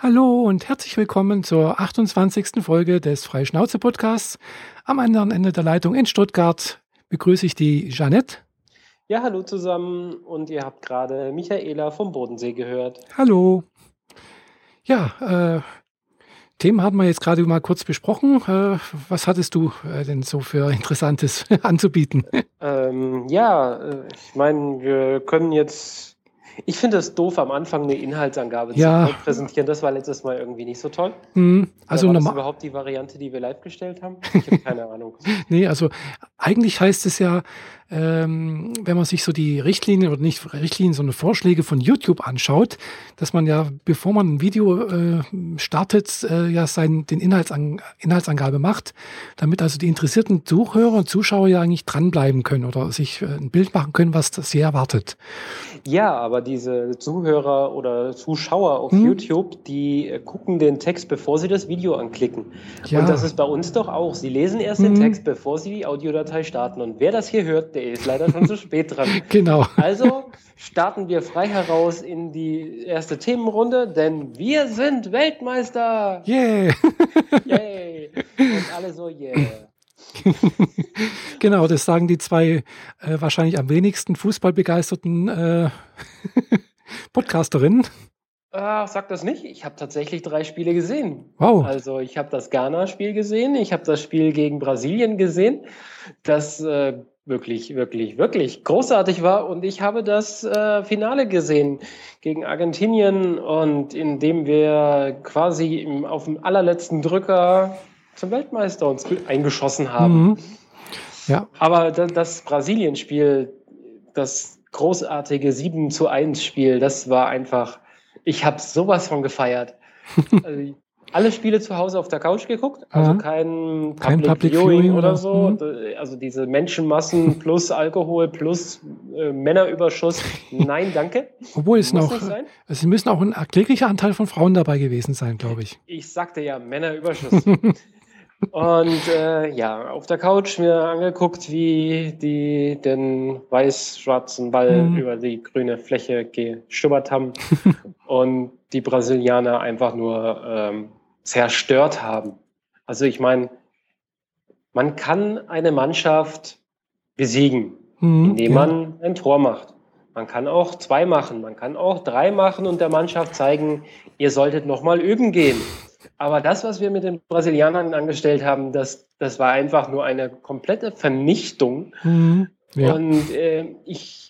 Hallo und herzlich willkommen zur 28. Folge des Freischnauze-Podcasts. Am anderen Ende der Leitung in Stuttgart begrüße ich die Jeanette. Ja, hallo zusammen und ihr habt gerade Michaela vom Bodensee gehört. Hallo. Ja, äh, Themen hatten wir jetzt gerade mal kurz besprochen. Äh, was hattest du äh, denn so für Interessantes anzubieten? Ähm, ja, äh, ich meine, wir können jetzt ich finde es doof, am Anfang eine Inhaltsangabe Ja. zu präsentieren. Das war letztes Mal irgendwie nicht so toll. Hm, also Oder war das überhaupt die Variante, die wir live gestellt haben? Ich habe keine Ahnung. Nee, also eigentlich heißt es ja, ähm, wenn man sich so die Richtlinien oder nicht Richtlinien, sondern Vorschläge von YouTube anschaut, dass man ja, bevor man ein Video äh, startet, äh, ja sein, den Inhaltsan Inhaltsangabe macht, damit also die interessierten Zuhörer und Zuschauer ja eigentlich dranbleiben können oder sich äh, ein Bild machen können, was sie erwartet. Ja, aber diese Zuhörer oder Zuschauer auf Hm. YouTube, die äh, gucken den Text, bevor sie das Video anklicken. Ja. Und das ist bei uns doch auch. Sie lesen erst den Hm. Text, bevor sie die Audiodatei starten. Und wer das hier hört, der ist leider schon zu spät dran. Genau. Also starten wir frei heraus in die erste Themenrunde, denn wir sind Weltmeister! Yeah. Yay! Und alle so, yeah. genau, das sagen die zwei äh, wahrscheinlich am wenigsten fußballbegeisterten äh, Podcasterinnen. Ach, sag das nicht. Ich habe tatsächlich drei Spiele gesehen. Wow. Also ich habe das Ghana-Spiel gesehen, ich habe das Spiel gegen Brasilien gesehen, das äh, wirklich, wirklich, wirklich großartig war. Und ich habe das äh, Finale gesehen gegen Argentinien und in dem wir quasi im, auf dem allerletzten Drücker zum Weltmeister uns ge- eingeschossen haben. Mhm. Ja, Aber da- das Brasilien-Spiel, das großartige 7 zu 1 Spiel, das war einfach, ich habe sowas von gefeiert. also, alle Spiele zu Hause auf der Couch geguckt, also Aha. kein Public, Kein Public Viewing, Viewing oder so. mhm. Also diese Menschenmassen plus Alkohol plus äh, Männerüberschuss. Nein, danke. obwohl es noch, es müssen auch ein erkläglicher Anteil von Frauen dabei gewesen sein, glaube ich. Ich sagte ja Männerüberschuss. Und äh, ja, auf der Couch mir angeguckt, wie die den weiß-schwarzen Ball Mhm. über die grüne Fläche geschubbert haben und die Brasilianer einfach nur ähm, zerstört haben. Also ich meine, man kann eine Mannschaft besiegen, Mhm, indem ja. man ein Tor macht. Man kann auch zwei machen, man kann auch drei machen und der Mannschaft zeigen, ihr solltet noch mal üben gehen. Aber das, was wir mit den Brasilianern angestellt haben, das, das war einfach nur eine komplette Vernichtung. Mhm, ja. Und äh, ich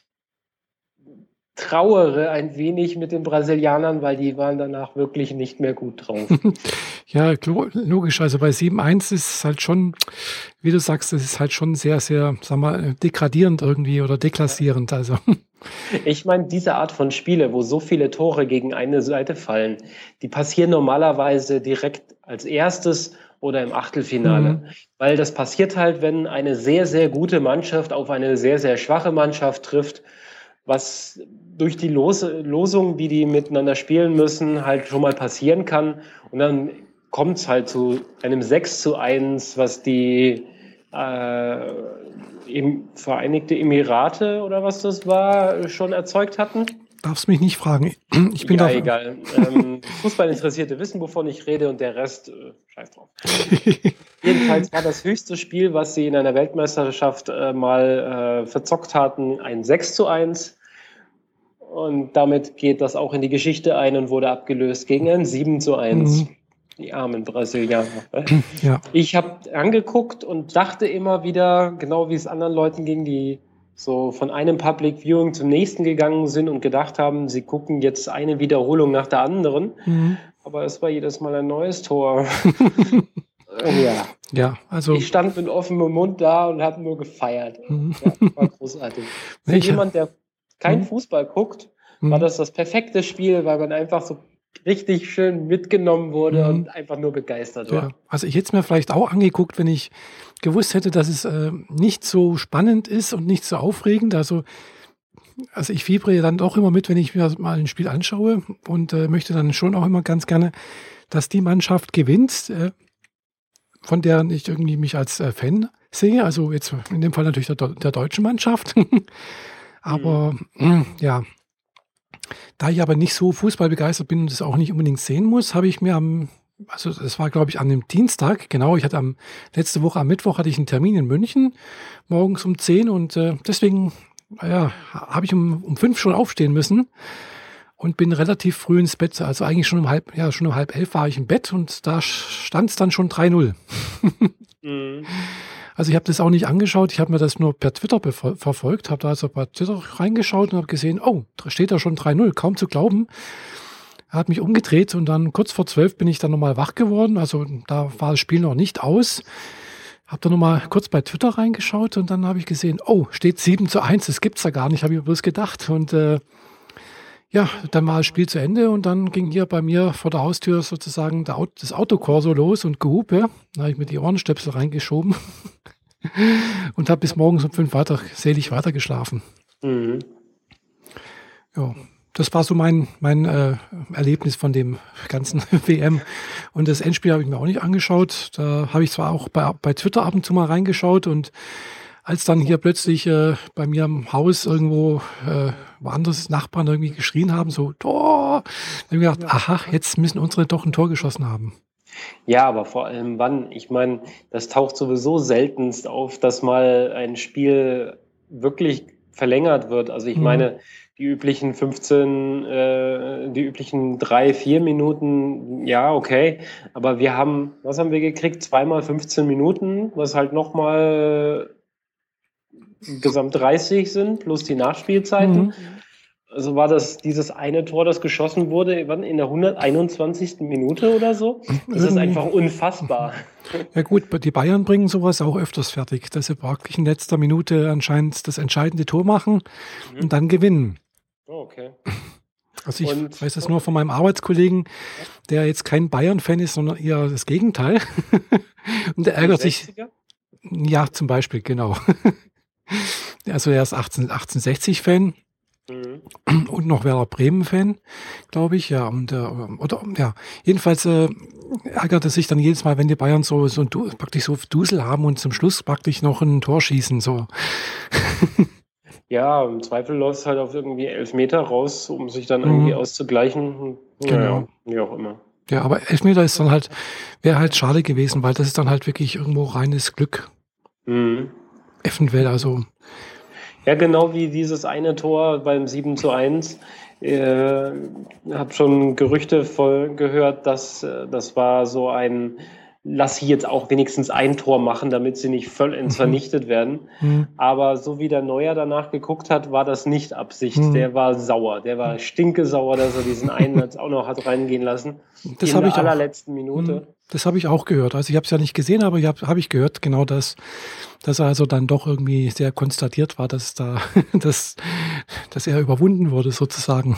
trauere ein wenig mit den Brasilianern, weil die waren danach wirklich nicht mehr gut drauf. ja, logisch. Also bei 7.1 ist es halt schon, wie du sagst, es ist halt schon sehr, sehr, sag mal, degradierend irgendwie oder deklassierend. Also, Ich meine, diese Art von Spiele, wo so viele Tore gegen eine Seite fallen, die passieren normalerweise direkt als erstes oder im Achtelfinale. Mhm. Weil das passiert halt, wenn eine sehr, sehr gute Mannschaft auf eine sehr, sehr schwache Mannschaft trifft, was durch die Los Losung, wie die miteinander spielen müssen, halt schon mal passieren kann. Und dann kommt es halt zu einem 6 zu 1, was die äh, im Vereinigte Emirate oder was das war, schon erzeugt hatten. darfst mich nicht fragen. Ich bin ja, egal. Ähm, Fußballinteressierte wissen, wovon ich rede und der Rest, äh, scheiß drauf. Jedenfalls war das höchste Spiel, was sie in einer Weltmeisterschaft äh, mal äh, verzockt hatten, ein 6 zu 1. Und damit geht das auch in die Geschichte ein und wurde abgelöst gegen ein 7 zu 1. Mhm. Die armen Brasilianer. ja. Ich habe angeguckt und dachte immer wieder, genau wie es anderen Leuten ging, die so von einem Public Viewing zum nächsten gegangen sind und gedacht haben, sie gucken jetzt eine Wiederholung nach der anderen. Mhm. Aber es war jedes Mal ein neues Tor. ja. Ja, also. Ich stand mit offenem Mund da und habe nur gefeiert. Mhm. Ja, war großartig. Für jemand, der kein Mhm. Fußball guckt, Mhm. war das das perfekte Spiel, weil man einfach so richtig schön mitgenommen wurde Mhm. und einfach nur begeistert war. Ja, also ich hätte es mir vielleicht auch angeguckt, wenn ich gewusst hätte, dass es äh, nicht so spannend ist und nicht so aufregend. Also, also ich fiebre ja dann doch immer mit, wenn ich mir mal ein Spiel anschaue und äh, möchte dann schon auch immer ganz gerne, dass die Mannschaft gewinnt, äh, von der ich irgendwie mich als äh, Fan sehe. Also jetzt in dem Fall natürlich der, der deutschen Mannschaft. Aber mh, ja, Da ich aber nicht so fußballbegeistert bin und das auch nicht unbedingt sehen muss, habe ich mir am, also das war glaube ich an dem Dienstag, genau, ich hatte am, letzte Woche am Mittwoch hatte ich einen Termin in München, morgens um 10 und äh, deswegen, ja, habe ich um, um fünf schon aufstehen müssen und bin relativ früh ins Bett. Also eigentlich schon um halb, ja, schon um halb elf war ich im Bett und da stand es dann schon 3-0. mhm. Also ich habe das auch nicht angeschaut, ich habe mir das nur per Twitter verfolgt, habe da also bei Twitter reingeschaut und habe gesehen, oh, da steht da schon 3-0, kaum zu glauben. Er hat mich umgedreht und dann kurz vor zwölf bin ich dann nochmal wach geworden. Also da war das Spiel noch nicht aus. Habe dann nochmal kurz bei Twitter reingeschaut und dann habe ich gesehen, oh, steht 7 zu 1, das gibt's da gar nicht, habe ich bloß gedacht. Und äh, ja, dann war das Spiel zu Ende und dann ging hier bei mir vor der Haustür sozusagen das Autokorso los und gehupe. Da habe ich mir die Ohrenstöpsel reingeschoben und habe bis morgens um fünf weiter selig weitergeschlafen. Mhm. Ja, das war so mein, mein äh, Erlebnis von dem ganzen WM. Und das Endspiel habe ich mir auch nicht angeschaut. Da habe ich zwar auch bei, bei Twitter ab und zu mal reingeschaut und als dann hier plötzlich äh, bei mir im Haus irgendwo äh, woanders Nachbarn irgendwie geschrien haben, so Tor, dann habe ich gedacht, aha, jetzt müssen unsere doch ein Tor geschossen haben. Ja, aber vor allem wann? Ich meine, das taucht sowieso seltenst auf, dass mal ein Spiel wirklich verlängert wird. Also ich mhm. meine, die üblichen 15, äh, die üblichen drei, vier Minuten, ja, okay. Aber wir haben, was haben wir gekriegt? Zweimal 15 Minuten, was halt nochmal gesamt 30 sind, plus die Nachspielzeiten. Mhm. Also war das dieses eine Tor, das geschossen wurde, wann in der 121. Minute oder so? Das ist einfach unfassbar. Ja gut, die Bayern bringen sowas auch öfters fertig, dass sie praktisch in letzter Minute anscheinend das entscheidende Tor machen mhm. und dann gewinnen. Oh, okay. Also ich und, weiß das nur von meinem Arbeitskollegen, der jetzt kein Bayern-Fan ist, sondern eher das Gegenteil. und der ärgert sich. Ja, zum Beispiel, genau. Also er ist 18, 1860-Fan. Mhm. Und noch Werder Bremen-Fan, glaube ich, ja. Und, äh, oder, ja, jedenfalls äh, ärgert er sich dann jedes Mal, wenn die Bayern so, so praktisch so Dusel haben und zum Schluss praktisch noch ein Tor schießen. So. Ja, im Zweifel läuft es halt auf irgendwie elf Meter raus, um sich dann irgendwie mhm. auszugleichen. Genau. Ja, wie auch immer. Ja, aber Elfmeter ist dann halt, wäre halt schade gewesen, weil das ist dann halt wirklich irgendwo reines Glück. Mhm. Effenwell, also. Ja, genau wie dieses eine Tor beim 7 zu 1. Ich äh, habe schon Gerüchte voll gehört, dass äh, das war so ein lass sie jetzt auch wenigstens ein Tor machen, damit sie nicht vollends mhm. vernichtet werden. Mhm. Aber so wie der Neuer danach geguckt hat, war das nicht Absicht. Mhm. Der war sauer. Der war stinkesauer, dass er diesen einen jetzt auch noch hat reingehen lassen. Das habe ich allerletzten auch. Minute. Mhm. Das habe ich auch gehört. Also ich habe es ja nicht gesehen, aber ich habe hab ich gehört, genau das, dass er also dann doch irgendwie sehr konstatiert war, dass da, dass, dass er überwunden wurde sozusagen.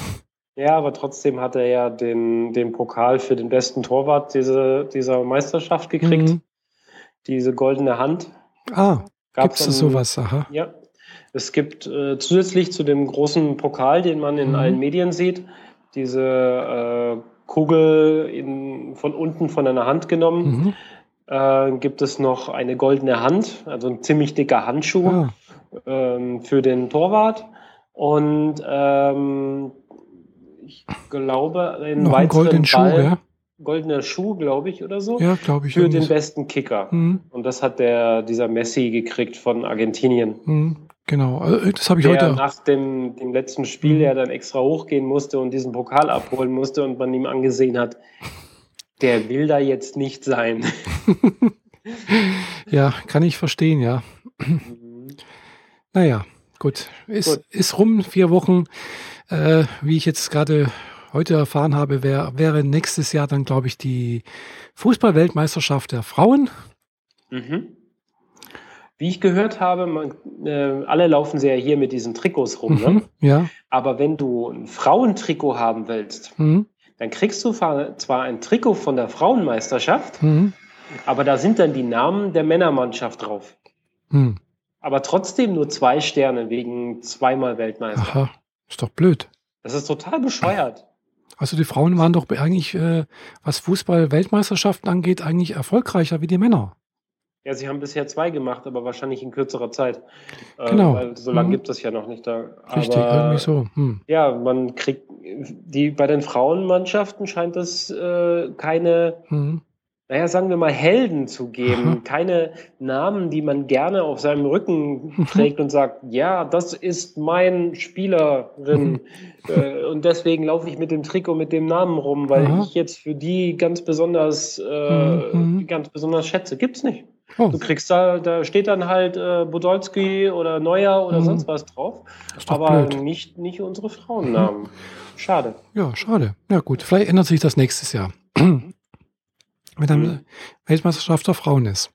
Ja, aber trotzdem hat er ja den, den Pokal für den besten Torwart diese, dieser Meisterschaft gekriegt. Mhm. Diese goldene Hand. Ah, gibt es sowas? Aha. Ja. Es gibt äh, zusätzlich zu dem großen Pokal, den man in mhm. allen Medien sieht, diese äh, Kugel in, von unten von einer Hand genommen. Mhm. Äh, gibt es noch eine goldene Hand, also ein ziemlich dicker Handschuh ah. ähm, für den Torwart. Und ähm, ich glaube, einen Noch weiteren goldenen Ball, Schuh, ja? goldener Schuh, glaube ich, oder so. Ja, glaube ich. Für den besten Kicker. Mhm. Und das hat der, dieser Messi gekriegt von Argentinien. Mhm. Genau, also, das habe ich der heute. Nach dem, dem letzten Spiel mhm. ja dann extra hochgehen musste und diesen Pokal abholen musste und man ihm angesehen hat, der will da jetzt nicht sein. ja, kann ich verstehen, ja. Mhm. Naja, gut. Ist, gut. ist rum, vier Wochen. Äh, wie ich jetzt gerade heute erfahren habe, wär, wäre nächstes Jahr dann, glaube ich, die Fußballweltmeisterschaft der Frauen. Mhm. Wie ich gehört habe, man, äh, alle laufen sie ja hier mit diesen Trikots rum. Ne? Mhm, ne? Ja. Aber wenn du ein Frauentrikot haben willst, mhm. Dann kriegst du zwar ein Trikot von der Frauenmeisterschaft, mhm. aber da sind dann die Namen der Männermannschaft drauf. Mhm. Aber trotzdem nur zwei Sterne wegen zweimal Weltmeister. Aha. Ist doch blöd. Das ist total bescheuert. Also die Frauen waren doch eigentlich, äh, was Fußball-Weltmeisterschaften angeht, eigentlich erfolgreicher wie die Männer. Ja, sie haben bisher zwei gemacht, aber wahrscheinlich in kürzerer Zeit. Äh, genau. weil so lange mhm. gibt es ja noch nicht da. Richtig, aber, irgendwie so. Hm. Ja, man kriegt die bei den Frauenmannschaften scheint es äh, keine mhm naja, sagen wir mal, Helden zu geben. Keine Namen, die man gerne auf seinem Rücken mhm. trägt und sagt, ja, das ist mein Spielerin. Mhm. Äh, und deswegen laufe ich mit dem Trikot mit dem Namen rum, weil ich jetzt für die ganz besonders, äh, mhm. ganz besonders schätze. Gibt's nicht. Oh. Du kriegst da, da steht dann halt äh, Budolski oder Neuer oder mhm. sonst was drauf. Aber blöd. nicht, nicht unsere Frauennamen. Schade. Ja, schade. Ja, gut. Vielleicht ändert sich das nächstes Jahr. wenn dann mhm. Weltmeisterschaft der Frauen ist.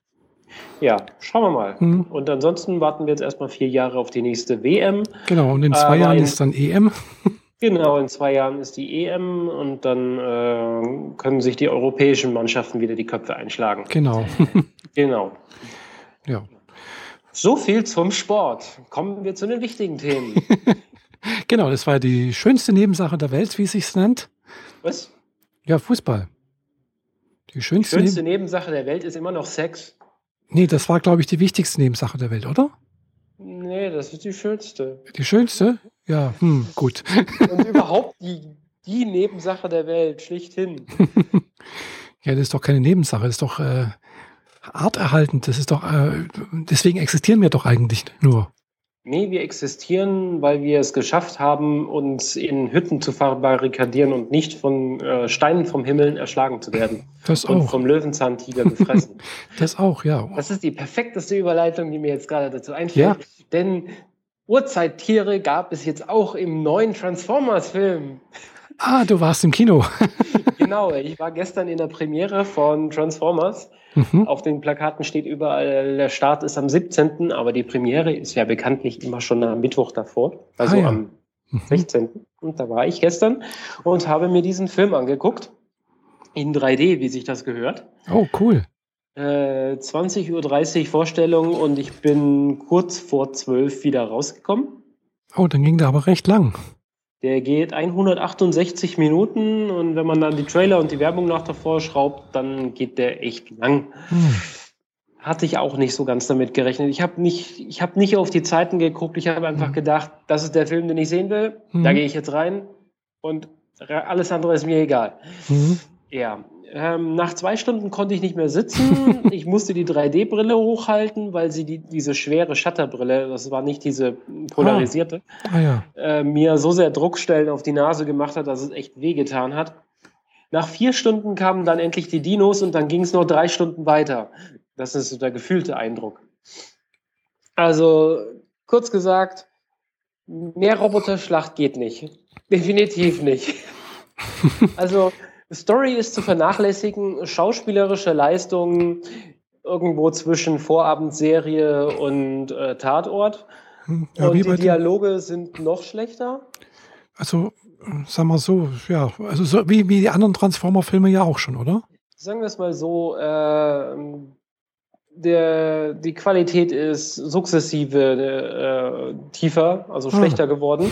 Ja, schauen wir mal. Mhm. Und ansonsten warten wir jetzt erstmal vier Jahre auf die nächste WM. Genau, und in zwei äh, Jahren ist dann EM. Genau, in zwei Jahren ist die EM und dann äh, können sich die europäischen Mannschaften wieder die Köpfe einschlagen. Genau. genau. Ja. So viel zum Sport. Kommen wir zu den wichtigen Themen. genau, das war die schönste Nebensache der Welt, wie es sich nennt. Was? Ja, Fußball. Die schönste, die schönste Neben Nebensache der Welt ist immer noch Sex. Nee, das war, glaube ich, die wichtigste Nebensache der Welt, oder? Nee, das ist die schönste. Die schönste? Ja, hm, gut. Und überhaupt die, die Nebensache der Welt, schlichthin. ja, das ist doch keine Nebensache, das ist doch äh, arterhaltend. Das ist doch, äh, deswegen existieren wir doch eigentlich nur. Nee, wir existieren, weil wir es geschafft haben, uns in Hütten zu verbarrikadieren und nicht von äh, Steinen vom Himmel erschlagen zu werden. Das und auch. vom Löwenzahntiger gefressen. das auch, ja. Das ist die perfekteste Überleitung, die mir jetzt gerade dazu einfällt. Ja. Denn Urzeittiere gab es jetzt auch im neuen Transformers-Film. Ah, du warst im Kino. genau, ich war gestern in der Premiere von Transformers. Mhm. Auf den Plakaten steht überall, der Start ist am 17., aber die Premiere ist ja bekanntlich immer schon am Mittwoch davor, also ah, ja. am 16. Mhm. Und da war ich gestern und habe mir diesen Film angeguckt. In 3D, wie sich das gehört. Oh, cool. Äh, 20.30 Uhr Vorstellung und ich bin kurz vor 12 wieder rausgekommen. Oh, dann ging der aber recht lang. Der geht 168 Minuten und wenn man dann die Trailer und die Werbung noch davor schraubt, dann geht der echt lang. Hm. Hatte ich auch nicht so ganz damit gerechnet. Ich habe nicht, ich habe nicht auf die Zeiten geguckt. Ich habe einfach hm. gedacht, das ist der Film, den ich sehen will. Hm. Da gehe ich jetzt rein und alles andere ist mir egal. Ja, ähm, nach zwei Stunden konnte ich nicht mehr sitzen. Ich musste die 3D-Brille hochhalten, weil sie die, diese schwere Shutterbrille, das war nicht diese polarisierte, ah. Ah, ja. äh, mir so sehr Druckstellen auf die Nase gemacht hat, dass es echt wehgetan hat. Nach vier Stunden kamen dann endlich die Dinos und dann ging es noch drei Stunden weiter. Das ist so der gefühlte Eindruck. Also, kurz gesagt, mehr Roboterschlacht geht nicht. Definitiv nicht. Also, Story ist zu vernachlässigen, schauspielerische Leistungen irgendwo zwischen Vorabendserie und äh, Tatort. Ja, und die Dialoge sind noch schlechter. Also, sagen wir so, ja, also so wie, wie die anderen Transformer-Filme ja auch schon, oder? Sagen wir es mal so, äh, der, die Qualität ist sukzessive äh, tiefer, also ah. schlechter geworden.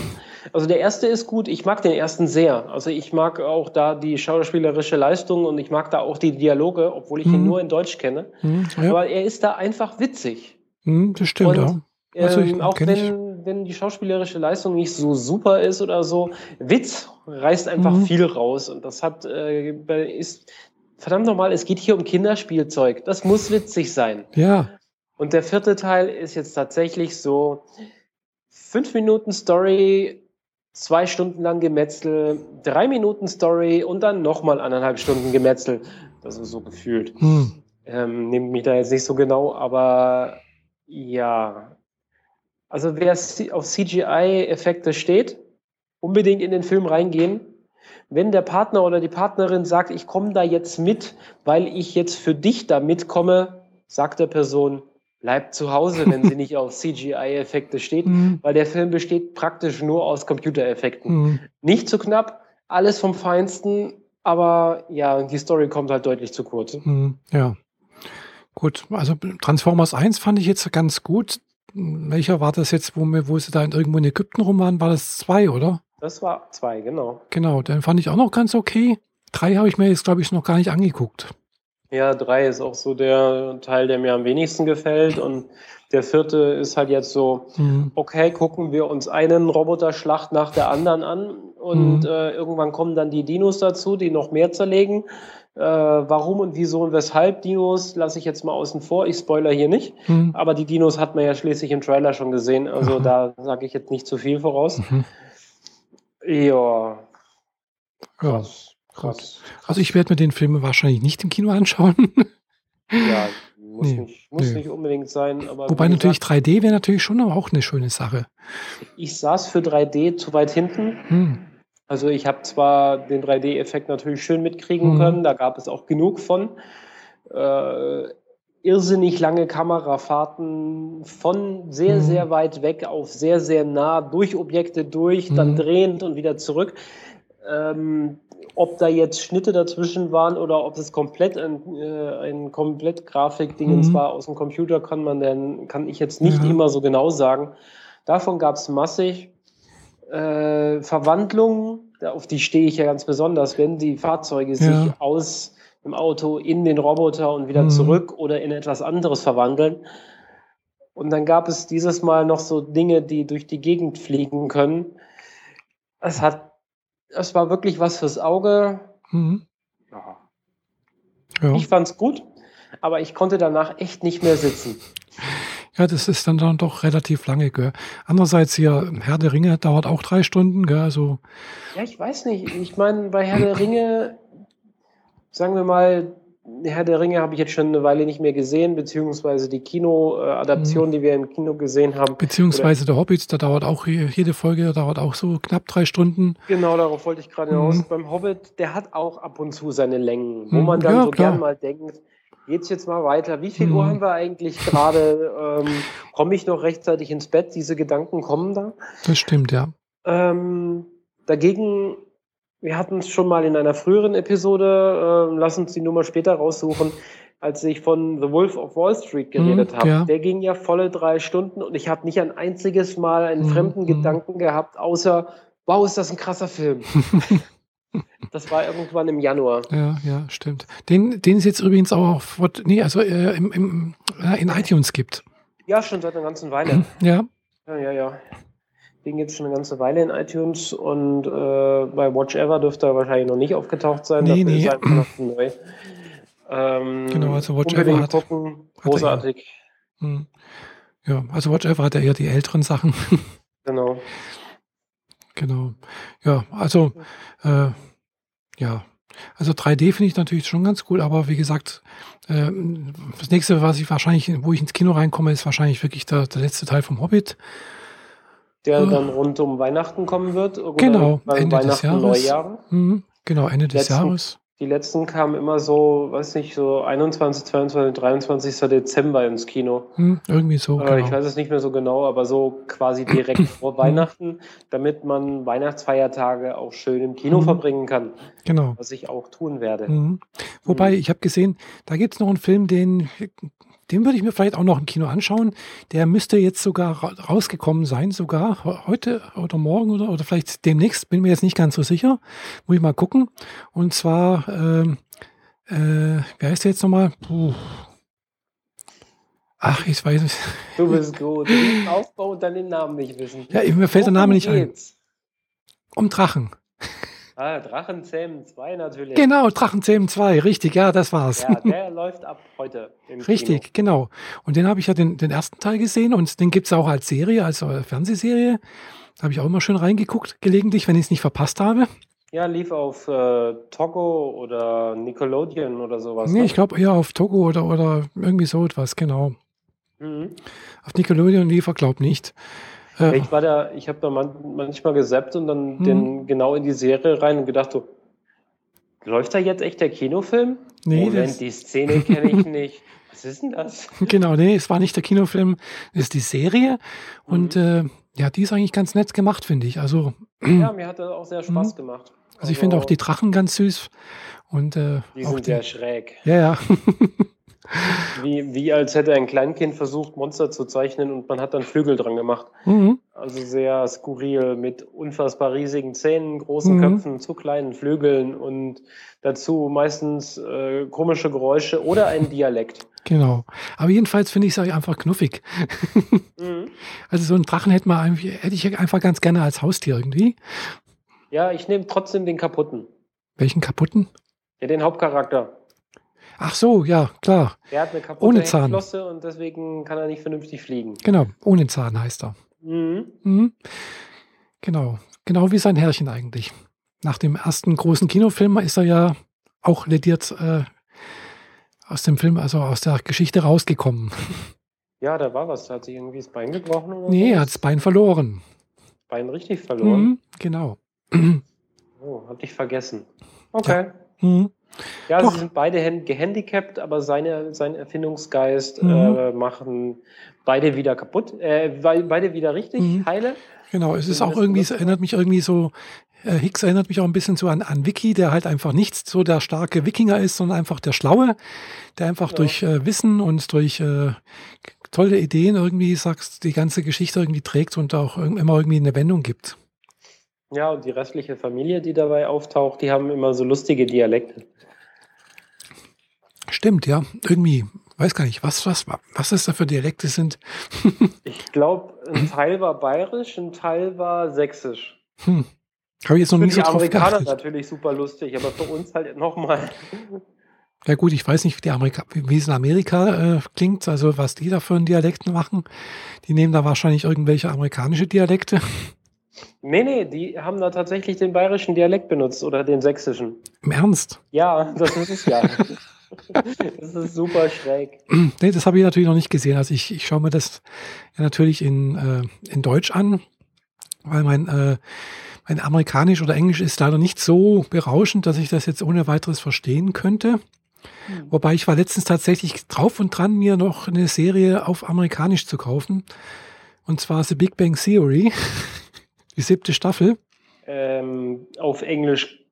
Also der erste ist gut, ich mag den ersten sehr. Also ich mag auch da die schauspielerische Leistung und ich mag da auch die Dialoge, obwohl ich mhm. ihn nur in Deutsch kenne. Mhm, ja. Aber er ist da einfach witzig. Mhm, das stimmt, und, ja. Also ähm, auch wenn, wenn die schauspielerische Leistung nicht so super ist oder so, Witz reißt einfach mhm. viel raus. Und das hat äh, ist verdammt nochmal, es geht hier um Kinderspielzeug. Das muss witzig sein. Ja. Und der vierte Teil ist jetzt tatsächlich so fünf Minuten Story, zwei Stunden lang Gemetzel, drei Minuten Story und dann nochmal anderthalb Stunden Gemetzel. Das ist so gefühlt. Hm. Ähm, nehmt mich da jetzt nicht so genau, aber ja. Also wer auf CGI-Effekte steht, unbedingt in den Film reingehen wenn der Partner oder die Partnerin sagt, ich komme da jetzt mit, weil ich jetzt für dich da mitkomme, sagt der Person, bleib zu Hause, wenn sie nicht auf CGI-Effekte steht, mhm. weil der Film besteht praktisch nur aus Computereffekten. Mhm. Nicht zu knapp, alles vom Feinsten, aber ja, die Story kommt halt deutlich zu kurz. Mhm. Ja. Gut, also Transformers 1 fand ich jetzt ganz gut. Welcher war das jetzt, wo, wir, wo sie da in irgendwo in Ägypten rum waren? War das 2, oder? Das war zwei, genau. Genau, den fand ich auch noch ganz okay. Drei habe ich mir jetzt, glaube ich, noch gar nicht angeguckt. Ja, drei ist auch so der Teil, der mir am wenigsten gefällt. Und der vierte ist halt jetzt so, mhm. okay, gucken wir uns einen Roboterschlacht nach der anderen an und mhm. äh, irgendwann kommen dann die Dinos dazu, die noch mehr zerlegen. Äh, warum und wieso und weshalb Dinos lasse ich jetzt mal außen vor. Ich spoiler hier nicht, mhm. aber die Dinos hat man ja schließlich im Trailer schon gesehen, also da sage ich jetzt nicht zu viel voraus. Mhm. Ja. Krass. Also ich werde mir den Film wahrscheinlich nicht im Kino anschauen. ja, muss, nee, nicht, muss nee. nicht unbedingt sein. Wobei natürlich gesagt, 3D wäre natürlich schon auch eine schöne Sache. Ich saß für 3D zu weit hinten. Hm. Also ich habe zwar den 3D-Effekt natürlich schön mitkriegen hm. können, da gab es auch genug von. Äh, irrsinnig lange Kamerafahrten von sehr, hm. sehr weit weg auf sehr, sehr nah, durch Objekte durch, dann hm. drehend und wieder zurück. Ähm, ob da jetzt Schnitte dazwischen waren oder ob es komplett ein, äh, ein komplett Grafikdingens mhm. war aus dem Computer, kann man denn, kann ich jetzt nicht ja. immer so genau sagen. Davon gab es massig. Äh, Verwandlungen, auf die stehe ich ja ganz besonders, wenn die Fahrzeuge ja. sich aus dem Auto in den Roboter und wieder mhm. zurück oder in etwas anderes verwandeln. Und dann gab es dieses Mal noch so Dinge, die durch die Gegend fliegen können. Es hat es war wirklich was fürs Auge. Mhm. Ja. Ja. Ich fand's gut, aber ich konnte danach echt nicht mehr sitzen. Ja, das ist dann, dann doch relativ lange. Gell. Andererseits hier Herr der Ringe dauert auch drei Stunden. Gell, also ja, ich weiß nicht. Ich meine, bei Herr der Ringe, sagen wir mal, Herr der Ringe habe ich jetzt schon eine Weile nicht mehr gesehen, beziehungsweise die Kinoadaption, mhm. die wir im Kino gesehen haben. Beziehungsweise Oder, der Hobbit, da dauert auch jede Folge, dauert auch so knapp drei Stunden. Genau, darauf wollte ich gerade hinaus. Mhm. Beim Hobbit, der hat auch ab und zu seine Längen, wo mhm. man dann ja, so klar. gern mal denkt, geht's jetzt mal weiter? Wie viel Uhr mhm. haben wir eigentlich gerade? Ähm, Komme ich noch rechtzeitig ins Bett? Diese Gedanken kommen da. Das stimmt, ja. Ähm, dagegen wir hatten es schon mal in einer früheren Episode, äh, lass uns die Nummer später raussuchen, als ich von The Wolf of Wall Street geredet mm, habe. Ja. Der ging ja volle drei Stunden und ich habe nicht ein einziges Mal einen mm, fremden mm. Gedanken gehabt, außer, wow, ist das ein krasser Film. das war irgendwann im Januar. Ja, ja, stimmt. Den, den es jetzt übrigens auch auf, nee, also äh, im, im, äh, in iTunes gibt. Ja, schon seit einer ganzen Weile. Ja. Ja, ja, ja. Den gibt es schon eine ganze Weile in iTunes und äh, bei Watch Ever dürfte er wahrscheinlich noch nicht aufgetaucht sein. Nee, nee. neu. Ähm, genau, also Watch Ever hat, gucken, großartig. Hat hm. ja, also Watch Ever hat ja eher die älteren Sachen. Genau. Genau. Ja, also äh, ja, also 3D finde ich natürlich schon ganz cool, aber wie gesagt, äh, das nächste, was ich wahrscheinlich, wo ich ins Kino reinkomme, ist wahrscheinlich wirklich der, der letzte Teil vom Hobbit der oh. dann rund um Weihnachten kommen wird. genau, Ende des Jahres. Neujahr. Mhm, genau, Ende des letzten, Jahres. Die letzten kamen immer so, weiß nicht, so 21, 22, 23. Dezember ins Kino. Mhm, irgendwie so. Äh, genau. Ich weiß es nicht mehr so genau, aber so quasi direkt vor mhm. Weihnachten, damit man Weihnachtsfeiertage auch schön im Kino mhm. verbringen kann. Genau. Was ich auch tun werde. Mhm. Wobei, ich habe gesehen, da gibt es noch einen Film, den den würde ich mir vielleicht auch noch im Kino anschauen. Der müsste jetzt sogar rausgekommen sein, sogar heute oder morgen oder, oder vielleicht demnächst. Bin mir jetzt nicht ganz so sicher. Muss ich mal gucken. Und zwar, ähm, äh, wer heißt der jetzt nochmal? Puh. Ach, ich weiß nicht. Du bist gut. Du Aufbau und dann den Namen nicht wissen. Ja, mir fällt Worum der Name nicht geht's? ein. Um Drachen. Ah, Drachenzähmen 2 natürlich. Genau, Drachenzähmen 2, richtig, ja, das war's. Ja, der läuft ab heute. richtig, Kino. genau. Und den habe ich ja den, den ersten Teil gesehen und den gibt es auch als Serie, als Fernsehserie. Da habe ich auch immer schön reingeguckt, gelegentlich, wenn ich es nicht verpasst habe. Ja, lief auf äh, Togo oder Nickelodeon oder sowas. Nee, ne? ich glaube eher auf Togo oder, oder irgendwie so etwas, genau. Mhm. Auf Nickelodeon lief er, glaube ich, nicht. Ja. Ich war da, ich habe da man, manchmal gesappt und dann hm. den genau in die Serie rein und gedacht so, läuft da jetzt echt der Kinofilm? Nee, Moment, das... die Szene kenne ich nicht. Was ist denn das? Genau, nee, es war nicht der Kinofilm, es ist die Serie und mhm. äh, ja, die ist eigentlich ganz nett gemacht, finde ich. Also ja, mir hat das auch sehr Spaß mhm. gemacht. Also, also ich finde auch die Drachen ganz süß und äh, die sind die, sehr schräg. Ja, ja. Wie, wie als hätte ein Kleinkind versucht, Monster zu zeichnen und man hat dann Flügel dran gemacht. Mhm. Also sehr skurril mit unfassbar riesigen Zähnen, großen Mhm. Köpfen, zu kleinen Flügeln und dazu meistens äh, komische Geräusche oder ein Dialekt. Genau. Aber jedenfalls finde ich es einfach knuffig. Mhm. Also so einen Drachen hätte, man, hätte ich einfach ganz gerne als Haustier irgendwie. Ja, ich nehme trotzdem den kaputten. Welchen kaputten? Ja, den Hauptcharakter. Ach so, ja, klar. Der hat eine kaputte Ohne Zahn. Heckflosse und deswegen kann er nicht vernünftig fliegen. Genau, ohne Zahn heißt er. Mhm. Mhm. Genau, genau wie sein Herrchen eigentlich. Nach dem ersten großen Kinofilm ist er ja auch lediert äh, aus dem Film, also aus der Geschichte rausgekommen. Ja, da war was. Hat sich irgendwie das Bein gebrochen oder Nee, er hat das Bein verloren. Bein richtig verloren. Mhm, genau. Oh, hab ich vergessen. Okay. Mhm. Ja, Doch. sie sind beide hand- gehandicapt, aber seine, sein Erfindungsgeist Mhm. äh, machen beide wieder kaputt, äh, be- beide wieder richtig Mhm. heile. Genau, es ist auch irgendwie, es erinnert mich irgendwie so, äh, Hicks erinnert mich auch ein bisschen so an, an Vicky, der halt einfach nicht so der starke Wikinger ist, sondern einfach der Schlaue, der einfach Ja. durch äh, Wissen und durch äh, tolle Ideen irgendwie, sagst, die ganze Geschichte irgendwie trägt und auch immer irgendwie eine Wendung gibt. Ja, und die restliche Familie, die dabei auftaucht, die haben immer so lustige Dialekte. Stimmt, ja, irgendwie, weiß gar nicht, was, was, was das da für Dialekte sind. Ich glaube, ein Teil war bayerisch, ein Teil war sächsisch. Hm. Habe ich jetzt noch Für nie so die Amerikaner natürlich super lustig, aber für uns halt nochmal. Ja gut, ich weiß nicht, wie, die Amerika wie es in Amerika äh, klingt, also was die da für einen Dialekt machen. Die nehmen da wahrscheinlich irgendwelche amerikanische Dialekte. Nee, nee, die haben da tatsächlich den bayerischen Dialekt benutzt oder den sächsischen. Im Ernst? Ja, das ist es ja. das ist super schräg. nee, das habe ich natürlich noch nicht gesehen. Also ich, ich schaue mir das ja natürlich in, äh, in Deutsch an, weil mein, äh, mein Amerikanisch oder Englisch ist leider nicht so berauschend, dass ich das jetzt ohne weiteres verstehen könnte. Wobei ich war letztens tatsächlich drauf und dran, mir noch eine Serie auf Amerikanisch zu kaufen. Und zwar The Big Bang Theory, die siebte Staffel. Ähm, auf Englisch.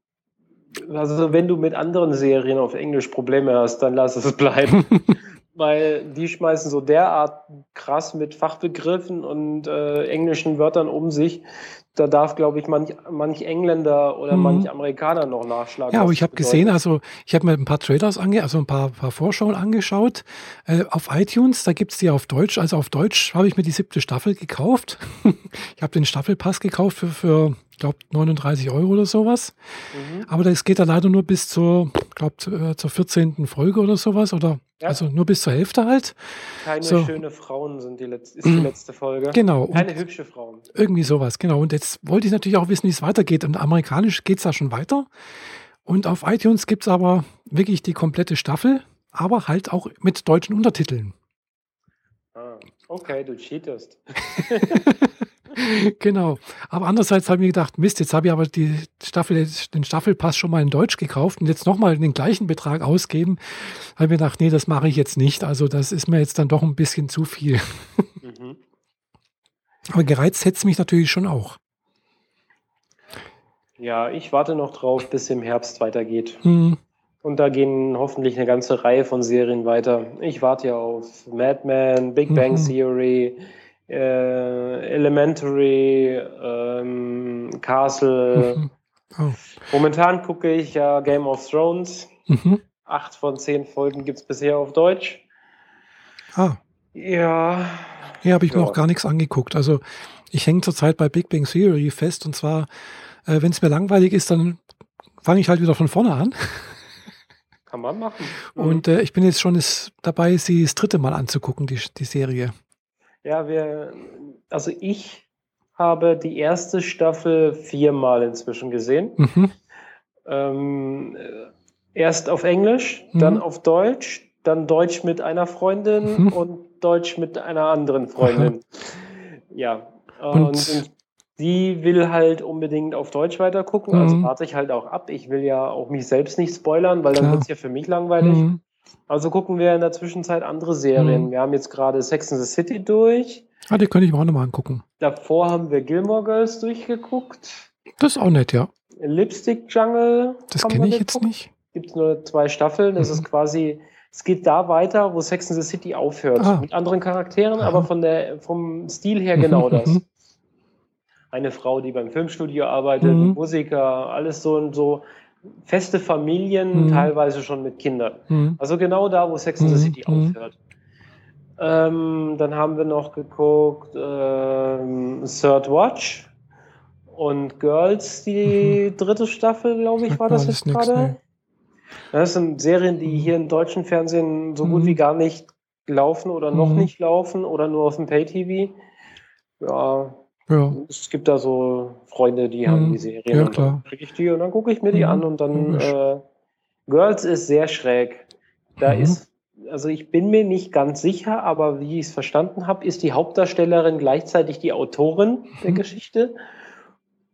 Also wenn du mit anderen Serien auf Englisch Probleme hast, dann lass es bleiben. Weil die schmeißen so derart krass mit Fachbegriffen und äh, englischen Wörtern um sich. Da darf, glaube ich, manch, manch Engländer oder Mhm. manch Amerikaner noch nachschlagen. Ja, aber ich habe gesehen, also ich habe mir ein paar Trailers ange, also ein paar, paar Vorschauen angeschaut äh, auf iTunes. Da gibt's die auf Deutsch. Also auf Deutsch habe ich mir die siebte Staffel gekauft. ich habe den Staffelpass gekauft für, für glaube 39 Euro oder sowas. Mhm. Aber das geht da leider nur bis zur, glaube äh, zur 14. Folge oder sowas oder Ja. also nur bis zur Hälfte halt. Keine so. schöne Frauen sind die letzte, ist die letzte Folge. Genau. Keine hübsche Frauen. irgendwie sowas, genau. Und jetzt wollte ich natürlich auch wissen, wie es weitergeht. Und amerikanisch geht's da schon weiter. Und auf iTunes gibt's aber wirklich die komplette Staffel, aber halt auch mit deutschen Untertiteln. Ah, okay, du cheatest. genau. Aber andererseits habe ich mir gedacht, Mist, jetzt habe ich aber die Staffel, den Staffelpass schon mal in Deutsch gekauft und jetzt nochmal den gleichen Betrag ausgeben. Habe ich mir gedacht, nee, das mache ich jetzt nicht. Also das ist mir jetzt dann doch ein bisschen zu viel. Mhm. Aber gereizt hätte es mich natürlich schon auch. Ja, ich warte noch drauf, bis im Herbst weitergeht. Hm, Und da gehen hoffentlich eine ganze Reihe von Serien weiter. Ich warte ja auf Mad Men, Big Bang Mhm. Theory, äh, Elementary, ähm, Castle. mhm. Oh. Momentan gucke ich ja Game of Thrones. Mhm. Acht von zehn Folgen gibt es bisher auf Deutsch. Ah, Ja. Hier habe ich mir Ja. auch gar nichts angeguckt. Also ich hänge zurzeit bei Big Bang Theory fest und zwar, äh, wenn es mir langweilig ist, dann fange ich halt wieder von vorne an. Kann man machen. Mhm. Und äh, ich bin jetzt schon das, dabei, sie das dritte Mal anzugucken, die, die Serie. Ja, wir, also ich habe die erste Staffel viermal inzwischen gesehen. Mhm. Ähm, äh, erst auf Englisch, Mhm. dann auf Deutsch, dann Deutsch mit einer Freundin Mhm. und Deutsch mit einer anderen Freundin. Ja. Und- Und, die will halt unbedingt auf Deutsch weitergucken, also Mhm. warte ich halt auch ab. Ich will ja auch mich selbst nicht spoilern, weil dann wird es ja für mich langweilig. Also gucken wir in der Zwischenzeit andere Serien. Mhm. Wir haben jetzt gerade Sex and the City durch. Ah, die könnte ich mir auch nochmal angucken. Davor haben wir Gilmore Girls durchgeguckt. Das ist auch nett, ja. Lipstick Jungle. Das kenne ich jetzt nicht. Gibt es nur zwei Staffeln. Das Mhm. ist quasi Es geht da weiter, wo Sex in the City aufhört. Ah. Mit anderen Charakteren, Aha. aber von der, vom Stil her genau Mhm, das. mhm. Eine Frau, die beim Filmstudio arbeitet, Mhm. Musiker, alles so und so. Feste Familien, Mhm. teilweise schon mit Kindern. Mhm. Also genau da, wo Sex in the Mhm, City mhm. aufhört. Ähm, dann haben wir noch geguckt ähm, Third Watch und Girls, die dritte Staffel, glaube ich, war das jetzt gerade. nee. Das sind Serien, die hier im deutschen Fernsehen so gut Mhm. wie gar nicht laufen oder noch Mhm. nicht laufen oder nur auf dem Pay-TV. Ja, Ja. es gibt da so Freunde, die haben Mhm. die Serien. Ja, klar. Dann kriege ich die und dann gucke ich mir die Mhm. an und dann äh, Girls ist sehr schräg. Da Mhm. ist, also ich bin mir nicht ganz sicher, aber wie ich es verstanden habe, ist die Hauptdarstellerin gleichzeitig die Autorin der Mhm. Geschichte.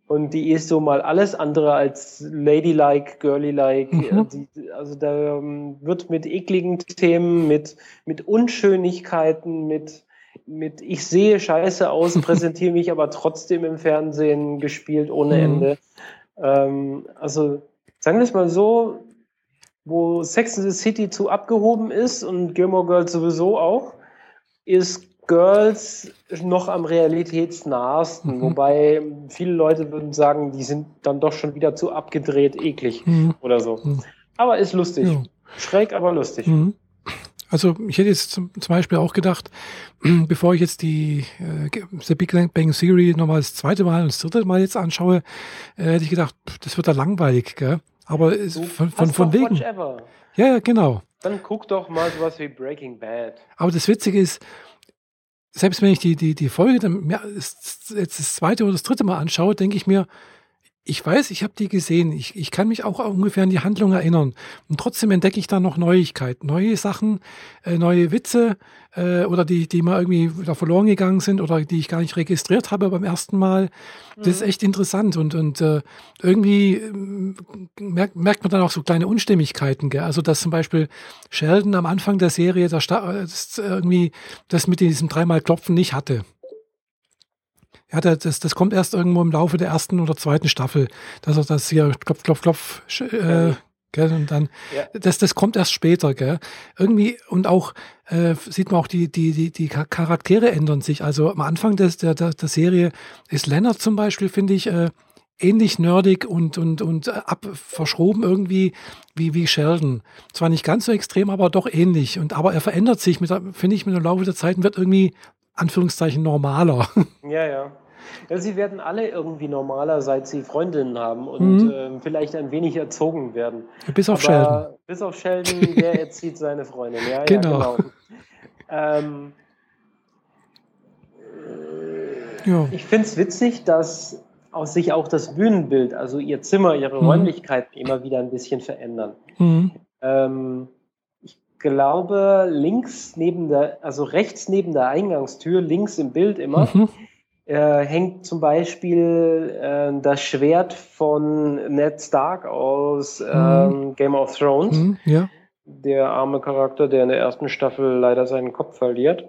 Und die ist so mal alles andere als ladylike, girlylike. Mhm. Also da ähm, wird mit ekligen Themen, mit, mit Unschönigkeiten, mit, mit ich sehe scheiße aus, präsentiere mich aber trotzdem im Fernsehen gespielt ohne Mhm. Ende. Ähm, also sagen wir es mal so, wo Sex in the City zu abgehoben ist und Gilmore Girls sowieso auch, ist Girls noch am realitätsnahsten. Mhm. Wobei viele Leute würden sagen, die sind dann doch schon wieder zu abgedreht, eklig Mhm. oder so. Mhm. Aber ist lustig. Ja. Schräg, aber lustig. Also ich hätte jetzt zum, zum Beispiel auch gedacht, bevor ich jetzt die äh, The Big Bang Theory nochmal das zweite Mal und das dritte Mal jetzt anschaue, äh, hätte ich gedacht, pff, das wird da langweilig, gell? Aber Du von, von, von wegen. Ja, ja, genau. Dann guck doch mal sowas wie Breaking Bad. Aber das Witzige ist, selbst wenn ich die, die, die Folge dann das, jetzt das zweite oder das dritte Mal anschaue, denke ich mir, ich weiß, ich habe die gesehen. Ich, ich kann mich auch ungefähr an die Handlung erinnern. Und trotzdem entdecke ich da noch Neuigkeiten, neue Sachen, äh, neue Witze äh, oder die, die mal irgendwie da verloren gegangen sind oder die ich gar nicht registriert habe beim ersten Mal. Das ist echt interessant und, und äh, irgendwie ähm, merkt, merkt man dann auch so kleine Unstimmigkeiten. Gell? Also dass zum Beispiel Sheldon am Anfang der Serie da sta- äh, das irgendwie das mit diesem dreimal Klopfen nicht hatte. Ja, das, das, kommt erst irgendwo im Laufe der ersten oder zweiten Staffel, dass er das hier klopf, klopf, klopf, äh, gell, und dann, Ja. das, das kommt erst später, gell. Irgendwie, und auch, äh, sieht man auch, die, die, die, die Cha- Charaktere ändern sich. Also am Anfang des, der, der, der Serie ist Leonard zum Beispiel, finde ich, äh, ähnlich nerdig und, und, und äh, ab, verschroben irgendwie wie, wie Sheldon. Zwar nicht ganz so extrem, aber doch ähnlich. Und, aber er verändert sich, mit finde ich, mit dem Laufe der Zeit und wird irgendwie, Anführungszeichen, normaler. Ja, ja. Ja, sie werden alle irgendwie normaler, seit sie Freundinnen haben und Mhm. ähm, vielleicht ein wenig erzogen werden. Bis auf Sheldon. Aber bis auf Sheldon, der erzieht seine Freundin. Ja, Genau. ja, genau. Ähm, Ja. ich finde es witzig, dass aus sich auch das Bühnenbild, also ihr Zimmer, ihre Mhm. Räumlichkeiten immer wieder ein bisschen verändern. Mhm. Ähm, glaube, links neben der, also rechts neben der Eingangstür, links im Bild immer, Mhm. äh, hängt zum Beispiel äh, das Schwert von Ned Stark aus ähm, Game of Thrones. Mhm. Ja. Der arme Charakter, der in der ersten Staffel leider seinen Kopf verliert.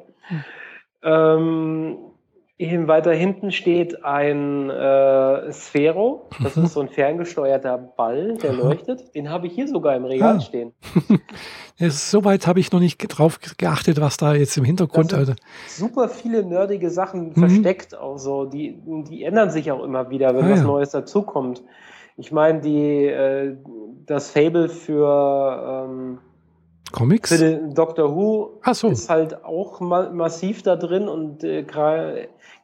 Ähm, eben weiter hinten steht ein äh, Sphero. Das Mhm. ist so ein ferngesteuerter Ball, der leuchtet. Den habe ich hier sogar im Regal Ah. stehen. Soweit habe ich noch nicht drauf geachtet, was da jetzt im Hintergrund. Also, Super viele nerdige Sachen Mhm. versteckt, auch so. Die, die ändern sich auch immer wieder, wenn Ah, was ja. Neues dazukommt. Ich meine, die, äh, das Fable für, ähm, Comics? für den Doctor Who so. ist halt auch ma massiv da drin und äh,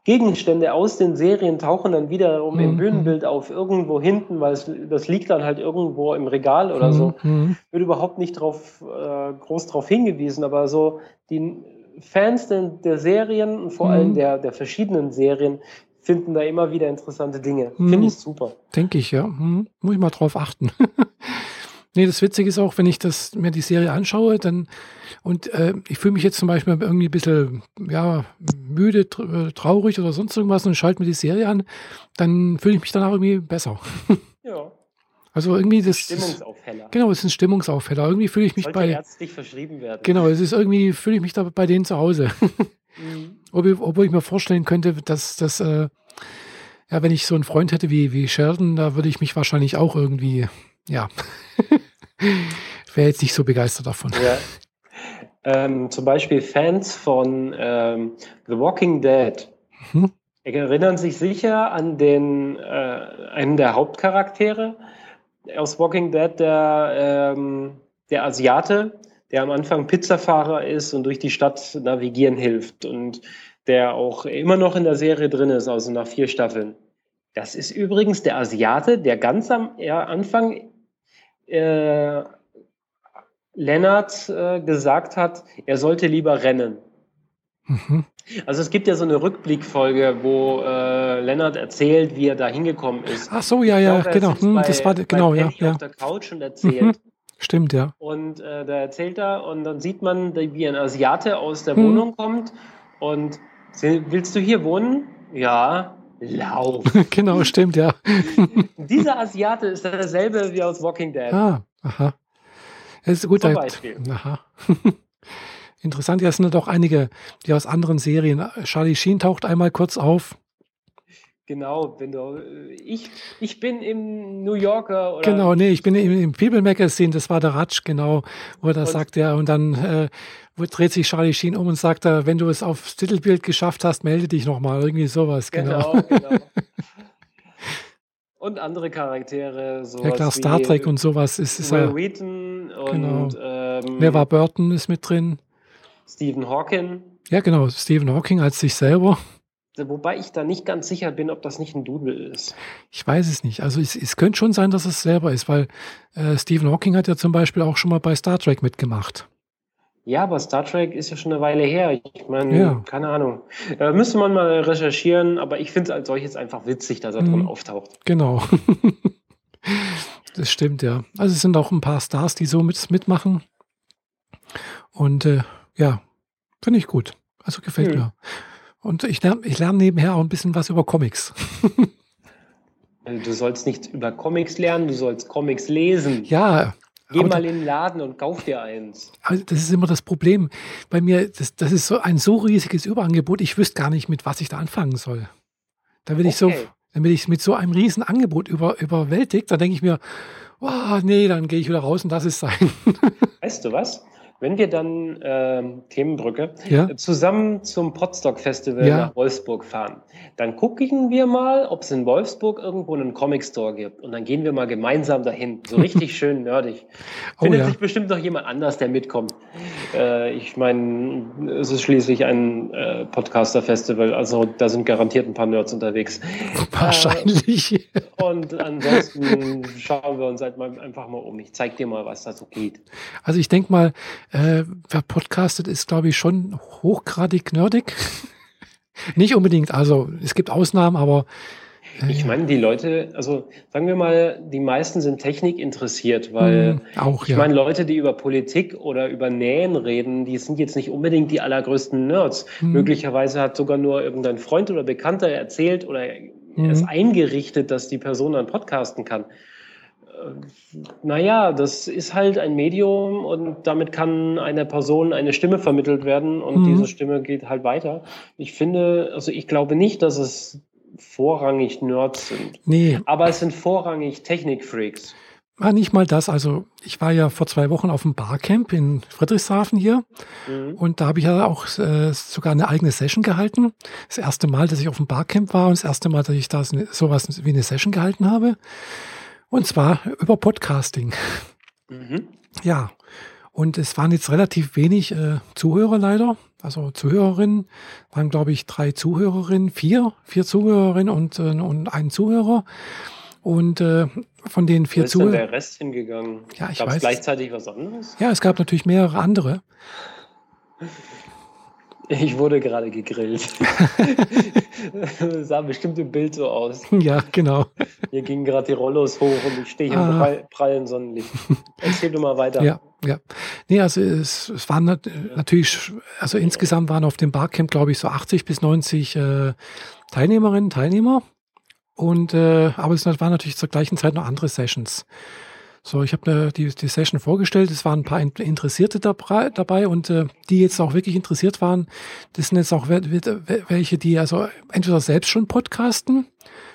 Gegenstände aus den Serien tauchen dann wiederum im Mhm. Bühnenbild auf irgendwo hinten, weil es, das liegt dann halt irgendwo im Regal oder so. Mhm. Wird überhaupt nicht drauf, äh, groß darauf hingewiesen, aber so die Fans der, der Serien und vor Mhm. allem der, der verschiedenen Serien finden da immer wieder interessante Dinge. Mhm. Finde ich super. Denke ich, ja. Muss ich mal drauf achten. nee, das Witzige ist auch, wenn ich das, mir die Serie anschaue, dann und äh, ich fühle mich jetzt zum Beispiel irgendwie ein bisschen ja, müde, äh, traurig oder sonst irgendwas und schalte mir die Serie an, dann fühle ich mich danach irgendwie besser. Ja. Also irgendwie das. Stimmungsaufheller. genau, es ist ein Stimmungsaufheller. Irgendwie fühle ich mich Sollte bei. ärztlich verschrieben werden. Genau, es ist irgendwie, fühle ich mich da bei denen zu Hause. Mhm. Obwohl, obwohl ich mir vorstellen könnte, dass das, äh, ja, wenn ich so einen Freund hätte wie, wie Sheldon, da würde ich mich wahrscheinlich auch irgendwie, ja, wäre jetzt nicht so begeistert davon. Ja. ähm, zum Beispiel Fans von ähm, The Walking Dead mhm. erinnern sich sicher an den, äh, einen der Hauptcharaktere aus Walking Dead, der, ähm, der Asiate, der am Anfang Pizzafahrer ist und durch die Stadt navigieren hilft und der auch immer noch in der Serie drin ist, also nach vier Staffeln. Das ist übrigens der Asiate, der ganz am Anfang äh, Lennart äh, gesagt hat, er sollte lieber rennen. Mhm. Also es gibt ja so eine Rückblickfolge, wo äh, Lennart erzählt, wie er da hingekommen ist. Ach so, ja, ja, glaube, genau. Hm, bei, das war genau, ja, ja. auf der Couch und erzählt. Mhm. Stimmt, ja. Und äh, da erzählt er und dann sieht man, wie ein Asiate aus der mhm. Wohnung kommt und willst du hier wohnen? Ja, lauf. genau, stimmt, ja. Dieser Asiate ist derselbe wie aus Walking Dead. Ah, aha. Das ist gut. Zum Beispiel. Aha. Interessant, ja, es sind auch einige, die aus anderen Serien. Charlie Sheen taucht einmal kurz auf. Genau, wenn du, ich, ich bin im New Yorker oder. Genau, nee, ich bin im, im People Magazine, das war der Ratsch, genau, wo er sagt, ja, und dann äh, dreht sich Charlie Sheen um und sagt, äh, wenn du es aufs Titelbild geschafft hast, melde dich nochmal, irgendwie sowas, genau. Genau, genau. und andere Charaktere, so. Ja klar, Star Trek und sowas ist, ist Will Wheaton und. Genau. Ähm, Wer war Burton ist mit drin? Stephen Hawking. Ja, genau, Stephen Hawking als sich selber. Wobei ich da nicht ganz sicher bin, ob das nicht ein Doodle ist. Ich weiß es nicht. Also es, es könnte schon sein, dass es selber ist, weil äh, Stephen Hawking hat ja zum Beispiel auch schon mal bei Star Trek mitgemacht. Ja, aber Star Trek ist ja schon eine Weile her. Ich meine, ja. keine Ahnung. Da müsste man mal recherchieren, aber ich finde es als solches einfach witzig, dass er mhm. drin auftaucht. Genau. das stimmt, ja. Also es sind auch ein paar Stars, die so mit, mitmachen. Und äh, ja, finde ich gut. Also gefällt mhm. mir. Und ich lerne ich lern nebenher auch ein bisschen was über Comics. Also du sollst nichts über Comics lernen, du sollst Comics lesen. Ja. Geh mal in den Laden und kauf dir eins. Also das ist immer das Problem. Bei mir, das, das ist so ein so riesiges Überangebot, ich wüsste gar nicht, mit was ich da anfangen soll. Da bin okay. ich so, dann bin ich mit so einem riesen Angebot über, überwältigt, da denke ich mir, oh, nee, dann gehe ich wieder raus und das ist sein. Weißt du was? Wenn wir dann äh, Themenbrücke ja? zusammen zum Podstock Festival ja. nach Wolfsburg fahren, dann gucken wir mal, ob es in Wolfsburg irgendwo einen Comic Store gibt und dann gehen wir mal gemeinsam dahin, so richtig schön nerdig. Oh Findet oh, ja. sich bestimmt noch jemand anders, der mitkommt. Äh, ich meine, es ist schließlich ein äh, Podcaster Festival, also da sind garantiert ein paar Nerds unterwegs. Wahrscheinlich. Äh, und ansonsten schauen wir uns halt mal einfach mal um. Ich zeig dir mal, was da so geht. Also ich denke mal, äh, wer podcastet, ist, glaube ich, schon hochgradig nerdig. Nicht unbedingt, also es gibt Ausnahmen, aber. Äh, ich meine, die Leute, also sagen wir mal, die meisten sind Technik interessiert, weil hm, auch, ich ja. meine, Leute, die über Politik oder über Nähen reden, die sind jetzt nicht unbedingt die allergrößten Nerds. Hm. Möglicherweise hat sogar nur irgendein Freund oder Bekannter erzählt oder hm. es eingerichtet, dass die Person dann podcasten kann naja, das ist halt ein Medium und damit kann einer Person eine Stimme vermittelt werden und mhm. diese Stimme geht halt weiter. Ich finde, also ich glaube nicht, dass es vorrangig Nerds sind. Nee. Aber es sind vorrangig Technikfreaks. War nicht mal das. Also ich war ja vor zwei Wochen auf dem Barcamp in Friedrichshafen hier mhm. und da habe ich ja auch äh, sogar eine eigene Session gehalten. Das erste Mal, dass ich auf dem Barcamp war und das erste Mal, dass ich da sowas wie eine Session gehalten habe. Und zwar über Podcasting. Mhm. Ja. Und es waren jetzt relativ wenig äh, Zuhörer leider. Also Zuhörerinnen waren, glaube ich, drei Zuhörerinnen, vier, vier Zuhörerinnen und, äh, und ein Zuhörer. Und äh, von den vier Zuhörern. Wo ist denn der Rest hingegangen? Ja, ich Gab weiß. gleichzeitig was anderes? Ja, es gab natürlich mehrere andere. Ich wurde gerade gegrillt. das sah bestimmt im Bild so aus. Ja, genau. Hier gingen gerade die Rollos hoch und ich stehe ah. im prall, prallen Sonnenlicht. Erzähl du mal weiter. Ja, ja. Nee, also es, es waren natürlich, also insgesamt waren auf dem Barcamp, glaube ich, so 80 bis 90 äh, Teilnehmerinnen, Teilnehmer. Und äh, aber es waren natürlich zur gleichen Zeit noch andere Sessions. So, ich habe die, die Session vorgestellt, es waren ein paar Interessierte dabei und äh, die jetzt auch wirklich interessiert waren, das sind jetzt auch welche, die also entweder selbst schon podcasten,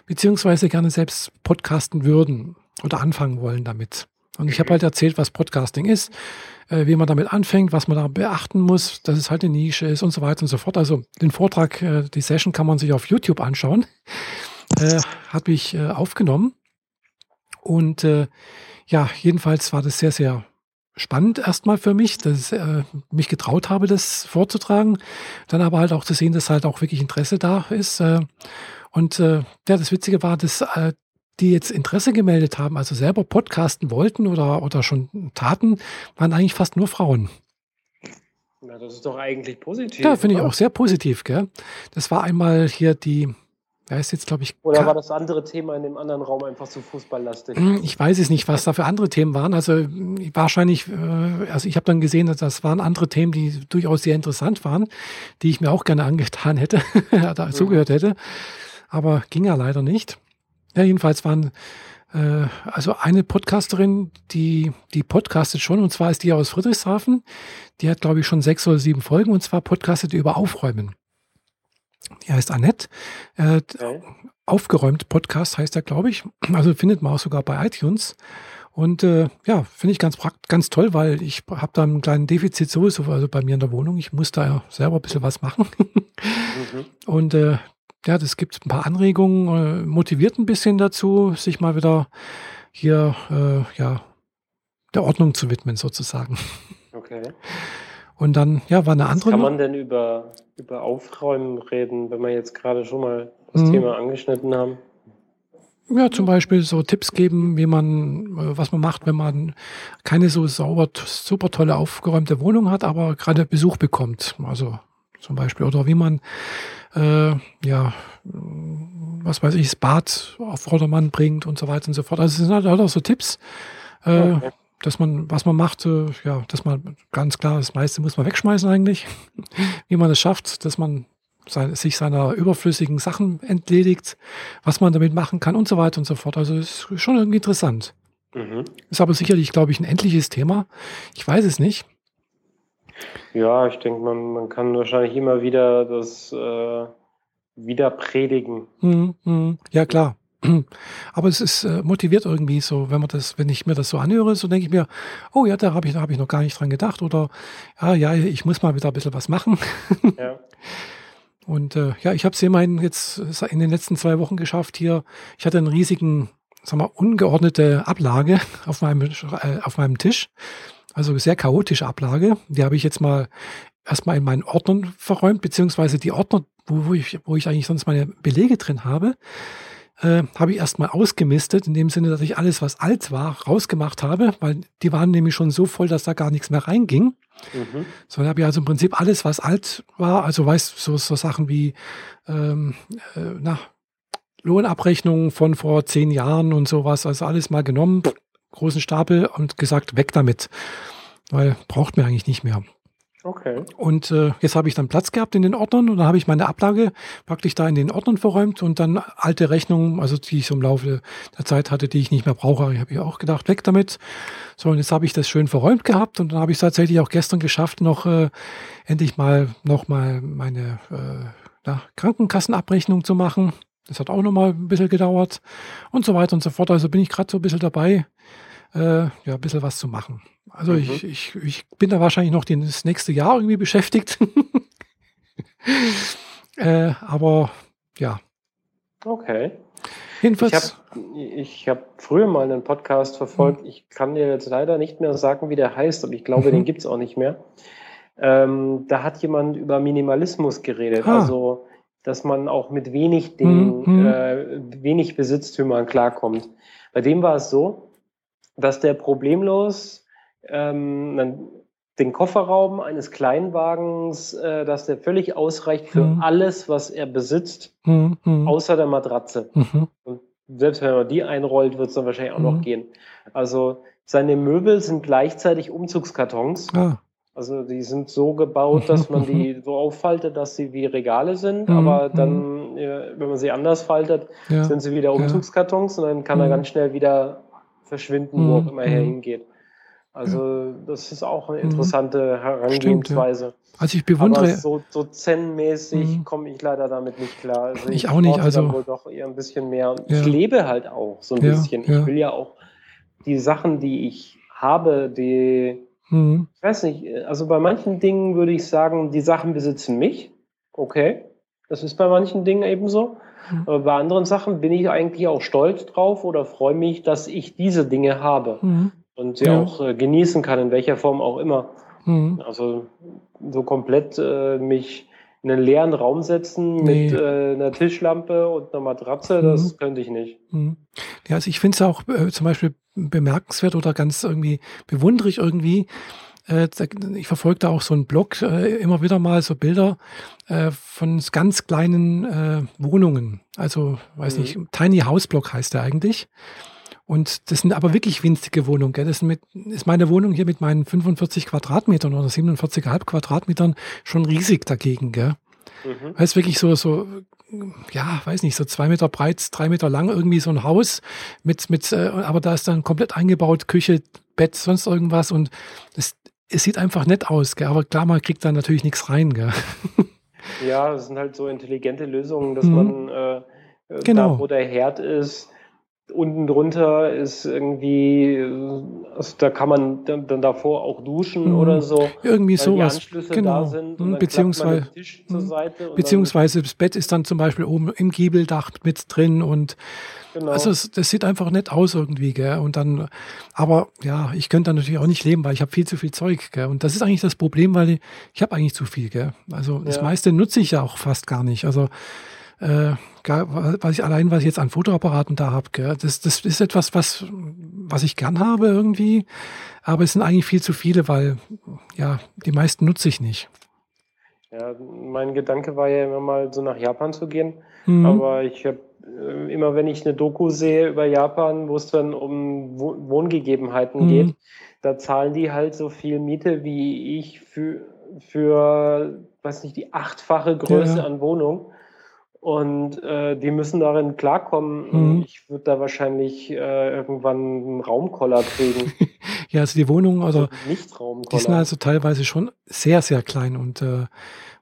beziehungsweise gerne selbst podcasten würden oder anfangen wollen damit. Und ich habe halt erzählt, was Podcasting ist, äh, wie man damit anfängt, was man da beachten muss, dass es halt eine Nische ist und so weiter und so fort. Also den Vortrag, äh, die Session kann man sich auf YouTube anschauen. Äh, habe ich äh, aufgenommen. Und äh, ja, jedenfalls war das sehr, sehr spannend erstmal für mich, dass ich äh, mich getraut habe, das vorzutragen. Dann aber halt auch zu sehen, dass halt auch wirklich Interesse da ist. Äh, und äh, ja, das Witzige war, dass äh, die jetzt Interesse gemeldet haben, also selber podcasten wollten oder, oder schon taten, waren eigentlich fast nur Frauen. Na, das ist doch eigentlich positiv. Ja, finde ich auch sehr positiv. Gell? Das war einmal hier die da ist jetzt, glaube ich. Oder war das andere Thema in dem anderen Raum einfach zu fußballlastig? Hm, ich weiß es nicht, was da für andere Themen waren. Also wahrscheinlich, äh, also ich habe dann gesehen, dass das waren andere Themen, die durchaus sehr interessant waren, die ich mir auch gerne angetan hätte, da mhm. zugehört hätte. Aber ging ja leider nicht. Ja, jedenfalls waren äh, also eine Podcasterin, die, die podcastet schon, und zwar ist die aus Friedrichshafen. Die hat, glaube ich, schon sechs oder sieben Folgen, und zwar podcastet über Aufräumen. Die heißt Annette. Äh, okay. Aufgeräumt Podcast heißt er, glaube ich. Also findet man auch sogar bei iTunes. Und äh, ja, finde ich ganz ganz toll, weil ich habe da einen kleinen Defizit sowieso, also bei mir in der Wohnung. Ich muss da ja selber ein bisschen was machen. mhm. Und äh, ja, das gibt ein paar Anregungen, äh, motiviert ein bisschen dazu, sich mal wieder hier äh, ja der Ordnung zu widmen, sozusagen. Okay. Und dann, ja, war eine andere. Was kann man denn über, über Aufräumen reden, wenn wir jetzt gerade schon mal das mhm. Thema angeschnitten haben? Ja, zum Beispiel so Tipps geben, wie man, äh, was man macht, wenn man keine so sauber, super tolle aufgeräumte Wohnung hat, aber gerade Besuch bekommt. Also zum Beispiel, oder wie man, äh, ja, was weiß ich, das Bad auf Vordermann bringt und so weiter und so fort. Also es sind halt auch so Tipps, äh, okay dass man, was man macht, äh, ja, dass man ganz klar, das meiste muss man wegschmeißen eigentlich. Wie man es schafft, dass man sein, sich seiner überflüssigen Sachen entledigt, was man damit machen kann und so weiter und so fort. Also ist schon irgendwie interessant. Mhm. Ist aber sicherlich, glaube ich, ein endliches Thema. Ich weiß es nicht. Ja, ich denke, man, man kann wahrscheinlich immer wieder das äh, wieder predigen. Mhm, mh. Ja, klar. Aber es ist äh, motiviert irgendwie so, wenn man das, wenn ich mir das so anhöre, so denke ich mir, oh ja, da habe ich, da habe ich noch gar nicht dran gedacht oder ja, ja, ich muss mal wieder ein bisschen was machen. Ja. Und äh, ja, ich habe es immerhin jetzt in den letzten zwei Wochen geschafft hier. Ich hatte einen riesigen, sag mal, ungeordnete Ablage auf meinem, äh, auf meinem Tisch. Also sehr chaotische Ablage. Die habe ich jetzt mal erstmal in meinen Ordnern verräumt, beziehungsweise die Ordner, wo, wo, ich, wo ich eigentlich sonst meine Belege drin habe äh, habe ich erstmal ausgemistet, in dem Sinne, dass ich alles, was alt war, rausgemacht habe, weil die waren nämlich schon so voll, dass da gar nichts mehr reinging. Mhm. So habe ich also im Prinzip alles, was alt war, also weißt so, so Sachen wie ähm, äh, na, Lohnabrechnungen von vor zehn Jahren und sowas, also alles mal genommen, großen Stapel und gesagt, weg damit. Weil braucht mir eigentlich nicht mehr. Okay. Und äh, jetzt habe ich dann Platz gehabt in den Ordnern und dann habe ich meine Ablage praktisch da in den Ordnern verräumt und dann alte Rechnungen, also die ich so im Laufe der Zeit hatte, die ich nicht mehr brauche, habe ich auch gedacht, weg damit. So, und jetzt habe ich das schön verräumt gehabt und dann habe ich es tatsächlich auch gestern geschafft, noch äh, endlich mal noch mal meine äh, na, Krankenkassenabrechnung zu machen. Das hat auch noch mal ein bisschen gedauert und so weiter und so fort. Also bin ich gerade so ein bisschen dabei, äh, ja, ein bisschen was zu machen. Also mhm. ich, ich, ich bin da wahrscheinlich noch das nächste Jahr irgendwie beschäftigt. äh, aber ja. Okay. Jedenfalls. Ich habe hab früher mal einen Podcast verfolgt. Mhm. Ich kann dir jetzt leider nicht mehr sagen, wie der heißt, aber ich glaube, mhm. den gibt es auch nicht mehr. Ähm, da hat jemand über Minimalismus geredet. Ah. Also, dass man auch mit wenig Dingen, mhm. äh, wenig Besitztümern klarkommt. Bei dem war es so, dass der problemlos ähm, den Kofferraum eines Kleinwagens, äh, dass der völlig ausreicht für mhm. alles, was er besitzt, mhm. mhm. außer der Matratze. Mhm. Und selbst wenn man die einrollt, wird es dann wahrscheinlich auch noch mhm. gehen. Also seine Möbel sind gleichzeitig Umzugskartons. Ah. Also die sind so gebaut, dass man die so auffaltet, dass sie wie Regale sind, aber dann, wenn man sie anders faltet, ja. sind sie wieder Umzugskartons und dann kann er ganz schnell wieder verschwinden, wo auch immer er hingeht. Also das ist auch eine mhm. interessante Herangehensweise. Stimmt, ja. Also ich bewundere. Aber so, so zen-mäßig mhm. komme ich leider damit nicht klar. Also ich, ich auch nicht. Also wohl doch eher ein bisschen mehr. Ja. Ich lebe halt auch so ein ja, bisschen. Ich will ja auch die Sachen, die ich habe, die, Mhm. ich weiß nicht, also bei manchen Dingen würde ich sagen, die Sachen besitzen mich. Okay, das ist bei manchen Dingen eben so. Mhm. Aber bei anderen Sachen bin ich eigentlich auch stolz drauf oder freue mich, dass ich diese Dinge habe Mhm. Und sie Ja. auch äh, genießen kann, in welcher Form auch immer. Mhm. Also so komplett äh, mich in einen leeren Raum setzen Nee. mit äh, einer Tischlampe und einer Matratze, das könnte ich nicht. Mhm. Ja, also ich finde es auch äh, zum Beispiel bemerkenswert oder ganz irgendwie bewundere ich irgendwie. Äh, ich verfolge da auch so einen Blog, äh, immer wieder mal so Bilder von ganz kleinen Wohnungen. Also, weiß Mhm. nicht, Tiny House Blog heißt der eigentlich. Und das sind aber wirklich winzige Wohnungen. Gell? Das mit, ist meine Wohnung hier mit meinen 45 Quadratmetern oder 47,5 Quadratmetern schon riesig dagegen. Gell? Mhm. Weil es wirklich so, so, ja, weiß nicht, so zwei Meter breit, drei Meter lang irgendwie so ein Haus mit, mit, äh, aber da ist dann komplett eingebaut, Küche, Bett, sonst irgendwas und es, es sieht einfach nett aus, gell? aber klar, man kriegt da natürlich nichts rein, gell? Ja, das sind halt so intelligente Lösungen, dass Mhm. man äh, Genau. da, wo der Herd ist, unten drunter ist irgendwie, also da kann man dann, dann davor auch duschen Mhm. oder so. Irgendwie sowas, genau. sind Mhm, dann beziehungsweise, den Tisch zur Mhm. Beziehungsweise das Bett ist dann zum Beispiel oben im Giebeldach mit drin und dann, genau. Also es, das sieht einfach nett aus irgendwie, gell? Und dann, aber ja, ich könnte da natürlich auch nicht leben, weil ich habe viel zu viel Zeug, gell? Und das ist eigentlich das Problem, weil ich, ich habe eigentlich zu viel, gell? Also das Ja. meiste nutze ich ja auch fast gar nicht. Also äh, was ich allein, was ich jetzt an Fotoapparaten da habe? Das, das ist etwas, was, was ich gern habe irgendwie, aber es sind eigentlich viel zu viele, weil ja, die meisten nutze ich nicht. ja, mein Gedanke war ja immer mal so nach Japan zu gehen, Mhm. aber ich habe äh, immer, wenn ich eine Doku sehe über Japan, wo es dann um Wo Wohngegebenheiten Mhm. geht, da zahlen die halt so viel Miete wie ich für, für weiß nicht, die achtfache Größe Ja. an Wohnung. Und äh, die müssen darin klarkommen. Mhm. Ich würde da wahrscheinlich äh, irgendwann einen Raumkoller kriegen. ja, also die Wohnung, also nicht Die sind Raumkoller. also teilweise schon sehr, sehr klein und äh,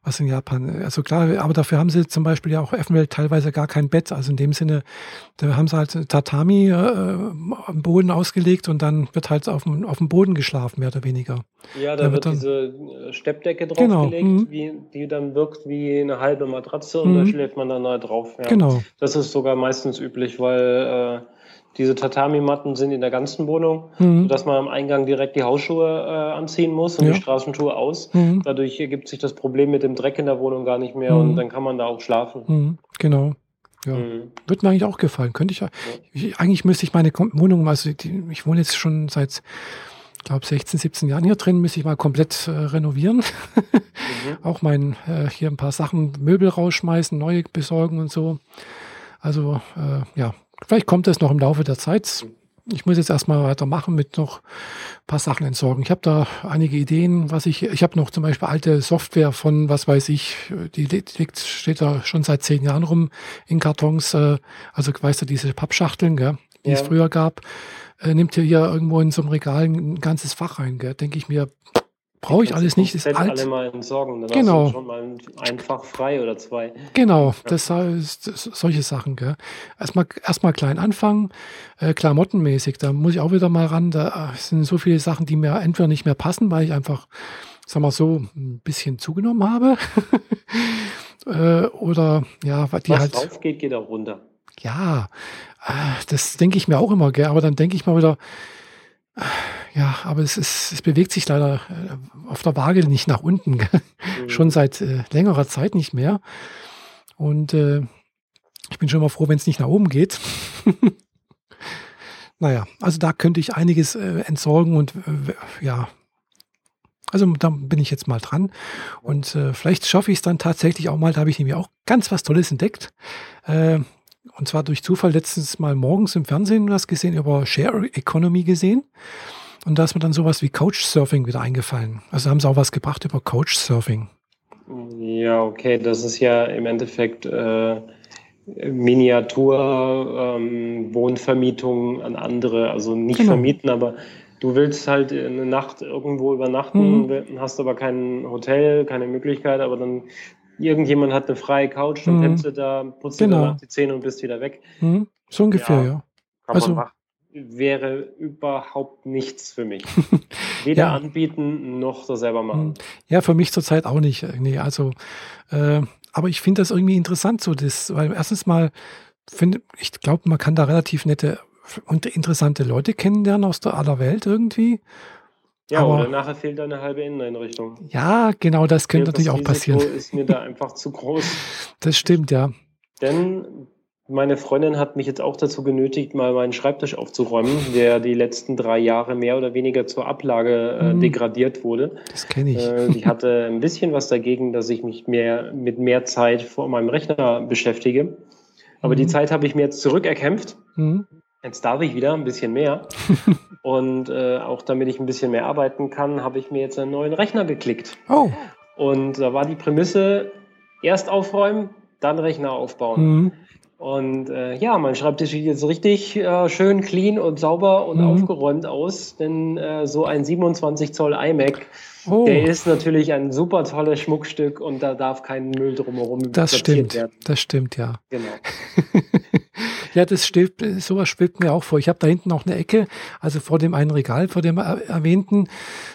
was in Japan, also klar, aber dafür haben sie zum Beispiel ja auch Effenwelt teilweise gar kein Bett. Also in dem Sinne, da haben sie halt Tatami äh, am Boden ausgelegt und dann wird halt auf dem, auf dem Boden geschlafen, mehr oder weniger. Ja, Da da wird wird dann- diese äh, Steppdecke Genau, draufgelegt, mhm. wie, die dann wirkt wie eine halbe Matratze und Mhm. da schläft man dann halt drauf. Ja. Genau. Das ist sogar meistens üblich, weil äh, diese Tatami-Matten sind in der ganzen Wohnung, Mhm. sodass man am Eingang direkt die Hausschuhe äh, anziehen muss und Ja. die Straßenschuhe aus. Mhm. Dadurch ergibt sich das Problem mit dem Dreck in der Wohnung gar nicht mehr Mhm. und dann kann man da auch schlafen. Mhm. Genau. Ja. Mhm. Wird mir eigentlich auch gefallen. Könnte ich, ja- ich eigentlich müsste ich meine Wohnung, also die, ich wohne jetzt schon seit, glaube 16, 17 Jahren hier drin, müsste ich mal komplett äh, renovieren. Mhm. auch mein äh, hier ein paar Sachen, Möbel rausschmeißen, neue besorgen und so. Also äh, ja, vielleicht kommt es noch im Laufe der Zeit. Ich muss jetzt erstmal weitermachen mit noch ein paar Sachen entsorgen. Ich habe da einige Ideen, was ich, ich habe noch zum Beispiel alte Software von, was weiß ich, die liegt, steht da schon seit zehn Jahren rum in Kartons, äh, also weißt du, diese Pappschachteln, gell, die es Ja. früher gab, äh, nimmt hier, hier irgendwo in so einem Regal ein ganzes Fach rein, gell, denke ich mir, brauche ich alles nicht, ist alt. alle mal entsorgen. Dann Genau. hast du schon mal ein, ein Fach frei oder zwei. Genau, das heißt solche Sachen, gell. Erstmal erstmal klein anfangen, äh, klamottenmäßig, da muss ich auch wieder mal ran. Da äh, sind so viele Sachen, die mir entweder nicht mehr passen, weil ich einfach, sag mal so, ein bisschen zugenommen habe. äh, oder ja, weil die Was halt. drauf geht, geht auch runter. Ja, äh, das denke ich mir auch immer, gell? aber dann denke ich mal wieder, äh, ja, aber es, ist, es bewegt sich leider äh, auf der Waage nicht nach unten? Mhm. schon seit äh, längerer Zeit nicht mehr. Und äh, ich bin schon mal froh, wenn es nicht nach oben geht. naja, also da könnte ich einiges äh, entsorgen und äh, ja. Also da bin ich jetzt mal dran. Und äh, vielleicht schaffe ich es dann tatsächlich auch mal, da habe ich nämlich auch ganz was Tolles entdeckt. Und zwar durch Zufall letztens mal morgens im Fernsehen was gesehen, über Share Economy gesehen. Und da ist mir dann sowas wie Couchsurfing wieder eingefallen. Also haben sie auch was gebracht über Couchsurfing. Ja, okay, das ist ja im Endeffekt äh, Miniatur ähm, Wohnvermietung an andere, also nicht Genau. vermieten, aber du willst halt eine Nacht irgendwo übernachten, Mhm. hast aber kein Hotel, keine Möglichkeit, aber dann irgendjemand hat eine freie Couch, dann Mhm. pennst du da, putzt dir Genau. danach die Zähne und bist wieder weg. Hm? So ungefähr, Ja. ja. Kann Also- man machen. Wäre überhaupt nichts für mich. Weder ja. anbieten noch so selber machen. Hm. Ja, für mich zurzeit auch nicht. Nee, also, äh, aber ich finde das irgendwie interessant, so das, weil erstens mal finde ich glaube, man kann da relativ nette und interessante Leute kennenlernen aus der aller Welt irgendwie. Ja, aber, oder nachher fehlt eine halbe Inneneinrichtung. Ja, genau, das könnte natürlich auch passieren. Das ist mir da einfach zu groß. Das stimmt, ja. Denn meine Freundin hat mich jetzt auch dazu genötigt, mal meinen Schreibtisch aufzuräumen, der die letzten drei Jahre mehr oder weniger zur Ablage äh, mhm. degradiert wurde. Das kenne ich. Äh, ich hatte ein bisschen was dagegen, dass ich mich mehr mit mehr Zeit vor meinem Rechner beschäftige. Aber mhm. die Zeit habe ich mir jetzt zurückerkämpft. Mhm. Jetzt darf ich wieder ein bisschen mehr. und äh, auch damit ich ein bisschen mehr arbeiten kann, habe ich mir jetzt einen neuen Rechner geklickt. Oh. Und da war die Prämisse, erst aufräumen, dann Rechner aufbauen. Und äh, ja, mein Schreibtisch sieht jetzt richtig äh, schön clean und sauber und mhm. aufgeräumt aus, denn äh, so ein 27 Zoll iMac Oh. Der ist natürlich ein super tolles Schmuckstück und da darf kein Müll drumherum das stimmt, werden. Das stimmt, ja. Genau. ja, das steht, sowas schwebt mir auch vor. Ich habe da hinten auch eine Ecke, also vor dem einen Regal, vor dem erwähnten,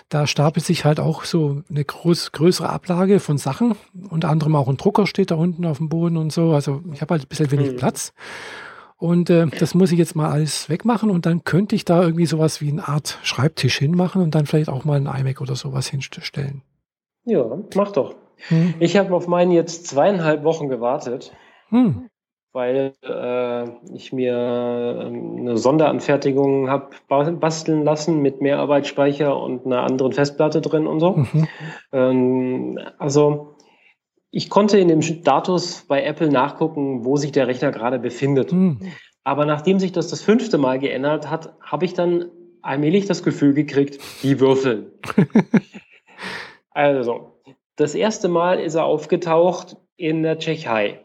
da stapelt sich halt auch so eine groß, größere Ablage von Sachen. Unter anderem auch ein Drucker steht da unten auf dem Boden und so. Also ich habe halt ein bisschen wenig mhm. Platz. Und äh, das muss ich jetzt mal alles wegmachen und dann könnte ich da irgendwie sowas wie eine Art Schreibtisch hinmachen und dann vielleicht auch mal ein iMac oder sowas hinstellen. Ja, mach doch. Hm. Ich habe auf meinen jetzt zweieinhalb Wochen gewartet, hm. Weil äh, ich mir ähm, eine Sonderanfertigung habe basteln lassen mit Mehrarbeitsspeicher und einer anderen Festplatte drin und so. Mhm. Ähm, also ich konnte in dem Status bei Apple nachgucken, wo sich der Rechner gerade befindet. Mhm. Aber nachdem sich das das fünfte Mal geändert hat, habe ich dann allmählich das Gefühl gekriegt, die würfeln. also, das erste Mal ist er aufgetaucht in der Tschechei.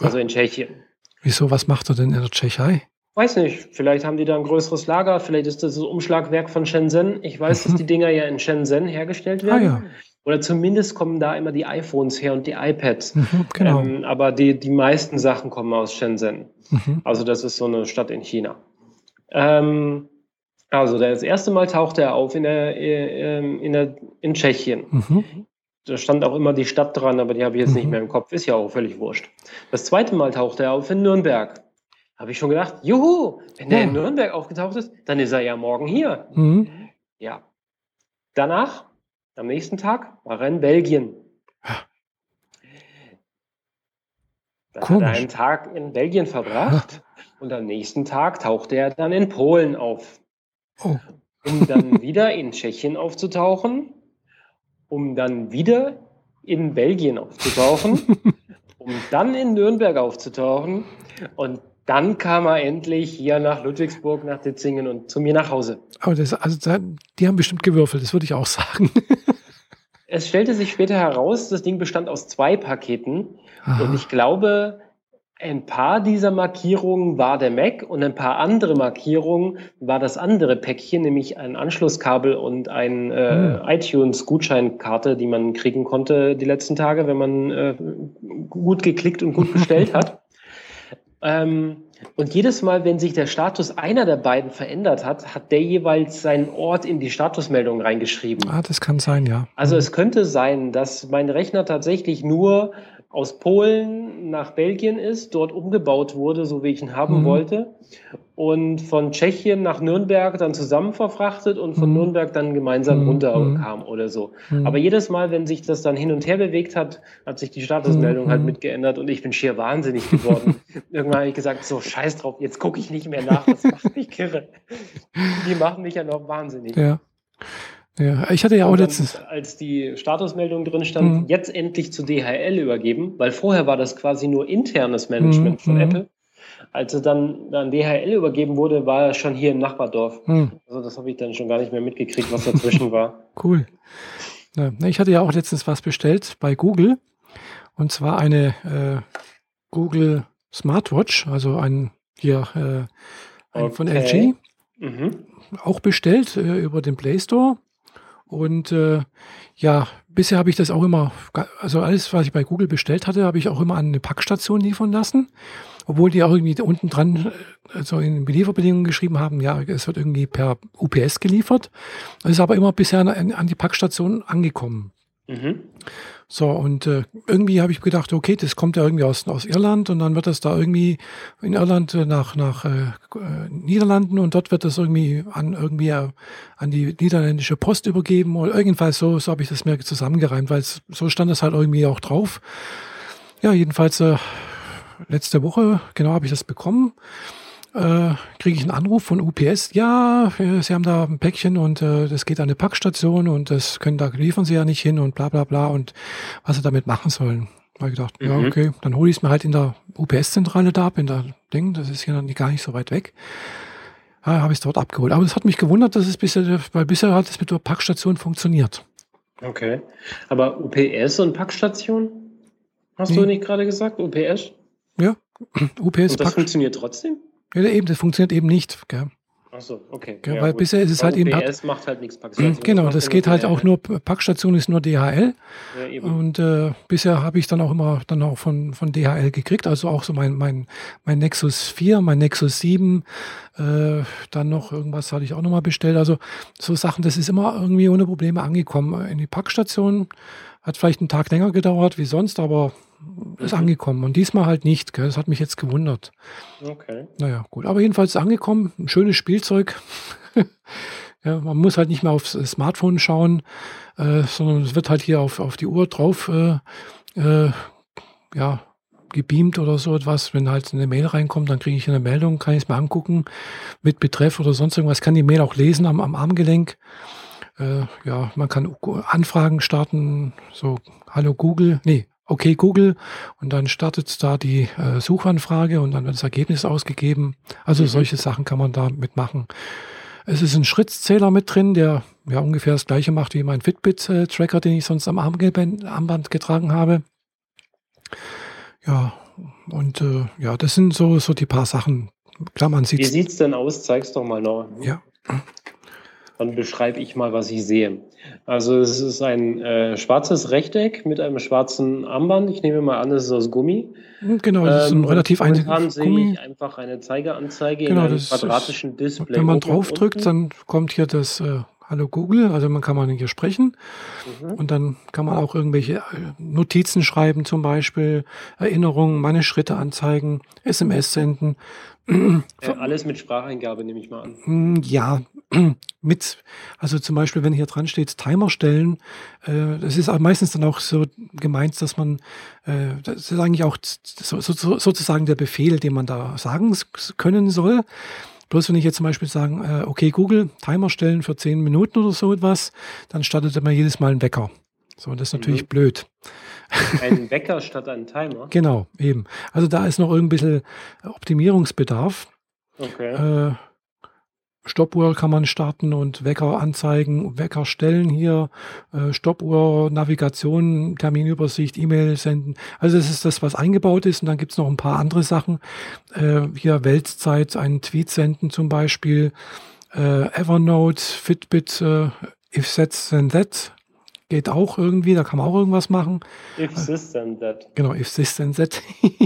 Also in Tschechien. Wieso, was macht er denn in der Tschechei? Weiß nicht, vielleicht haben die da ein größeres Lager, vielleicht ist das das Umschlagwerk von Shenzhen. Ich weiß, dass die Dinger ja in Shenzhen hergestellt werden. Ah, ja. Oder zumindest kommen da immer die iPhones her und die iPads. Mhm, genau. Ähm, aber die, die meisten Sachen kommen aus Shenzhen. Mhm. Also das ist so eine Stadt in China. Ähm, also das erste Mal tauchte er auf in, der, äh, ähm, in, der, in Tschechien. Mhm. Da stand auch immer die Stadt dran, aber die habe ich jetzt nicht mhm. mehr im Kopf. Ist ja auch völlig wurscht. Das zweite Mal tauchte er auf in Nürnberg. Habe ich schon gedacht, juhu, wenn ja. er in Nürnberg aufgetaucht ist, dann ist er ja morgen hier. Mhm. Ja. Danach am nächsten Tag war er in Belgien. Dann Komisch. hat er einen Tag in Belgien verbracht und am nächsten Tag tauchte er dann in Polen auf. Oh. Um dann wieder in Tschechien aufzutauchen, um dann wieder in Belgien aufzutauchen, um dann in Nürnberg aufzutauchen und dann kam er endlich hier nach Ludwigsburg, nach Ditzingen und zu mir nach Hause. Aber das, also die haben bestimmt gewürfelt, das würde ich auch sagen. es stellte sich später heraus, das Ding bestand aus zwei Paketen. Aha. Und ich glaube, ein paar dieser Markierungen war der Mac und ein paar andere Markierungen war das andere Päckchen, nämlich ein Anschlusskabel und ein äh, hm. iTunes-Gutscheinkarte, die man kriegen konnte die letzten Tage, wenn man äh, gut geklickt und gut bestellt hat. Ähm, und jedes Mal, wenn sich der Status einer der beiden verändert hat, hat der jeweils seinen Ort in die Statusmeldung reingeschrieben. Ah, das kann sein, ja. Also es könnte sein, dass mein Rechner tatsächlich nur aus Polen nach Belgien ist, dort umgebaut wurde, so wie ich ihn haben mhm. wollte, und von Tschechien nach Nürnberg dann zusammen verfrachtet und von mhm. Nürnberg dann gemeinsam mhm. runterkam oder so. Mhm. Aber jedes Mal, wenn sich das dann hin und her bewegt hat, hat sich die Statusmeldung halt mhm. mitgeändert und ich bin schier wahnsinnig geworden. Irgendwann habe ich gesagt, so scheiß drauf, jetzt gucke ich nicht mehr nach, das macht mich kirre. Die machen mich ja noch wahnsinnig. Ja. Ja, ich hatte ja auch letztens. Als die Statusmeldung drin stand, mhm. jetzt endlich zu DHL übergeben, weil vorher war das quasi nur internes Management mhm. von. Apple. Als es dann an DHL übergeben wurde, war er schon hier im Nachbardorf. Mhm. Also das habe ich dann schon gar nicht mehr mitgekriegt, was dazwischen war. Cool. Ja, ich hatte ja auch letztens was bestellt bei Google. Und zwar eine äh, Google Smartwatch, also ein hier äh, ein okay. von LG. Mhm. Auch bestellt äh, über den Play Store. Und äh, ja, bisher habe ich das auch immer, also alles, was ich bei Google bestellt hatte, habe ich auch immer an eine Packstation liefern lassen. obwohl die auch irgendwie unten dran äh, so in den Lieferbedingungen geschrieben haben, ja, es wird irgendwie per UPS geliefert. Es ist aber immer bisher an, an die Packstation angekommen. Mhm. So, und äh, irgendwie habe ich gedacht, okay, das kommt ja irgendwie aus, aus Irland und dann wird das da irgendwie in Irland äh, nach, nach äh, äh, Niederlanden und dort wird das irgendwie an irgendwie äh, an die niederländische Post übergeben oder irgendwann so, so habe ich das mir zusammengereimt, weil so stand das halt irgendwie auch drauf. Ja, jedenfalls äh, letzte Woche, genau, habe ich das bekommen äh, kriege ich einen Anruf von UPS, ja, äh, Sie haben da ein Päckchen und äh, das geht an eine Packstation und das können da liefern Sie ja nicht hin und bla bla bla und was Sie damit machen sollen. Da habe ich gedacht, mhm. ja, okay, dann hole ich es mir halt in der UPS-Zentrale da ab, in der Ding, das ist ja dann gar nicht so weit weg. Ja, habe ich es dort abgeholt. Aber es hat mich gewundert, dass es bisher, weil bisher hat es mit der Packstation funktioniert. Okay. Aber UPS und Packstation? Hast nee. du nicht gerade gesagt? UPS? Ja, UPS. Und das funktioniert trotzdem? Ja, eben, das funktioniert eben nicht. Gell? Ach so, okay. Gell, ja, weil gut. bisher ist es halt eben. PS macht halt nichts Packstation. Genau, das, das geht halt auch nur, Packstation ist nur DHL. Ja, und äh, bisher habe ich dann auch immer dann auch von, von DHL gekriegt. Also auch so mein, mein, mein Nexus 4, mein Nexus 7, äh, dann noch irgendwas hatte ich auch nochmal bestellt. Also so Sachen, das ist immer irgendwie ohne Probleme angekommen. In die Packstation hat vielleicht einen Tag länger gedauert wie sonst, aber ist angekommen. Und diesmal halt nicht. Gell? Das hat mich jetzt gewundert. Okay. Naja, gut. Aber jedenfalls ist angekommen. Ein schönes Spielzeug. ja, man muss halt nicht mehr aufs Smartphone schauen, äh, sondern es wird halt hier auf, auf die Uhr drauf äh, äh, ja, gebeamt oder so etwas. Wenn halt eine Mail reinkommt, dann kriege ich eine Meldung, kann ich es mir angucken mit Betreff oder sonst irgendwas. Kann die Mail auch lesen am, am Armgelenk. Äh, ja, man kann Anfragen starten, so Hallo Google, nee, okay Google und dann startet da die äh, Suchanfrage und dann wird das Ergebnis ausgegeben. Also mhm. solche Sachen kann man da mitmachen. Es ist ein Schrittzähler mit drin, der ja ungefähr das gleiche macht wie mein Fitbit-Tracker, den ich sonst am Armband getragen habe. Ja, und äh, ja, das sind so, so die paar Sachen. Klar, man sieht. Wie sieht es denn aus? Zeig's doch mal noch. Ja. Dann beschreibe ich mal, was ich sehe. Also es ist ein äh, schwarzes Rechteck mit einem schwarzen Armband. Ich nehme mal an, es ist aus Gummi. Hm, genau, das ist ein ähm, relativ einfaches Gummi. sehe ich einfach eine Zeigeranzeige genau, in einem quadratischen ist, Display. Wenn man draufdrückt, dann kommt hier das äh, Hallo Google, also man kann man hier sprechen mhm. und dann kann man auch irgendwelche äh, Notizen schreiben, zum Beispiel Erinnerungen, meine Schritte anzeigen, SMS senden. Ja, alles mit Spracheingabe nehme ich mal an. Hm, ja, mit, also zum Beispiel, wenn hier dran steht, Timer stellen, äh, das ist meistens dann auch so gemeint, dass man, äh, das ist eigentlich auch so, so, sozusagen der Befehl, den man da sagen können soll. Bloß wenn ich jetzt zum Beispiel sagen, äh, okay, Google, Timer stellen für zehn Minuten oder so etwas, dann startet er mir jedes Mal einen Wecker. So, das ist natürlich mhm. blöd. Ein Wecker statt ein Timer? genau, eben. Also da ist noch ein bisschen Optimierungsbedarf. Okay. Äh, Stoppuhr kann man starten und Wecker anzeigen, Wecker stellen hier, äh, Stoppuhr, Navigation, Terminübersicht, E-Mail senden. Also das ist das, was eingebaut ist. Und dann gibt es noch ein paar andere Sachen. Äh, hier Weltzeit, einen Tweet senden zum Beispiel. Äh, Evernote, Fitbit, äh, if that's then that geht auch irgendwie, da kann man auch irgendwas machen. If this then that. Genau, if this then that.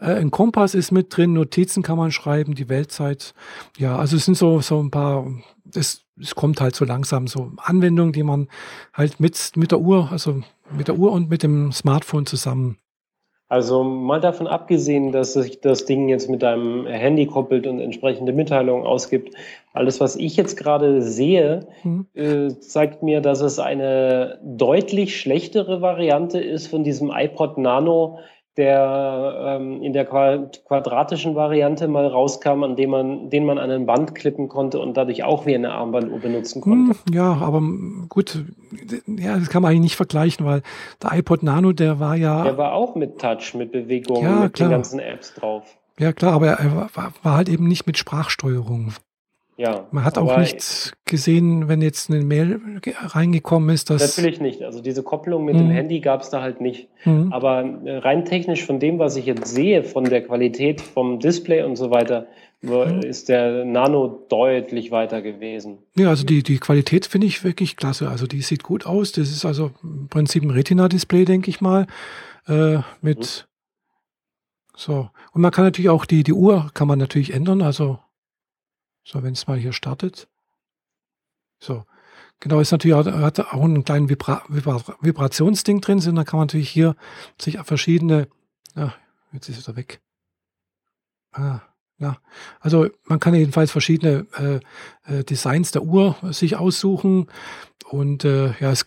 Äh, ein Kompass ist mit drin, Notizen kann man schreiben, die Weltzeit. Ja, also es sind so, so ein paar, es, es kommt halt so langsam so Anwendungen, die man halt mit, mit der Uhr, also mit der Uhr und mit dem Smartphone zusammen also mal davon abgesehen, dass sich das Ding jetzt mit deinem Handy koppelt und entsprechende Mitteilungen ausgibt, alles, was ich jetzt gerade sehe, mhm. äh, zeigt mir, dass es eine deutlich schlechtere Variante ist von diesem iPod Nano, der ähm, in der quadratischen Variante mal rauskam, an dem man, den man an ein Band klippen konnte und dadurch auch wie eine Armbanduhr benutzen konnte. Hm, ja, aber gut, ja, das kann man eigentlich nicht vergleichen, weil der iPod Nano, der war ja. Der war auch mit Touch, mit Bewegung, ja, mit klar. den ganzen Apps drauf. Ja, klar, aber er war, war halt eben nicht mit Sprachsteuerung. Ja. Man hat auch nicht gesehen, wenn jetzt eine Mail reingekommen ist, dass. Natürlich nicht. Also diese Kopplung mit mhm. dem Handy gab es da halt nicht. Mhm. Aber äh, rein technisch von dem, was ich jetzt sehe, von der Qualität vom Display und so weiter, mhm. ist der Nano deutlich weiter gewesen. Ja, also die, die Qualität finde ich wirklich klasse. Also die sieht gut aus. Das ist also im Prinzip ein Retina-Display, denke ich mal, äh, mit So. Und man kann natürlich auch die, die Uhr kann man natürlich ändern. Also, so, wenn es mal hier startet. So. Genau, ist natürlich auch, hat auch einen kleinen Vibra Vibra Vibrationsding drin. Und dann kann man natürlich hier sich verschiedene, ja, jetzt ist er weg. Ah, ja, also man kann jedenfalls verschiedene äh, äh, Designs der Uhr sich aussuchen und äh, ja, es,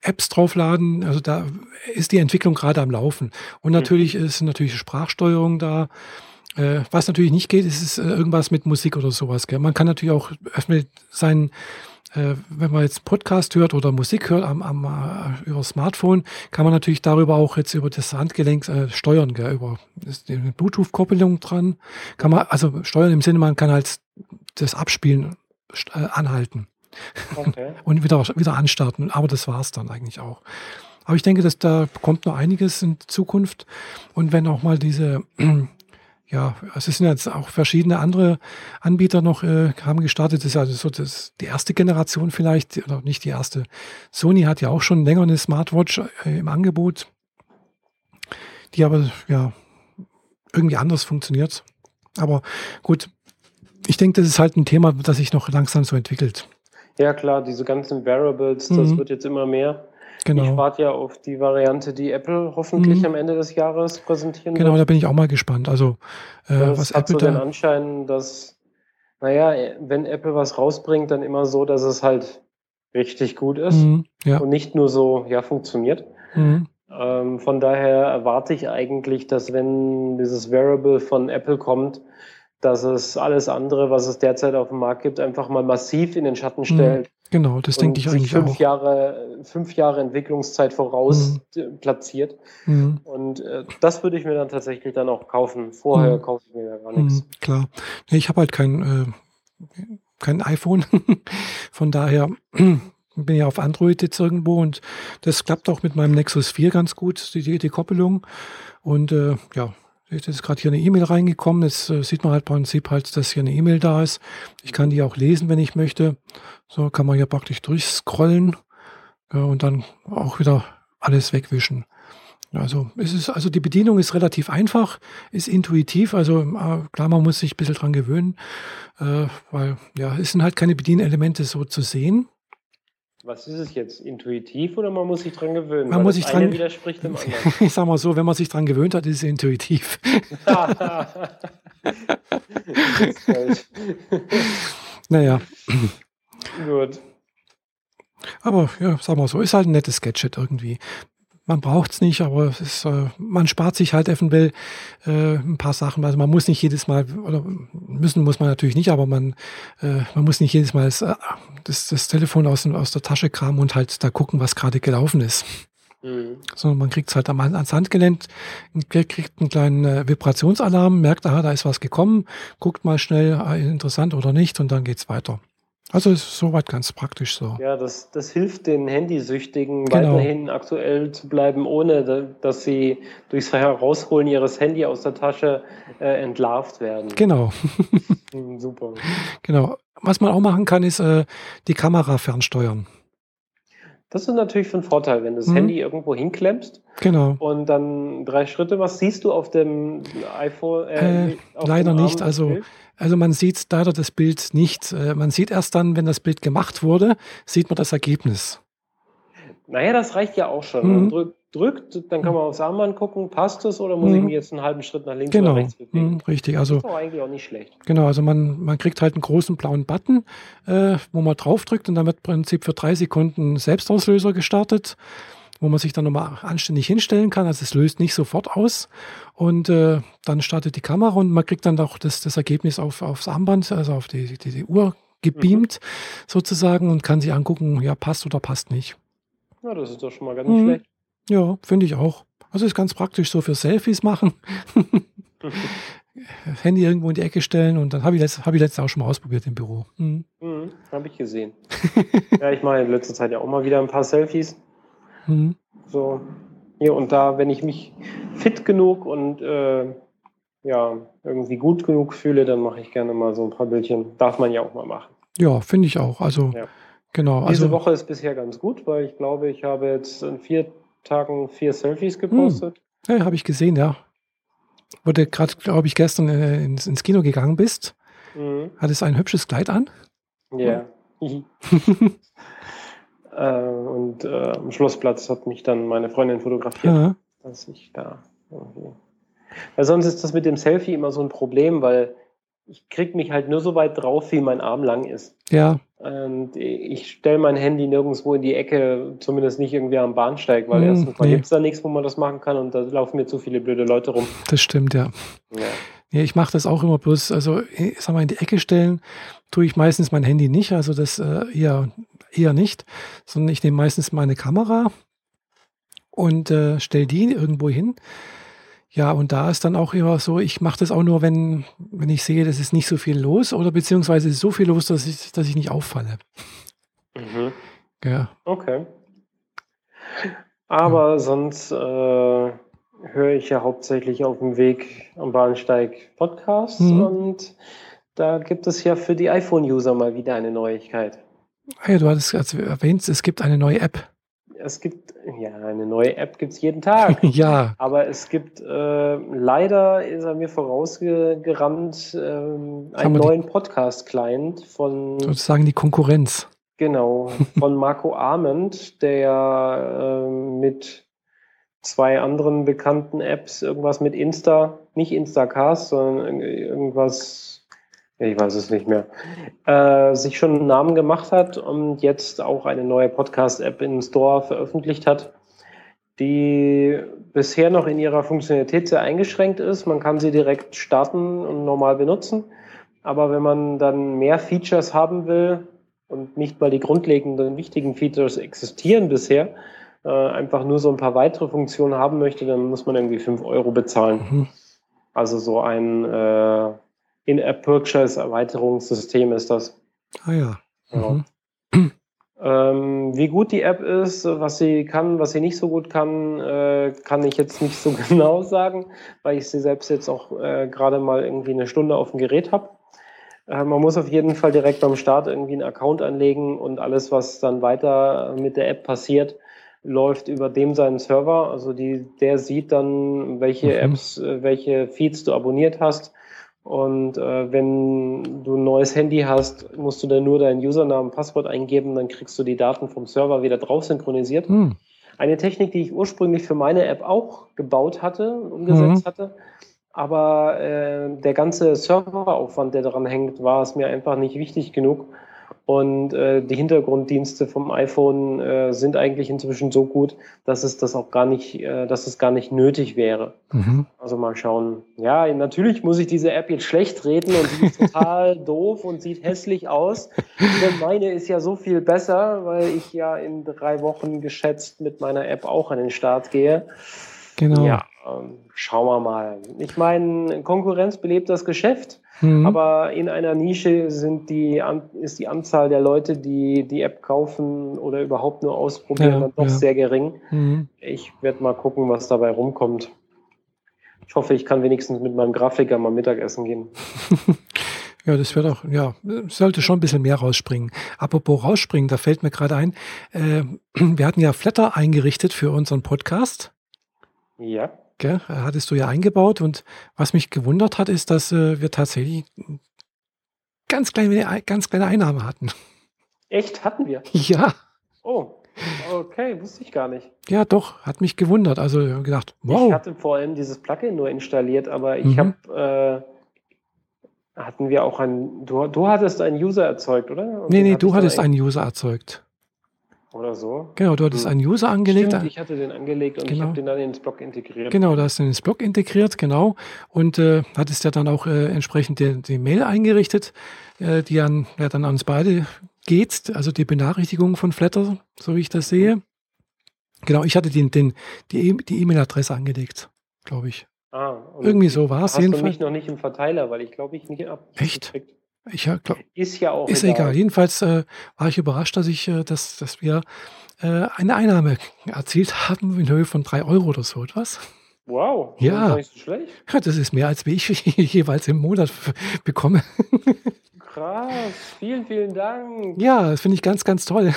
Apps draufladen. Also da ist die Entwicklung gerade am Laufen. Und natürlich mhm. ist natürlich Sprachsteuerung da. Äh, was natürlich nicht geht, ist, ist äh, irgendwas mit Musik oder sowas. Gell? Man kann natürlich auch öffnet sein äh, wenn man jetzt Podcast hört oder Musik hört am, am, äh, über Smartphone, kann man natürlich darüber auch jetzt über das Handgelenk äh, steuern, gell, über eine Bluetooth-Koppelung dran. Kann man, also steuern im Sinne, man kann halt das Abspielen äh, anhalten. Okay. Und wieder, wieder anstarten. Aber das war es dann eigentlich auch. Aber ich denke, dass da kommt noch einiges in Zukunft. Und wenn auch mal diese ja, es sind jetzt auch verschiedene andere Anbieter noch äh, haben gestartet. Das ist also so das, die erste Generation vielleicht, oder nicht die erste. Sony hat ja auch schon länger eine Smartwatch äh, im Angebot, die aber ja irgendwie anders funktioniert. Aber gut, ich denke, das ist halt ein Thema, das sich noch langsam so entwickelt. Ja, klar, diese ganzen Variables, das mhm. wird jetzt immer mehr. Genau. Ich warte ja auf die Variante, die Apple hoffentlich mhm. am Ende des Jahres präsentieren genau, wird. Genau, da bin ich auch mal gespannt. Also, äh, das was hat Apple so den Anschein, dass, naja, wenn Apple was rausbringt, dann immer so, dass es halt richtig gut ist mhm, ja. und nicht nur so, ja, funktioniert. Mhm. Ähm, von daher erwarte ich eigentlich, dass wenn dieses Variable von Apple kommt, dass es alles andere, was es derzeit auf dem Markt gibt, einfach mal massiv in den Schatten mhm. stellt. Genau, das denke ich eigentlich fünf auch. Jahre, fünf Jahre Entwicklungszeit voraus mhm. platziert. Mhm. Und äh, das würde ich mir dann tatsächlich dann auch kaufen. Vorher mhm. kaufe ich mir ja gar nichts. Mhm, klar. Nee, ich habe halt kein, äh, kein iPhone. Von daher bin ich auf Android jetzt irgendwo und das klappt auch mit meinem Nexus 4 ganz gut, die, die Koppelung. Und äh, ja, Jetzt ist gerade hier eine E-Mail reingekommen. Jetzt äh, sieht man halt im Prinzip halt, dass hier eine E-Mail da ist. Ich kann die auch lesen, wenn ich möchte. So kann man hier praktisch durchscrollen äh, und dann auch wieder alles wegwischen. Also es ist, also die Bedienung ist relativ einfach, ist intuitiv, also äh, klar, man muss sich ein bisschen dran gewöhnen, äh, weil ja, es sind halt keine Bedienelemente so zu sehen. Was ist es jetzt? Intuitiv oder man muss sich dran gewöhnen? Man muss sich dran widerspricht dem anderen. ich sag mal so, wenn man sich dran gewöhnt hat, ist es intuitiv. naja. Gut. Aber ja, sag mal so, ist halt ein nettes Gadget irgendwie man braucht es nicht, aber ist, äh, man spart sich halt eventuell äh, ein paar Sachen. Also man muss nicht jedes Mal, oder müssen muss man natürlich nicht, aber man, äh, man muss nicht jedes Mal das, äh, das, das Telefon aus, aus der Tasche kramen und halt da gucken, was gerade gelaufen ist. Mhm. Sondern man kriegt es halt am, ans Handgelenk, kriegt einen kleinen äh, Vibrationsalarm, merkt, aha, da ist was gekommen, guckt mal schnell, äh, interessant oder nicht, und dann geht's weiter. Also ist soweit ganz praktisch so. Ja, das, das hilft den Handysüchtigen genau. weiterhin aktuell zu bleiben, ohne dass sie durchs Herausholen ihres Handy aus der Tasche äh, entlarvt werden. Genau. Hm, super. Genau. Was man auch machen kann, ist äh, die Kamera fernsteuern. Das ist natürlich von Vorteil, wenn du das mhm. Handy irgendwo hinklemmst genau. und dann drei Schritte machst, siehst du auf dem iPhone. Äh, äh, auf leider nicht. Also Bild? Also man sieht leider das Bild nicht. Äh, man sieht erst dann, wenn das Bild gemacht wurde, sieht man das Ergebnis. Naja, das reicht ja auch schon. Mhm. Man drückt, dann kann man aufs Armband gucken, passt es oder muss mhm. ich mich jetzt einen halben Schritt nach links genau. oder rechts bewegen? Mhm, richtig, also. Das ist auch eigentlich auch nicht schlecht. Genau, also man, man kriegt halt einen großen blauen Button, äh, wo man draufdrückt und dann wird im Prinzip für drei Sekunden Selbstauslöser gestartet wo man sich dann nochmal anständig hinstellen kann. Also es löst nicht sofort aus. Und äh, dann startet die Kamera und man kriegt dann auch das, das Ergebnis auf, aufs Armband, also auf die, die, die Uhr gebeamt mhm. sozusagen und kann sich angucken, ja, passt oder passt nicht. Ja, das ist doch schon mal ganz mhm. schlecht. Ja, finde ich auch. Also ist ganz praktisch so für Selfies machen. Handy irgendwo in die Ecke stellen und dann habe ich, letzt, hab ich letztes auch schon mal ausprobiert im Büro. Mhm. Mhm, habe ich gesehen. ja, ich mache in letzter Zeit ja auch mal wieder ein paar Selfies. Mhm. So hier und da, wenn ich mich fit genug und äh, ja, irgendwie gut genug fühle, dann mache ich gerne mal so ein paar Bildchen. Darf man ja auch mal machen. Ja, finde ich auch. Also, ja. Genau. Diese also, Woche ist bisher ganz gut, weil ich glaube, ich habe jetzt in vier Tagen vier Selfies gepostet. Hm. Ja, habe ich gesehen, ja. wo du gerade, glaube ich, gestern äh, ins, ins, Kino gegangen bist. Mhm. Hattest ein hübsches Kleid an? Ja. äh, und äh, am Schlossplatz hat mich dann meine Freundin fotografiert, ja. dass ich da irgendwie. Weil sonst ist das mit dem Selfie immer so ein Problem, weil ich krieg mich halt nur so weit drauf, wie mein Arm lang ist. Ja. Und ich stelle mein Handy nirgendwo in die Ecke, zumindest nicht irgendwie am Bahnsteig, weil hm, erstens nee. gibt es da nichts, wo man das machen kann und da laufen mir zu viele blöde Leute rum. Das stimmt, ja. ja. ja ich mache das auch immer bloß, also ich sag mal, in die Ecke stellen tue ich meistens mein Handy nicht, also das äh, eher, eher nicht, sondern ich nehme meistens meine Kamera und äh, stelle die irgendwo hin ja, und da ist dann auch immer so, ich mache das auch nur, wenn, wenn ich sehe, das ist nicht so viel los oder beziehungsweise ist so viel los, dass ich, dass ich nicht auffalle. Mhm. Ja. Okay. Aber ja. sonst äh, höre ich ja hauptsächlich auf dem Weg am Bahnsteig Podcasts mhm. und da gibt es ja für die iPhone-User mal wieder eine Neuigkeit. Ah ja, du hattest erwähnt, es gibt eine neue App es gibt, ja, eine neue App gibt es jeden Tag. ja. Aber es gibt, äh, leider ist er mir vorausgerannt, äh, einen neuen Podcast-Client von. Sozusagen die Konkurrenz. Genau, von Marco Arment, der äh, mit zwei anderen bekannten Apps, irgendwas mit Insta, nicht Instacast, sondern irgendwas ich weiß es nicht mehr, äh, sich schon einen Namen gemacht hat und jetzt auch eine neue Podcast-App in den Store veröffentlicht hat, die bisher noch in ihrer Funktionalität sehr eingeschränkt ist. Man kann sie direkt starten und normal benutzen. Aber wenn man dann mehr Features haben will und nicht mal die grundlegenden wichtigen Features existieren bisher, äh, einfach nur so ein paar weitere Funktionen haben möchte, dann muss man irgendwie 5 Euro bezahlen. Mhm. Also so ein äh, In-App-Purchase-Erweiterungssystem ist das. Ah ja. Mhm. Ähm, wie gut die App ist, was sie kann, was sie nicht so gut kann, äh, kann ich jetzt nicht so genau sagen, weil ich sie selbst jetzt auch äh, gerade mal irgendwie eine Stunde auf dem Gerät habe. Äh, man muss auf jeden Fall direkt beim Start irgendwie einen Account anlegen und alles, was dann weiter mit der App passiert, läuft über dem seinen Server. Also die, der sieht dann, welche mhm. Apps, äh, welche Feeds du abonniert hast und äh, wenn du ein neues Handy hast, musst du dann nur deinen Usernamen, Passwort eingeben, dann kriegst du die Daten vom Server wieder drauf synchronisiert. Hm. Eine Technik, die ich ursprünglich für meine App auch gebaut hatte, umgesetzt mhm. hatte. Aber äh, der ganze Serveraufwand, der daran hängt, war es mir einfach nicht wichtig genug. Und äh, die Hintergrunddienste vom iPhone äh, sind eigentlich inzwischen so gut, dass es das auch gar nicht, äh, dass es gar nicht nötig wäre. Mhm. Also mal schauen. Ja, natürlich muss ich diese App jetzt schlecht reden und sie ist total doof und sieht hässlich aus. Denn meine ist ja so viel besser, weil ich ja in drei Wochen geschätzt mit meiner App auch an den Start gehe. Genau. Ja, ähm, schauen wir mal. Ich meine, Konkurrenz belebt das Geschäft. Mhm. Aber in einer Nische sind die, ist die Anzahl der Leute, die die App kaufen oder überhaupt nur ausprobieren, ja, dann doch ja. sehr gering. Mhm. Ich werde mal gucken, was dabei rumkommt. Ich hoffe, ich kann wenigstens mit meinem Grafiker mal Mittagessen gehen. Ja, das wird auch, ja, sollte schon ein bisschen mehr rausspringen. Apropos rausspringen, da fällt mir gerade ein, äh, wir hatten ja Flatter eingerichtet für unseren Podcast. Ja. Gell? Hattest du ja eingebaut und was mich gewundert hat, ist, dass äh, wir tatsächlich ganz kleine, ganz kleine Einnahmen hatten. Echt? Hatten wir? Ja. Oh, okay, wusste ich gar nicht. Ja, doch, hat mich gewundert. Also gedacht, wow. Ich hatte vor allem dieses Plugin nur installiert, aber ich mhm. habe, äh, hatten wir auch ein, du, du hattest einen User erzeugt, oder? Und nee, nee, du hattest einen User erzeugt oder so. Genau, du hattest hm. einen User angelegt. Stimmt, ich hatte den angelegt und genau. ich habe den dann ins Blog integriert. Genau, da hast du den ins Blog integriert, genau. Und äh, hattest ja dann auch äh, entsprechend die, die, Mail eingerichtet, äh, die an, ja, dann an uns beide geht, also die Benachrichtigung von Flatter, so wie ich das sehe. Genau, ich hatte den, den, die e-, E-Mail-Adresse angelegt, glaube ich. Ah, Irgendwie so war es jedenfalls. Du mich noch nicht im Verteiler, weil ich glaube, ich nicht ab. Echt? Gekriegt. Ich ja, glaub, ist ja auch ist egal. egal. Jedenfalls äh, war ich überrascht, dass ich, äh, dass, dass wir äh, eine Einnahme erzielt haben in Höhe von drei Euro oder so etwas. Wow, ja. Das, nicht so schlecht. ja, das ist mehr als wie ich jeweils im Monat bekomme. Krass, vielen, vielen Dank. Ja, das finde ich ganz, ganz toll.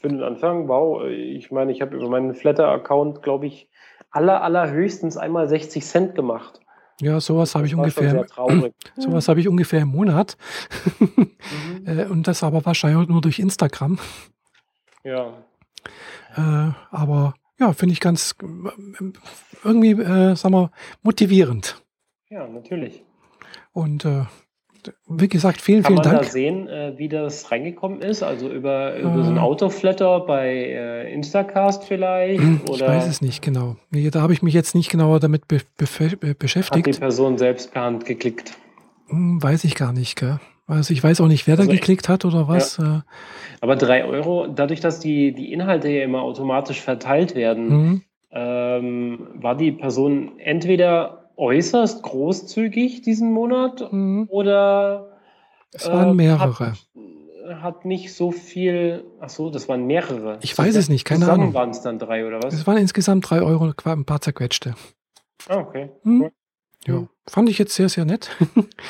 Für den Anfang, wow, ich meine, ich habe über meinen Flatter-Account, glaube ich, aller, allerhöchstens einmal 60 Cent gemacht. Ja, sowas habe ich ungefähr. Sowas habe ich ungefähr im Monat. Mhm. Äh, Und das aber wahrscheinlich nur durch Instagram. Ja. Äh, aber ja, finde ich ganz äh, irgendwie, äh, sagen wir, motivierend. ja, natürlich. Und äh, wie gesagt, vielen, Kann vielen man da Dank. sehen, äh, wie das reingekommen ist? Also über, über so ein Äh. Autoflatter bei äh, Instacast vielleicht? Ich Oder weiß es nicht genau. Nee, da habe ich mich jetzt nicht genauer damit be be hat die beschäftigt. Person selbst per Hand geklickt? Hm, weiß ich gar nicht. Gell? Also ich weiß auch nicht, wer da Also geklickt hat oder was. Äh, Aber drei Euro, dadurch, dass die, die Inhalte ja immer automatisch verteilt werden, hm, ähm, war die Person entweder äußerst großzügig diesen Monat hm. oder Es waren äh, mehrere. Hat, hat nicht so viel. Ach so, das waren mehrere. Ich weiß es nicht, keine Zusammen Ahnung. waren es dann drei oder was? Es waren insgesamt drei Euro, ein paar zerquetschte. Ah, okay. Hm? Cool. Ja, Mhm. fand ich jetzt sehr, sehr nett.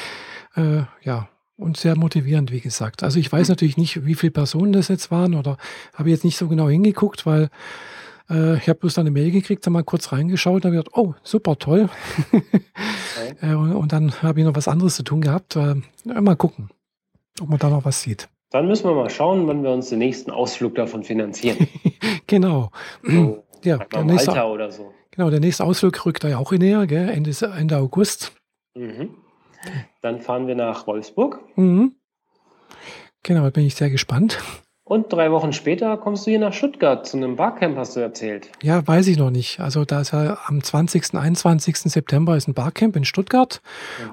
äh, ja, und sehr motivierend, wie gesagt. Also ich weiß natürlich nicht, wie viele Personen das jetzt waren oder habe jetzt nicht so genau hingeguckt, weil äh, ich habe bloß eine Mail gekriegt, dann mal kurz reingeschaut und habe gedacht, oh, super toll. äh, und, und dann habe ich noch was anderes zu tun gehabt. Äh, mal gucken, ob man da noch was sieht. Dann müssen wir mal schauen, wann wir uns den nächsten Ausflug davon finanzieren. genau. So, Ja, der nächste, Alter oder so. genau, der nächste Ausflug rückt da ja auch näher, gell? Ende, Ende August. Mhm. Dann fahren wir nach Wolfsburg Mhm. Genau, da bin ich sehr gespannt. Und drei Wochen später kommst du hier nach Stuttgart zu einem Barcamp, hast du erzählt. Ja, weiß ich noch nicht. Also da ist ja am 20., 21. September ist ein Barcamp in Stuttgart.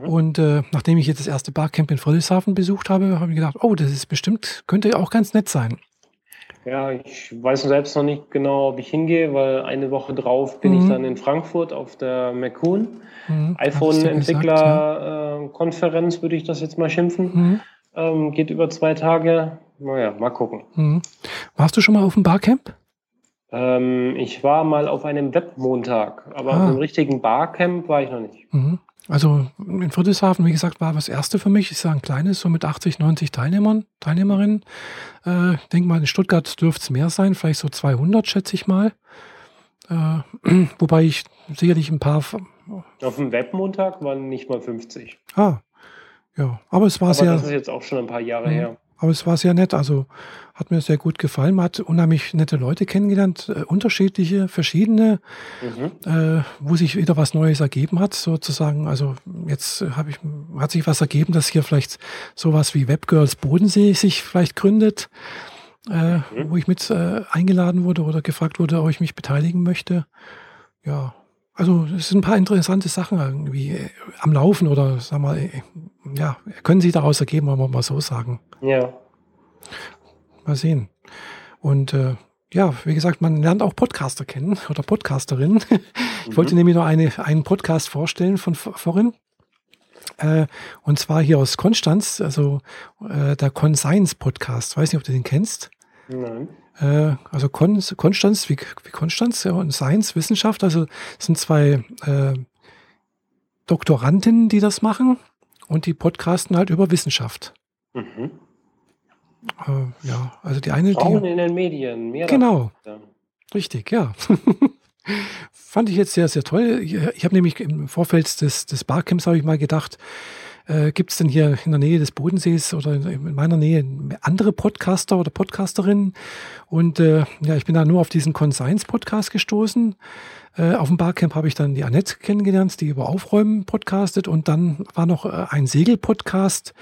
Mhm. Und äh, nachdem ich jetzt das erste Barcamp in Friedrichshafen besucht habe, habe ich gedacht, oh, das ist bestimmt, könnte auch ganz nett sein. Ja, ich weiß selbst noch nicht genau, ob ich hingehe, weil eine Woche drauf bin Mhm. ich dann in Frankfurt auf der McCoon Mhm, gesagt, ja. iPhone-Entwickler-Konferenz, würde ich das jetzt mal schimpfen. Mhm, Ähm, geht über zwei Tage. Naja, mal gucken. mhm. Warst du schon mal auf dem Barcamp? Ähm, ich war mal auf einem Webmontag, aber Ah. auf einem richtigen Barcamp war ich noch nicht. Mhm. Also in Friedrichshafen, wie gesagt, war das erste für mich. Ich sage ein kleines, so mit 80, 90 Teilnehmern, Teilnehmerinnen. Äh, Ich denke mal, in Stuttgart dürfte es mehr sein, vielleicht so 200, schätze ich mal. Äh, wobei ich sicherlich ein paar. Auf dem Webmontag waren nicht mal 50. Ah, ja, aber es war Aber sehr. das ist jetzt auch schon ein paar Jahre Mhm. her. Aber es war sehr nett. Also hat mir sehr gut gefallen. Man hat unheimlich nette Leute kennengelernt, äh, unterschiedliche, verschiedene, Mhm. äh, wo sich wieder was Neues ergeben hat, sozusagen. Also jetzt äh, habe ich, hat sich was ergeben, dass hier vielleicht sowas wie Webgirls Bodensee sich vielleicht gründet, äh, Mhm. wo ich mit äh, eingeladen wurde oder gefragt wurde, ob ich mich beteiligen möchte. Ja. Also es sind ein paar interessante Sachen irgendwie äh, am Laufen oder sag mal, äh, ja, können sich daraus ergeben, wollen wir mal so sagen. Ja. Mal sehen. Und äh, ja, wie gesagt, man lernt auch Podcaster kennen oder Podcasterinnen. Ich wollte Mhm. nämlich noch eine, einen Podcast vorstellen von vor- vorhin. Äh, und zwar hier aus Konstanz, also äh, der Conscience Podcast. Weiß nicht, ob du den kennst. Nein. Äh, also Kon Konstanz, wie, wie Konstanz, ja, und Science, Wissenschaft. Also sind zwei äh, Doktorandinnen, die das machen und die podcasten halt über Wissenschaft. Mhm. Äh, ja, also die eine, Frauen die. in den Medien. Mehr Genau. davon. Richtig, ja. Fand ich jetzt sehr, sehr toll. Ich, ich habe nämlich im Vorfeld des, des Barcamps habe ich mal gedacht, äh, gibt es denn hier in der Nähe des Bodensees oder in, in meiner Nähe andere Podcaster oder Podcasterinnen? Und äh, ja, ich bin da nur auf diesen Conscience Podcast gestoßen. Äh, auf dem Barcamp habe ich dann die Annette kennengelernt, die über Aufräumen podcastet. Und dann war noch äh, ein Segelpodcast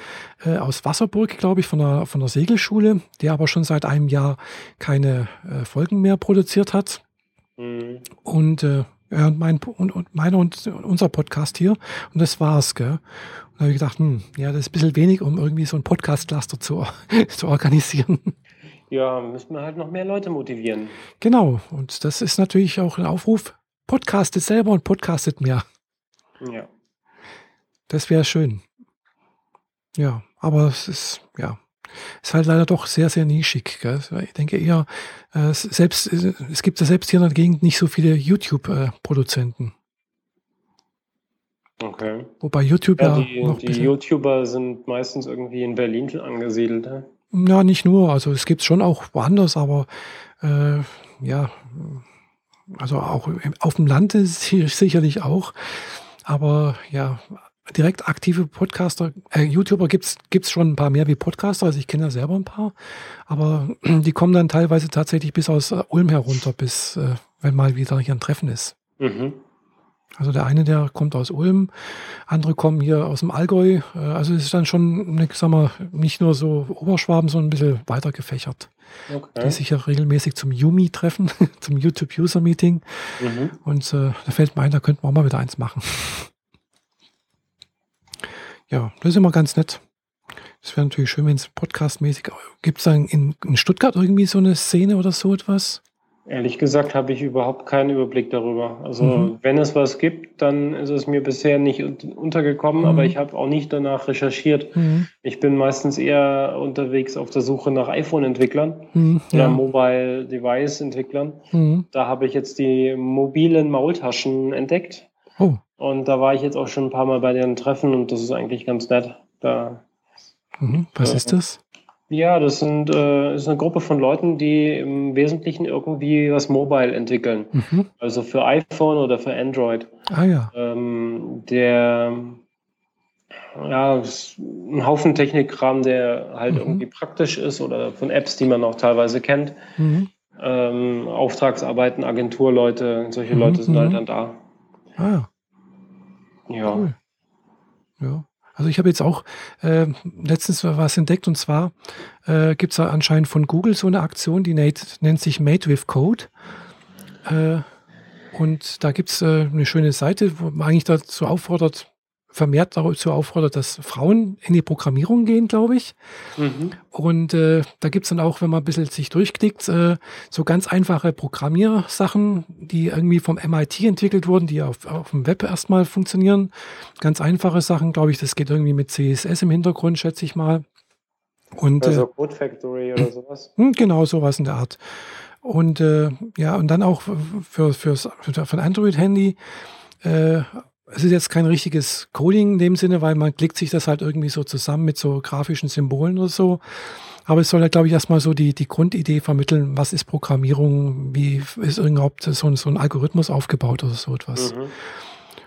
äh, aus Wasserburg, glaube ich, von der, von der Segelschule, der aber schon seit einem Jahr keine äh, Folgen mehr produziert hat. Mhm. Und ja, und mein und, und meiner und unser Podcast hier. Und das war's, gell? Da habe ich gedacht, hm, ja, das ist ein bisschen wenig, um irgendwie so ein Podcast-Cluster zu, zu organisieren. Ja, müssen wir halt noch mehr Leute motivieren. Genau. Und das ist natürlich auch ein Aufruf. Podcastet selber und podcastet mehr. Ja. Das wäre schön. Ja, aber es ist, ja, ist halt leider doch sehr, sehr nischig. Gell? Ich denke eher, äh, selbst, äh, es gibt ja selbst hier in der Gegend nicht so viele YouTube-Produzenten. Okay. Wobei YouTube Ja, ja, die, noch die YouTuber sind meistens irgendwie in Berlin angesiedelt. Ja, nicht nur. Also es gibt es schon auch woanders, aber äh, ja, also auch auf dem Land sicherlich auch. Aber ja, direkt aktive Podcaster, äh, YouTuber gibt's gibt's schon ein paar mehr wie Podcaster, also ich kenne ja selber ein paar, aber die kommen dann teilweise tatsächlich bis aus Ulm herunter, bis äh, wenn mal wieder hier ein Treffen ist. Mhm. Also der eine, der kommt aus Ulm, andere kommen hier aus dem Allgäu. Äh, also es ist dann schon, ne, sag mal, nicht nur so Oberschwaben, sondern ein bisschen weiter gefächert. Okay. Die sich ja regelmäßig zum Yumi treffen, zum YouTube User Meeting. Mhm. Und äh, da fällt mir ein, da könnten wir auch mal wieder eins machen. Ja, das ist immer ganz nett. Es wäre natürlich schön, wenn es podcastmäßig gibt. es in, in Stuttgart irgendwie so eine Szene oder so etwas? Ehrlich gesagt habe ich überhaupt keinen Überblick darüber. Also mhm. wenn es was gibt, dann ist es mir bisher nicht untergekommen, mhm. aber ich habe auch nicht danach recherchiert. Mhm. Ich bin meistens eher unterwegs auf der Suche nach iPhone-Entwicklern mhm. oder ja. Mobile Device-Entwicklern. Mhm. Da habe ich jetzt die mobilen Maultaschen entdeckt. Oh. Und da war ich jetzt auch schon ein paar Mal bei deren Treffen und das ist eigentlich ganz nett. Da, mhm. Was äh, ist das? Ja, das sind, äh, ist eine Gruppe von Leuten, die im Wesentlichen irgendwie was Mobile entwickeln. Mhm. Also für iPhone oder für Android. Ah ja. Ähm, der ja, ein Haufen Technikkram, der halt mhm. irgendwie praktisch ist oder von Apps, die man auch teilweise kennt. Mhm. Ähm, Auftragsarbeiten, Agenturleute, solche Leute sind halt mhm. dann da. Ah ja. Ja. Cool. Ja. Also ich habe jetzt auch äh, letztens was entdeckt und zwar äh, gibt es anscheinend von Google so eine Aktion, die nennt sich Made with Code. Äh, und da gibt es äh, eine schöne Seite, wo man eigentlich dazu auffordert, vermehrt dazu auffordert, dass Frauen in die Programmierung gehen, glaube ich. Mhm. Und äh, da gibt's dann auch, wenn man ein bisschen sich durchklickt, äh, so ganz einfache Programmiersachen, die irgendwie vom MIT entwickelt wurden, die auf, auf dem Web erstmal funktionieren. Ganz einfache Sachen, glaube ich, das geht irgendwie mit CSS im Hintergrund, schätze ich mal. Und, also Code Factory oder sowas. Hm, genau, sowas in der Art. Und äh, ja, und dann auch für, fürs, für, für ein Android-Handy äh, es ist jetzt kein richtiges Coding in dem Sinne, weil man klickt sich das halt irgendwie so zusammen mit so grafischen Symbolen oder so. Aber es soll ja, halt, glaube ich, erstmal so die, die Grundidee vermitteln, was ist Programmierung, wie ist überhaupt so ein, so ein Algorithmus aufgebaut oder so etwas. Mhm.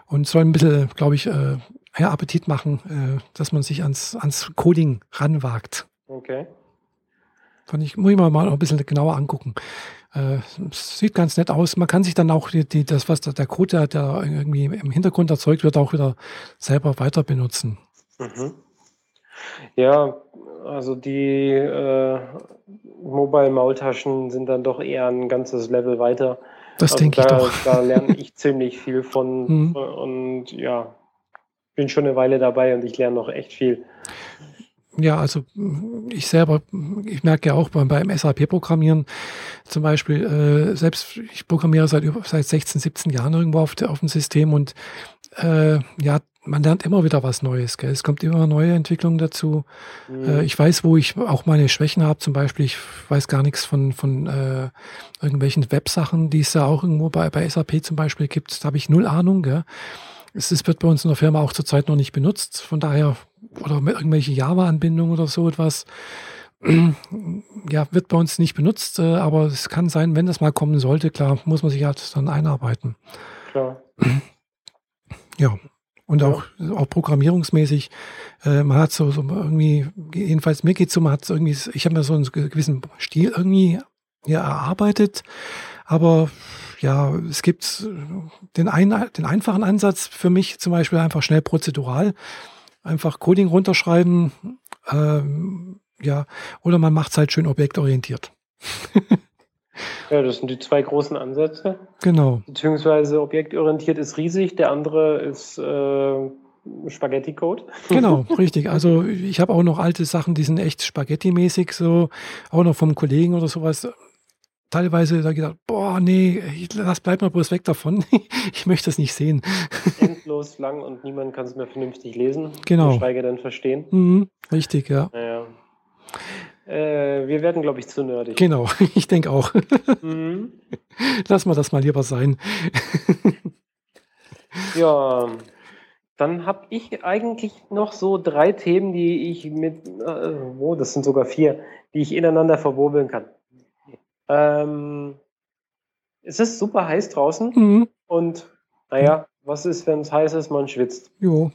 Und soll ein bisschen, glaube ich, äh, ja, Appetit machen, äh, dass man sich ans, ans Coding ranwagt. Okay. Fand ich, muss ich mal, mal ein bisschen genauer angucken. Äh, sieht ganz nett aus. Man kann sich dann auch die, die, das, was der, der Code, der irgendwie im Hintergrund erzeugt wird, auch wieder selber weiter benutzen. Mhm. Ja, also die äh, Mobile-Maultaschen sind dann doch eher ein ganzes Level weiter. Das also denke da, ich doch. Da lerne ich ziemlich viel von mhm. und ja, bin schon eine Weile dabei und ich lerne noch echt viel ja, also ich selber, ich merke ja auch beim, beim SAP-Programmieren zum Beispiel, äh, selbst ich programmiere seit, seit 16, 17 Jahren irgendwo auf, auf dem System und äh, ja, man lernt immer wieder was Neues. Gell? Es kommt immer neue Entwicklungen dazu. Mhm. Äh, ich weiß, wo ich auch meine Schwächen habe. Zum Beispiel, ich weiß gar nichts von, von äh, irgendwelchen Websachen, die es ja auch irgendwo bei, bei SAP zum Beispiel gibt. Da habe ich null Ahnung. Gell? Es, es wird bei uns in der Firma auch zurzeit noch nicht benutzt. Von daher oder irgendwelche Java-Anbindungen oder so etwas. Ja, wird bei uns nicht benutzt, äh, aber es kann sein, wenn das mal kommen sollte, klar, muss man sich halt dann einarbeiten. Klar. Ja, und ja. auch, auch programmierungsmäßig, äh, man hat so, so irgendwie, jedenfalls mir geht es so, man hat irgendwie, ich habe mir so einen gewissen Stil irgendwie ja, erarbeitet, aber ja, es gibt den, ein, den einfachen Ansatz für mich zum Beispiel einfach schnell prozedural einfach Coding runterschreiben, ähm, ja, oder man macht es halt schön objektorientiert. ja, das sind die zwei großen Ansätze. Genau. Beziehungsweise objektorientiert ist riesig, der andere ist äh, Spaghetti-Code. Genau, richtig. Also ich habe auch noch alte Sachen, die sind echt Spaghetti-mäßig, so auch noch vom Kollegen oder sowas teilweise da gedacht, boah, nee, lass bleib mal bloß weg davon. ich möchte es nicht sehen. Endlos lang und niemand kann es mehr vernünftig lesen. Genau. Geschweige denn verstehen. Mhm, richtig, ja. Naja. Äh, wir werden, glaube ich, zu nerdig. Genau, ich denke auch. Mhm. Lass mal das mal lieber sein. ja, dann habe ich eigentlich noch so drei Themen, die ich mit, äh, oh, das sind sogar vier, die ich ineinander verwurbeln kann. Ähm, es ist super heiß draußen Mhm. und naja, was ist, wenn es heiß ist? Man schwitzt. Jo.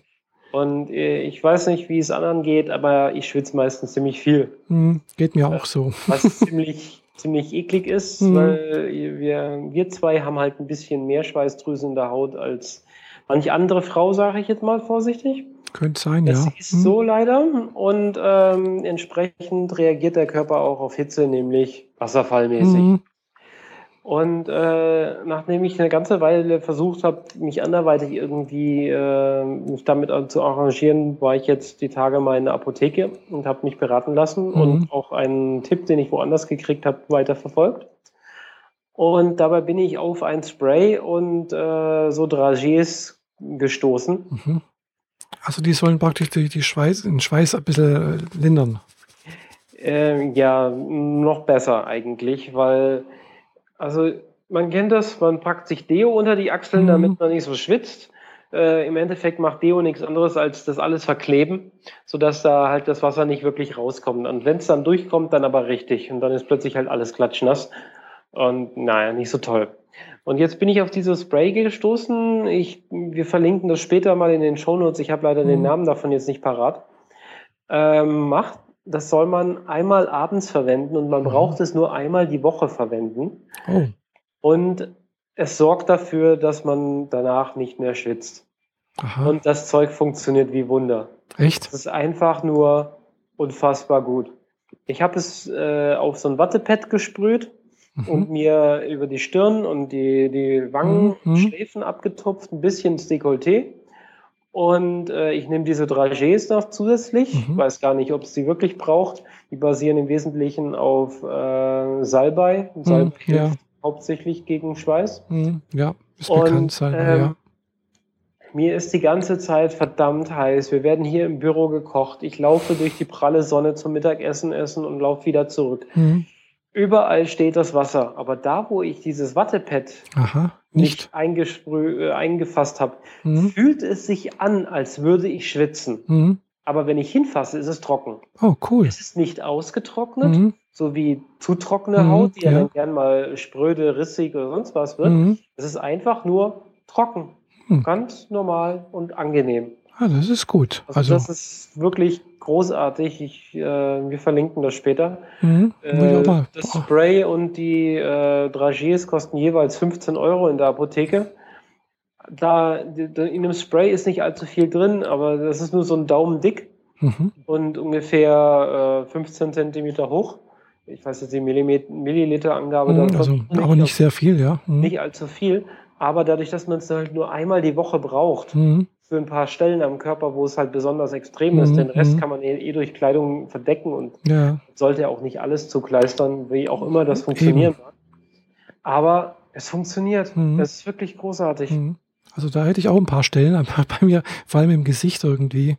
Und äh, ich weiß nicht, wie es anderen geht, aber ich schwitze meistens ziemlich viel. Mhm. Geht mir auch so. Was ziemlich, ziemlich eklig ist, Mhm. weil wir, wir zwei haben halt ein bisschen mehr Schweißdrüsen in der Haut als manch andere Frau, sage ich jetzt mal vorsichtig. Könnte sein, Das ja. ist Mhm. so leider. Und ähm, entsprechend reagiert der Körper auch auf Hitze, nämlich wasserfallmäßig. Mhm. Und äh, nachdem ich eine ganze Weile versucht habe, mich anderweitig irgendwie äh, mich damit zu arrangieren, war ich jetzt die Tage mal in der Apotheke und habe mich beraten lassen Mhm. und auch einen Tipp, den ich woanders gekriegt habe, weiterverfolgt. Und dabei bin ich auf ein Spray und äh, so Dragees gestoßen. Mhm. Also die sollen praktisch die, die Schweiß, den Schweiß ein bisschen äh, lindern. Ähm, ja, noch besser eigentlich, weil, also man kennt das, man packt sich Deo unter die Achseln, Mhm. damit man nicht so schwitzt. Äh, Im Endeffekt macht Deo nichts anderes, als das alles verkleben, sodass da halt das Wasser nicht wirklich rauskommt. Und wenn es dann durchkommt, dann aber richtig. Und dann ist plötzlich halt alles klatschnass. Und naja, nicht so toll. Und jetzt bin ich auf dieses Spray gestoßen. Ich, wir verlinken das später mal in den Shownotes. Ich habe leider den Mhm. Namen davon jetzt nicht parat. Ähm, macht, das soll man einmal abends verwenden und man Mhm. braucht es nur einmal die Woche verwenden. Oh, Und es sorgt dafür, dass man danach nicht mehr schwitzt. aha. Und das Zeug funktioniert wie Wunder. Echt? Es ist einfach nur unfassbar gut. Ich habe es äh, auf so ein Wattepad gesprüht und Mhm. mir über die Stirn und die, die Wangen, Mhm. Schläfen abgetupft, ein bisschen ins Dekolleté. Und äh, ich nehme diese Dragees noch zusätzlich. Mhm. Weiß gar nicht, ob es die wirklich braucht. Die basieren im Wesentlichen auf äh, Salbei. Salbei Mhm, ja. hauptsächlich gegen Schweiß. Mhm. Ja, ist Und, bekannt. Salbei, ähm, ja. Mir ist die ganze Zeit verdammt heiß. Wir werden hier im Büro gekocht. Ich laufe durch die pralle Sonne zum Mittagessen essen und laufe wieder zurück. Mhm. Überall steht das Wasser. Aber da, wo ich dieses Wattepad Aha, nicht nicht. äh, eingefasst habe, Mhm. fühlt es sich an, als würde ich schwitzen. Mhm. Aber wenn ich hinfasse, ist es trocken. Oh, cool. Es ist nicht ausgetrocknet, Mhm. so wie zu trockene Mhm, Haut, die ja, dann gern mal spröde, rissig oder sonst was wird. Mhm. Es ist einfach nur trocken. Hm. Ganz normal und angenehm. Ah, das ist gut. Also, Also, das ist wirklich großartig. Ich, äh, wir verlinken das später. mhm. Äh, das Spray und die äh, Dragees kosten jeweils 15 Euro in der Apotheke. Da, in dem Spray ist nicht allzu viel drin, aber das ist nur so ein Daumen dick mhm. und ungefähr äh, 15 Zentimeter hoch. Ich weiß jetzt die Milliliter-Angabe Mhm. Also, aber nicht sehr viel, ja. Mhm. nicht allzu viel. Aber dadurch, dass man es halt nur einmal die Woche braucht, Mhm. Für ein paar Stellen am Körper, wo es halt besonders extrem Mhm, ist. Den Rest mhm. kann man eh, eh durch Kleidung verdecken und Ja, sollte auch nicht alles zukleistern, wie auch immer das funktionieren mag. Aber es funktioniert. Mhm. Es ist wirklich großartig. Mhm. Also da hätte ich auch ein paar Stellen, aber bei mir, vor allem im Gesicht irgendwie.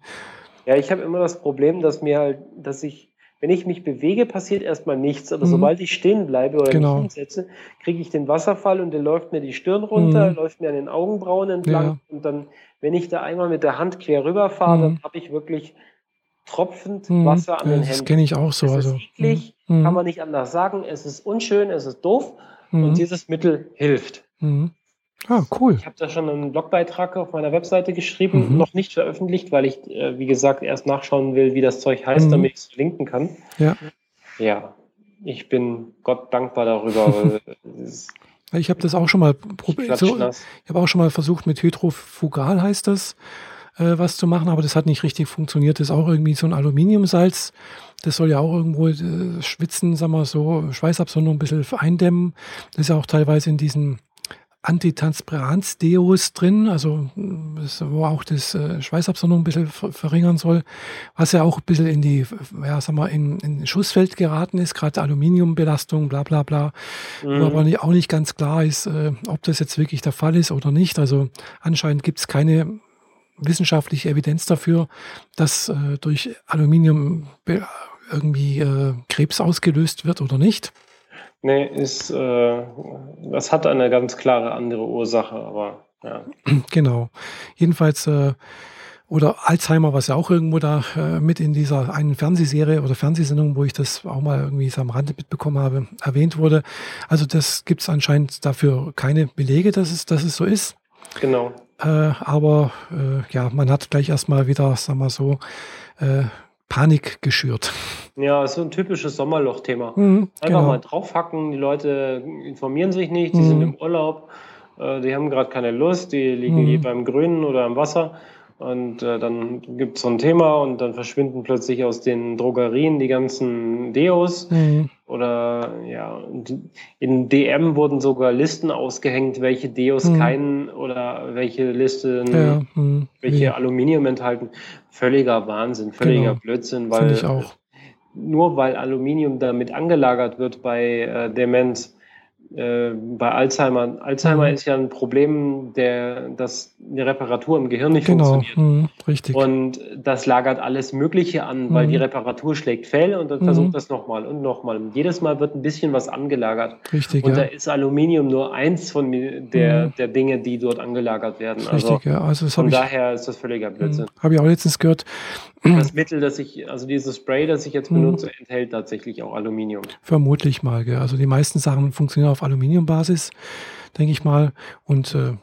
Ja, ich habe immer das Problem, dass mir halt, dass ich, wenn ich mich bewege, passiert erstmal nichts. Aber Mhm. sobald ich stehen bleibe oder Genau. mich hinsetze, kriege ich den Wasserfall und der läuft mir die Stirn runter, Mhm. läuft mir an den Augenbrauen entlang. Ja. Und dann, wenn ich da einmal mit der Hand quer rüberfahre, Mhm. dann habe ich wirklich tropfend Mhm. Wasser an den das Händen. kenne ich auch so. es also, ist eklig, mhm. kann man nicht anders sagen. Es ist unschön, es ist doof Mhm. und dieses Mittel hilft. Mhm. Ah, cool. Ich habe da schon einen Blogbeitrag auf meiner Webseite geschrieben, Mhm. noch nicht veröffentlicht, weil ich, äh, wie gesagt, erst nachschauen will, wie das Zeug heißt, Mhm. damit ich es verlinken kann. Ja. Ja, ich bin Gott dankbar darüber, weil es ist Ich habe das auch schon mal probiert. So, ich habe auch schon mal versucht, mit Hydrofugal heißt das, äh, was zu machen, aber das hat nicht richtig funktioniert. Das ist auch irgendwie so ein Aluminiumsalz. Das soll ja auch irgendwo äh, schwitzen, sagen wir so, Schweißabsonderung ein bisschen eindämmen. Das ist ja auch teilweise in diesen Antitranspirans-Deos drin, also wo auch das äh, Schweißabsonderung ein bisschen ver verringern soll, was ja auch ein bisschen in die, ja, sag mal, in, in Schussfeld geraten ist, gerade Aluminiumbelastung, bla bla bla wo Mhm. aber nicht, auch nicht ganz klar ist, äh, ob das jetzt wirklich der Fall ist oder nicht. Also anscheinend gibt es keine wissenschaftliche Evidenz dafür, dass äh, durch Aluminium irgendwie äh, Krebs ausgelöst wird oder nicht. Nee, ist, äh, das hat eine ganz klare andere Ursache, aber ja. Genau. Jedenfalls, äh, oder Alzheimer, was ja auch irgendwo da äh, mit in dieser einen Fernsehserie oder Fernsehsendung, wo ich das auch mal irgendwie so am Rande mitbekommen habe, erwähnt wurde. Also das gibt es anscheinend dafür keine Belege, dass es, dass es so ist. Genau. Äh, aber äh, ja, man hat gleich erstmal wieder, sagen wir so, äh, Panik geschürt. Ja, so ein typisches Sommerloch-Thema. Mhm, Einfach genau. mal draufhacken, die Leute informieren sich nicht, die Mhm. sind im Urlaub, äh, die haben gerade keine Lust, die liegen Mhm. beim Grünen oder am Wasser. Und äh, dann gibt es so ein Thema und dann verschwinden plötzlich aus den Drogerien die ganzen Deos. Mhm. Oder ja, in DM wurden sogar Listen ausgehängt, welche Deos Mhm. keinen oder welche Listen Ja, mhm. welche Nee, Aluminium enthalten. Völliger Wahnsinn, völliger Genau. Blödsinn, weil nur weil Aluminium damit angelagert wird bei äh, Demenz, äh, bei Alzheimer. Alzheimer Mhm. ist ja ein Problem, der, dass die Reparatur im Gehirn nicht Genau, funktioniert. mhm. richtig. Und das lagert alles Mögliche an, weil Mhm. die Reparatur schlägt fehl und dann Mhm. versucht das nochmal und nochmal. Und jedes Mal wird ein bisschen was angelagert. richtig, Und da ja. ist Aluminium nur eins von der, Mhm. der Dinge, die dort angelagert werden. Also Richtig, ja. Also von ich, daher ist das völliger Blödsinn. mhm. habe ich auch letztens gehört. Das Mittel, das ich, also dieses Spray, das ich jetzt Mhm. benutze, enthält tatsächlich auch Aluminium. Vermutlich mal. Gell. Also die meisten Sachen funktionieren auf Aluminiumbasis, denke ich mal. Und äh,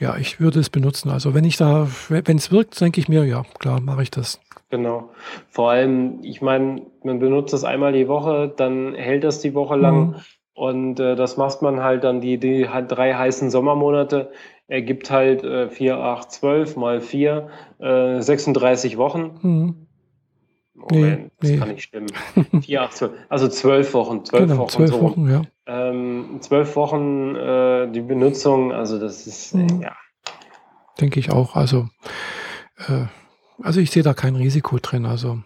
ja, ich würde es benutzen. Also wenn ich da, wenn es wirkt, denke ich mir, ja, klar, mache ich das. Genau. Vor allem, ich meine, man benutzt das einmal die Woche, dann hält das die Woche lang. Mhm. Und äh, das macht man halt dann die, die halt drei heißen Sommermonate, ergibt halt äh, 4, 8, 12 mal 4, äh, 36 Wochen. Mhm. Moment, nee. das kann nicht stimmen. 4, 8, 12, also 12 Wochen, 12 Genau, Wochen. zwölf so. Wochen, ja. Ähm, 12 Wochen äh, die Benutzung, also das ist, äh, Mhm. ja, Denke ich auch. Also, äh, also ich sehe da kein Risiko drin. Also,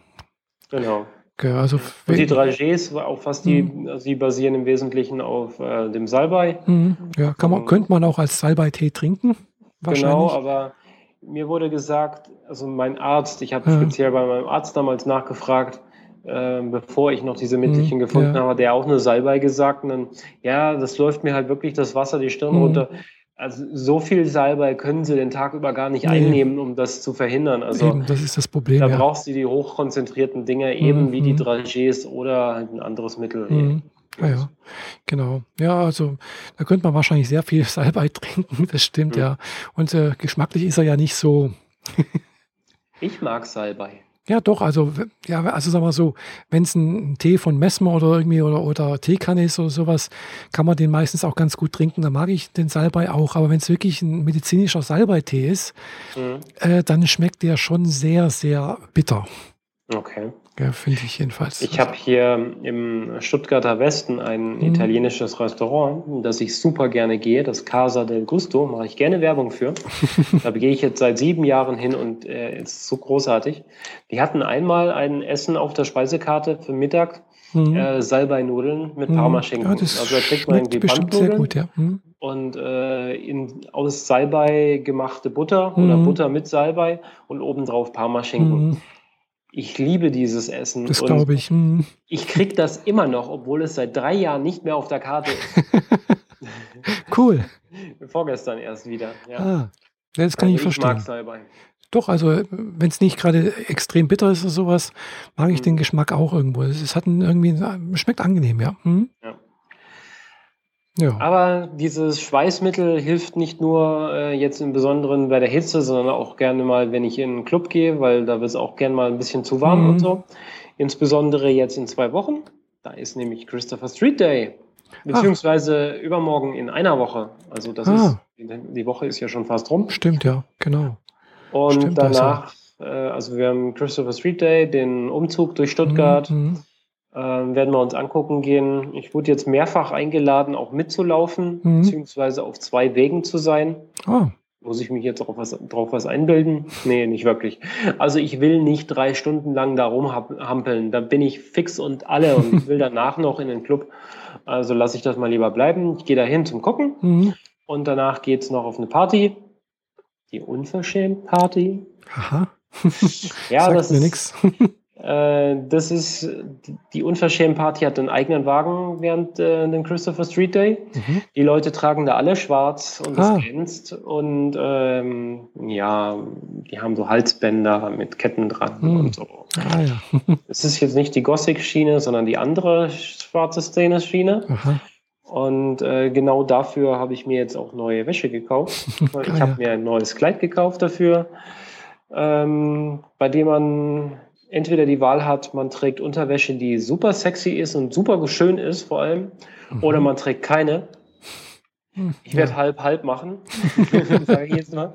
genau. gell, also Und die wenn- 3Gs, auf was die, also die basieren im Wesentlichen auf äh, dem Salbei. Mhm. ja, kann man, könnte man auch als Salbei-Tee trinken. Wahrscheinlich. Genau, aber mir wurde gesagt, also mein Arzt, ich habe Ja. speziell bei meinem Arzt damals nachgefragt, äh, bevor ich noch diese Mittelchen Mhm, gefunden ja. habe, der auch eine Salbei gesagt und dann, ja, das läuft mir halt wirklich das Wasser die Stirn Mhm. runter. Also so viel Salbei können sie den Tag über gar nicht Nee. einnehmen, um das zu verhindern. Also Eben, das ist das Problem. da ja. brauchst du die hochkonzentrierten Dinge, eben Mhm, wie die mhm. 3Gs oder halt ein anderes Mittel. Mhm. Ja, ja, genau. Ja, also da könnte man wahrscheinlich sehr viel Salbei trinken, das stimmt, Mhm. ja. Und äh, geschmacklich ist er ja nicht so, Ich mag Salbei. Ja doch, also, ja, also sagen wir so, wenn es ein, ein Tee von Messmer oder irgendwie oder, oder Teekanne ist oder sowas, kann man den meistens auch ganz gut trinken, da mag ich den Salbei auch, aber wenn es wirklich ein medizinischer Salbeitee ist, Mhm. äh, dann schmeckt der schon sehr, sehr bitter, Okay. Ja, finde ich jedenfalls. Ich habe hier im Stuttgarter Westen ein Mhm. italienisches Restaurant, das ich super gerne gehe, das Casa del Gusto, mache ich gerne Werbung für. da gehe ich jetzt seit sieben Jahren hin und äh, es ist so großartig. Die hatten einmal ein Essen auf der Speisekarte für Mittag, Mhm. äh, Salbei-Nudeln mit Mhm. Parmaschinken. Ja, das also da kriegt man irgendwie bestimmt sehr gut, ja. Mhm. und äh, in, aus Salbei gemachte Butter oder Mhm. Butter mit Salbei und obendrauf Parmaschinken. Ich liebe dieses Essen. Das glaube ich. Mhm. ich krieg das immer noch, obwohl es seit drei Jahren nicht mehr auf der Karte ist. Cool. Vorgestern erst wieder. Ja. Ah, das kann Also ich verstehen. mag Salbei. Doch, also wenn es nicht gerade extrem bitter ist oder sowas, mag ich Mhm. den Geschmack auch irgendwo. Es hat einen irgendwie, schmeckt angenehm, ja. Mhm. Ja. Ja. Aber dieses Schweißmittel hilft nicht nur äh, jetzt im Besonderen bei der Hitze, sondern auch gerne mal, wenn ich in einen Club gehe, weil da wird es auch gerne mal ein bisschen zu warm Mhm. und so. Insbesondere jetzt in zwei Wochen. Da ist nämlich Christopher Street Day. Beziehungsweise übermorgen in einer Woche. Also das Ah. ist, die Woche ist ja schon fast rum. Stimmt, ja, genau. Und Stimmt, also. danach, äh, also wir haben Christopher Street Day, den Umzug durch Stuttgart, Mhm. Ähm, werden wir uns angucken gehen. Ich wurde jetzt mehrfach eingeladen, auch mitzulaufen, Mhm. beziehungsweise auf zwei Wegen zu sein. Ah, Muss ich mich jetzt drauf was, drauf was einbilden? Nee, nicht wirklich. Also ich will nicht drei Stunden lang da rumhampeln. Da bin ich fix und alle und ich will danach noch in den Club. Also lasse ich das mal lieber bleiben. Ich gehe dahin zum Gucken mhm. und danach geht's noch auf eine Party. Die Unverschämt-Party. Aha. Ja, Sagt das mir ist, nichts. Äh, das ist, die Unverschämt Party hat einen eigenen Wagen während äh, dem Christopher Street Day. Mhm. Die Leute tragen da alle schwarz und ah. glänzt. Und ähm, ja, die haben so Halsbänder mit Ketten dran mhm. und so. Ah, ja. es ist jetzt nicht die Gothic-Schiene, sondern die andere schwarze Szene-Schiene. Und äh, genau dafür habe ich mir jetzt auch neue Wäsche gekauft. ich habe mir ein neues Kleid gekauft dafür, ähm, bei dem man entweder die Wahl hat, man trägt Unterwäsche, die super sexy ist und super schön ist vor allem, mhm. oder man trägt keine. Hm, ich werde ja. halb halb machen, sage ich jetzt mal.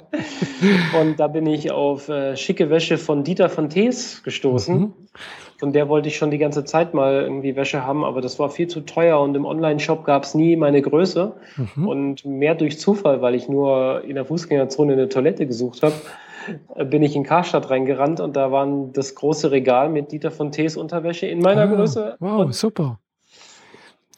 Und da bin ich auf äh, schicke Wäsche von Dieter von Tees gestoßen. Mhm. Von der wollte ich schon die ganze Zeit mal irgendwie Wäsche haben, aber das war viel zu teuer und im Online-Shop gab es nie meine Größe. Mhm. Und mehr durch Zufall, weil ich nur in der Fußgängerzone eine Toilette gesucht habe bin ich in Karstadt reingerannt und da war das große Regal mit Dieter von Tees Unterwäsche in meiner ah, Größe. Wow, und super.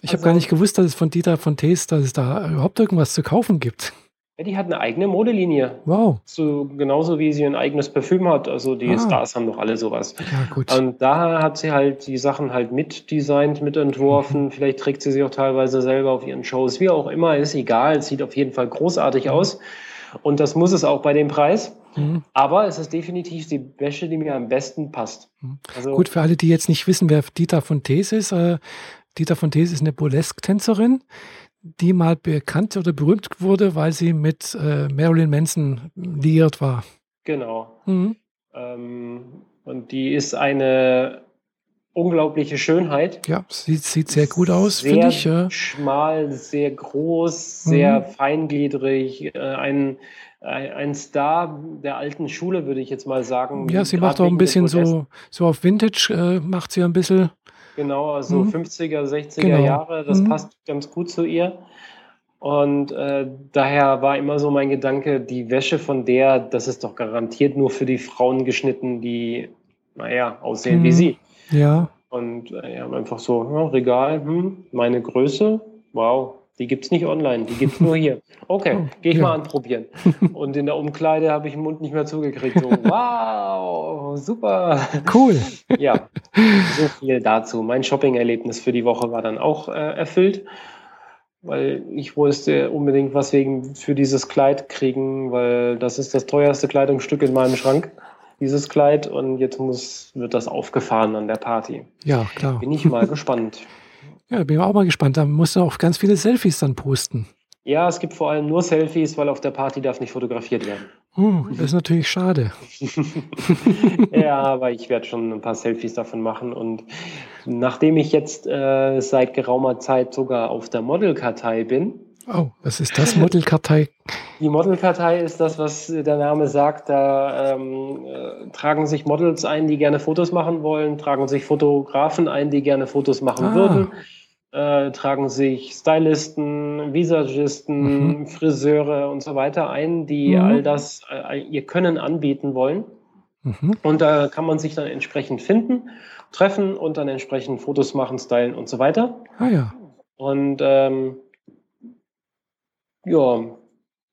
Ich also, habe gar nicht gewusst, dass es von Dieter von Tees, dass es da überhaupt irgendwas zu kaufen gibt. Ja, die hat eine eigene Modelinie. Wow. So, genauso wie sie ein eigenes Parfüm hat. Also die ah. Stars haben doch alle sowas. Ja, gut. Und da hat sie halt die Sachen halt mitdesignt, mitentworfen. Mhm. Vielleicht trägt sie sie auch teilweise selber auf ihren Shows. Wie auch immer, ist egal. Es sieht auf jeden Fall großartig mhm. aus. Und das muss es auch bei dem Preis. Mhm. Aber es ist definitiv die Wäsche, die mir am besten passt. Mhm. Also, Gut, für alle, die jetzt nicht wissen, wer Dieter von Thees ist. Äh, Dieter von Thees ist eine Burlesque-Tänzerin, die mal bekannt oder berühmt wurde, weil sie mit äh, Marilyn Manson liiert war. Genau. Mhm. Ähm, und die ist eine unglaubliche Schönheit. Ja, sieht, sieht sehr gut aus, finde ich. Sehr schmal, sehr groß, sehr mhm. feingliedrig, äh, ein ein Star der alten Schule, würde ich jetzt mal sagen. Ja, sie macht auch ein bisschen so, so auf Vintage, äh, macht sie ein bisschen. Genau, also mhm. 50er, 60er genau. Jahre, das mhm. passt ganz gut zu ihr. Und äh, daher war immer so mein Gedanke, die Wäsche von der, das ist doch garantiert nur für die Frauen geschnitten, die, naja, aussehen mhm. wie sie. Ja. Und äh, ja, einfach so, ja, Regal, hm, meine Größe, wow, die gibt es nicht online, die gibt es nur hier. Okay, oh, gehe ich ja. mal anprobieren. Und in der Umkleide habe ich den Mund nicht mehr zugekriegt. So, wow, super. Cool. Ja, so viel dazu. Mein Shopping-Erlebnis für die Woche war dann auch äh, erfüllt, weil ich wollte unbedingt was wegen für dieses Kleid kriegen, weil das ist das teuerste Kleidungsstück in meinem Schrank dieses Kleid und jetzt muss, wird das aufgefahren an der Party. Ja, klar. Bin ich mal gespannt. Ja, bin ich auch mal gespannt. Da musst du auch ganz viele Selfies dann posten. Ja, es gibt vor allem nur Selfies, weil auf der Party darf nicht fotografiert werden. Uh, das ist natürlich schade. ja, aber ich werde schon ein paar Selfies davon machen. Und nachdem ich jetzt äh, seit geraumer Zeit sogar auf der Modelkartei bin. Oh, was ist das, Modelkartei? Die Modelkartei ist das, was der Name sagt. Da ähm, äh, tragen sich Models ein, die gerne Fotos machen wollen, tragen sich Fotografen ein, die gerne Fotos machen ah. würden äh, tragen sich Stylisten, Visagisten, mhm. Friseure und so weiter ein, die mhm. all das, äh, ihr Können anbieten wollen. Mhm. Und da kann man sich dann entsprechend finden, treffen und dann entsprechend Fotos machen, stylen und so weiter. Ah ja. Und ähm, ja,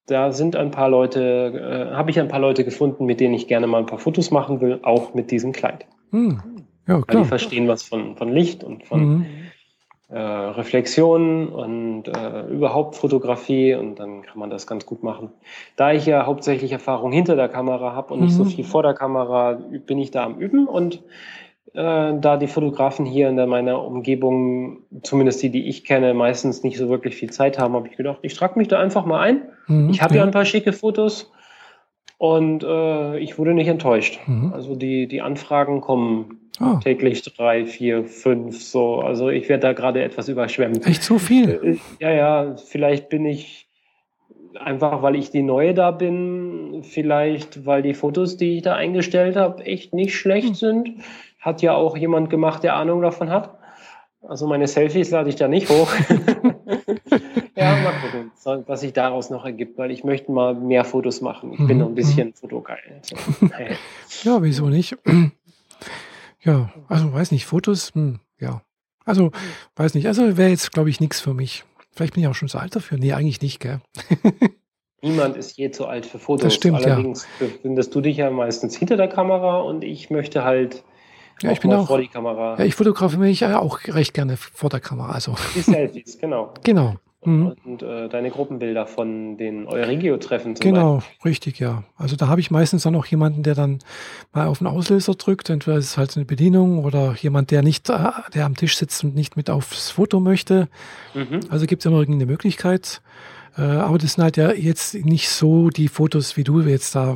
da sind ein paar Leute, äh, habe ich ein paar Leute gefunden, mit denen ich gerne mal ein paar Fotos machen will, auch mit diesem Kleid. Mhm. Ja, klar. Weil die verstehen was von, von Licht und von mhm äh, Reflexion und äh, überhaupt Fotografie und dann kann man das ganz gut machen. Da ich ja hauptsächlich Erfahrung hinter der Kamera habe und mhm. nicht so mhm. viel vor der Kamera, bin ich da am Üben und äh, da die Fotografen hier in meiner Umgebung, zumindest die, die ich kenne, meistens nicht so wirklich viel Zeit haben, habe ich gedacht, ich trage mich da einfach mal ein. Mhm, ich habe ja. ja ein paar schicke Fotos und äh, ich wurde nicht enttäuscht. Mhm. Also die, die Anfragen kommen Oh. Täglich drei, vier, fünf, so. Also ich werde da gerade etwas überschwemmt. Echt so viel? Äh, ja, ja, vielleicht bin ich einfach, weil ich die Neue da bin, vielleicht, weil die Fotos, die ich da eingestellt habe, echt nicht schlecht hm. sind. Hat ja auch jemand gemacht, der Ahnung davon hat. Also meine Selfies lade ich da nicht hoch. ja, mal gucken, was sich daraus noch ergibt, weil ich möchte mal mehr Fotos machen. Ich bin mhm. noch ein bisschen mhm. fotogeil. Also, ja, wieso nicht? Ja, also weiß nicht, Fotos, hm, ja. Also, weiß nicht, also wäre jetzt, glaube ich, nichts für mich. Vielleicht bin ich auch schon zu alt dafür. Nee, eigentlich nicht, gell? Niemand ist je zu alt für Fotos. Das stimmt, Allerdings ja. befindest du dich ja meistens hinter der Kamera und ich möchte halt Ja, ich bin auch vor die Kamera. Ja, ich fotografiere mich ja auch recht gerne vor der Kamera. Also. Die Selfies, genau. Genau. Mhm. Und äh, deine Gruppenbilder von den Euregio-Treffen. Genau, Beispiel. richtig, ja. Also da habe ich meistens dann auch jemanden, der dann mal auf den Auslöser drückt. Entweder ist es halt eine Bedienung oder jemand, der nicht, äh, der am Tisch sitzt und nicht mit aufs Foto möchte. Mhm. Also gibt es immer irgendeine Möglichkeit. Äh, aber das sind halt ja jetzt nicht so die Fotos, wie du jetzt da,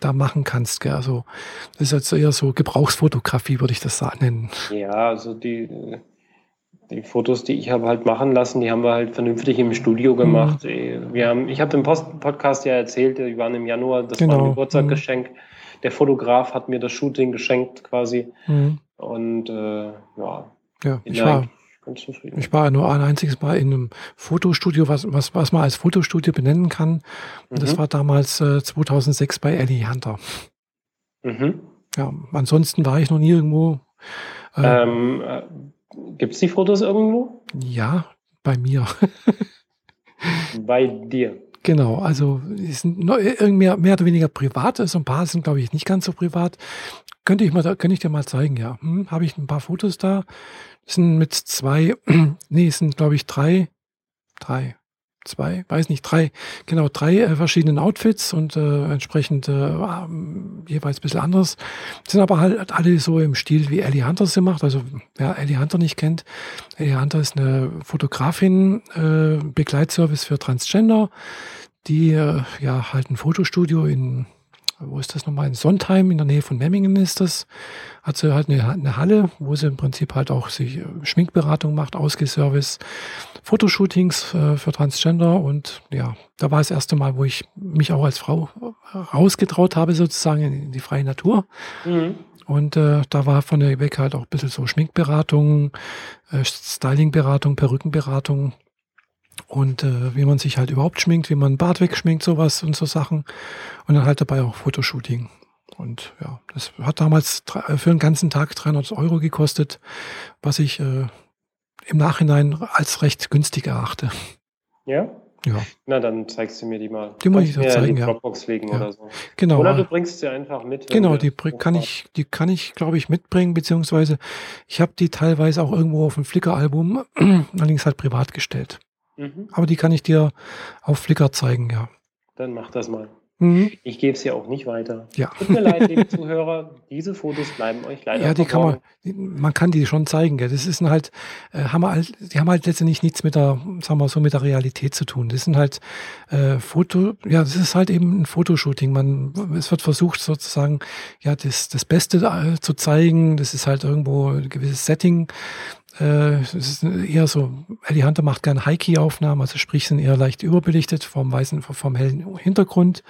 da machen kannst. Gell? Also das ist jetzt eher so Gebrauchsfotografie, würde ich das nennen. Ja, also die die Fotos, die ich habe halt machen lassen, die haben wir halt vernünftig im Studio gemacht. Mhm. Wir haben, ich habe im Post Podcast ja erzählt, die waren im Januar, das genau. war ein genau. Geburtstagsgeschenk. Mhm. Der Fotograf hat mir das Shooting geschenkt quasi. Mhm. Und äh, ja, ja ich war, ich war nur ein einziges Mal in einem Fotostudio, was, was, was man als Fotostudio benennen kann. Und das mhm. war damals äh, 2006 bei Ellie Hunter. Mhm. Ja, ansonsten war ich noch nie irgendwo. Äh, ähm, äh, Gibt es die Fotos irgendwo? Ja, bei mir. bei dir. Genau, also sind mehr, mehr oder weniger privat. So ein paar sind, glaube ich, nicht ganz so privat. Könnte ich, mal, könnte ich dir mal zeigen, ja. Hm, Habe ich ein paar Fotos da. Das sind mit zwei, nee, es sind, glaube ich, drei, drei, zwei, weiß nicht, drei, genau, drei äh, verschiedenen Outfits und äh, entsprechend äh, ähm, jeweils ein bisschen anders. Sind aber halt alle so im Stil, wie Ellie Hunter sie macht. Also wer Ellie Hunter nicht kennt, Ellie Hunter ist eine Fotografin, äh, Begleitservice für Transgender, die äh, ja halt ein Fotostudio in wo ist das nochmal? In Sondheim, in der Nähe von Memmingen ist das. Hat sie halt eine, eine Halle, wo sie im Prinzip halt auch sich äh, Schminkberatung macht, Ausgeservice, Fotoshootings äh, für Transgender und ja, da war das erste Mal, wo ich mich auch als Frau äh, rausgetraut habe, sozusagen in die freie Natur. Mhm. Und äh, da war von der weg halt auch ein bisschen so Schminkberatung, äh, Stylingberatung, Perückenberatung und äh, wie man sich halt überhaupt schminkt, wie man Bart wegschminkt, sowas und so Sachen. Und dann halt dabei auch Fotoshooting. Und ja, das hat damals äh, für einen ganzen Tag 300 Euro gekostet, was ich äh, im Nachhinein als recht günstig erachte. Ja? Ja. Na, dann zeigst du mir die mal. Die muss ich dir zeigen, ja. Dropbox legen ja. oder so. Genau. Oder du bringst sie einfach mit. Genau, die kann ich, die kann ich, glaube ich, mitbringen, beziehungsweise ich habe die teilweise auch irgendwo auf dem Flickr-Album, allerdings halt privat gestellt. Mhm. Aber die kann ich dir auf Flickr zeigen, ja. Dann mach das mal. Mhm. Ich gebe es ja auch nicht weiter. Ja. Tut mir leid, liebe Zuhörer, diese Fotos bleiben euch leider Ja, die kann man, man kann die schon zeigen. Gell. Das ist halt, äh, haben halt, die haben halt letztendlich nichts mit der, sagen wir so, mit der Realität zu tun. Das sind halt äh, Foto, ja, das ist halt eben ein Fotoshooting. Man, es wird versucht sozusagen, ja, das, das Beste äh, zu zeigen. Das ist halt irgendwo ein gewisses Setting äh, es ist eher so, Ellie Hunter macht gerne High-Key-Aufnahmen, also sprich sind eher leicht überbelichtet vom weißen, vom hellen Hintergrund.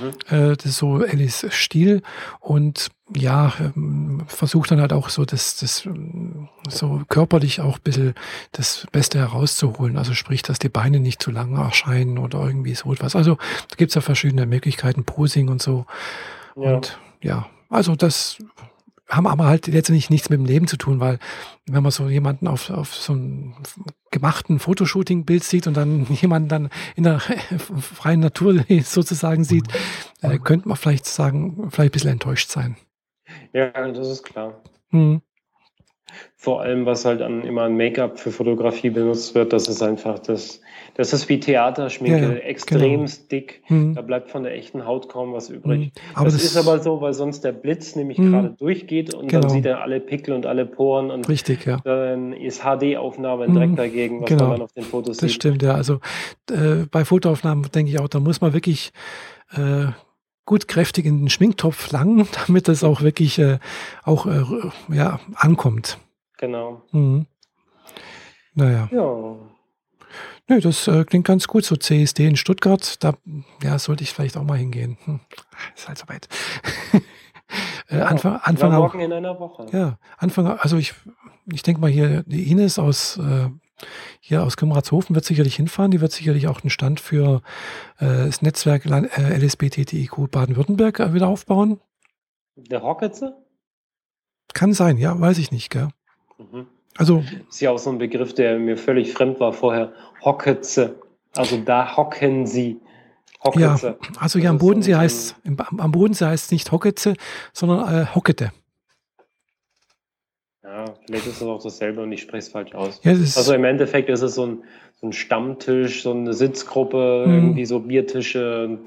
Mhm. Äh, das ist so Ellis Stil und ja, ähm, versucht dann halt auch so das, das so körperlich auch ein bisschen das Beste herauszuholen. Also sprich, dass die Beine nicht zu lang erscheinen oder irgendwie so etwas. Also da gibt's ja verschiedene Möglichkeiten, Posing und so. Ja. Und ja, also das haben aber halt letztendlich nichts mit dem Leben zu tun, weil wenn man so jemanden auf, auf so einem gemachten Fotoshooting-Bild sieht und dann jemanden dann in der freien Natur sozusagen sieht, äh, könnte man vielleicht sagen, vielleicht ein bisschen enttäuscht sein. Ja, das ist klar. Mhm. Vor allem, was halt an, immer an Make-up für Fotografie benutzt wird, das ist einfach das, das ist wie Theaterschminke, ja, ja, extremst genau. dick. Mhm. Da bleibt von der echten Haut kaum was übrig. Mhm. Aber das, das, ist aber so, weil sonst der Blitz nämlich mhm. gerade durchgeht und genau. dann sieht er alle Pickel und alle Poren und Richtig, ja. dann ist HD-Aufnahme mhm. dagegen, was genau. man auf den Fotos das sieht. Das stimmt, ja. Also äh, bei Fotoaufnahmen denke ich auch, da muss man wirklich äh, gut kräftig in den Schminktopf langen, damit es auch wirklich äh, auch äh, ja, ankommt. Genau. Mhm. Naja. Ja. Nö, das äh, klingt ganz gut. So CSD in Stuttgart, da ja, sollte ich vielleicht auch mal hingehen. Hm. Ist halt soweit. äh, ja, Anfang, Anfang morgen auch, in einer Woche. Ja, Anfang, also ich, ich denke mal hier, die Ines aus äh, hier aus Kümmeratshofen wird sicherlich hinfahren. Die wird sicherlich auch einen Stand für äh, das Netzwerk äh, LSBTTIQ Baden-Württemberg äh, wieder aufbauen. Der Hocketze? Kann sein, ja, weiß ich nicht, gell? Mhm. Also. Ist ja auch so ein Begriff, der mir völlig fremd war vorher. Hocketze. Also da hocken sie. Hocketze. Ja, also ja, am Bodensee so heißt am Bodensee heißt es nicht Hocketze, sondern äh, Hockete. Ja, vielleicht ist es auch dasselbe und ich spreche es falsch aus. Ja, Also im Endeffekt ist es so ein, so ein Stammtisch, so eine Sitzgruppe, Mhm. irgendwie so Biertische,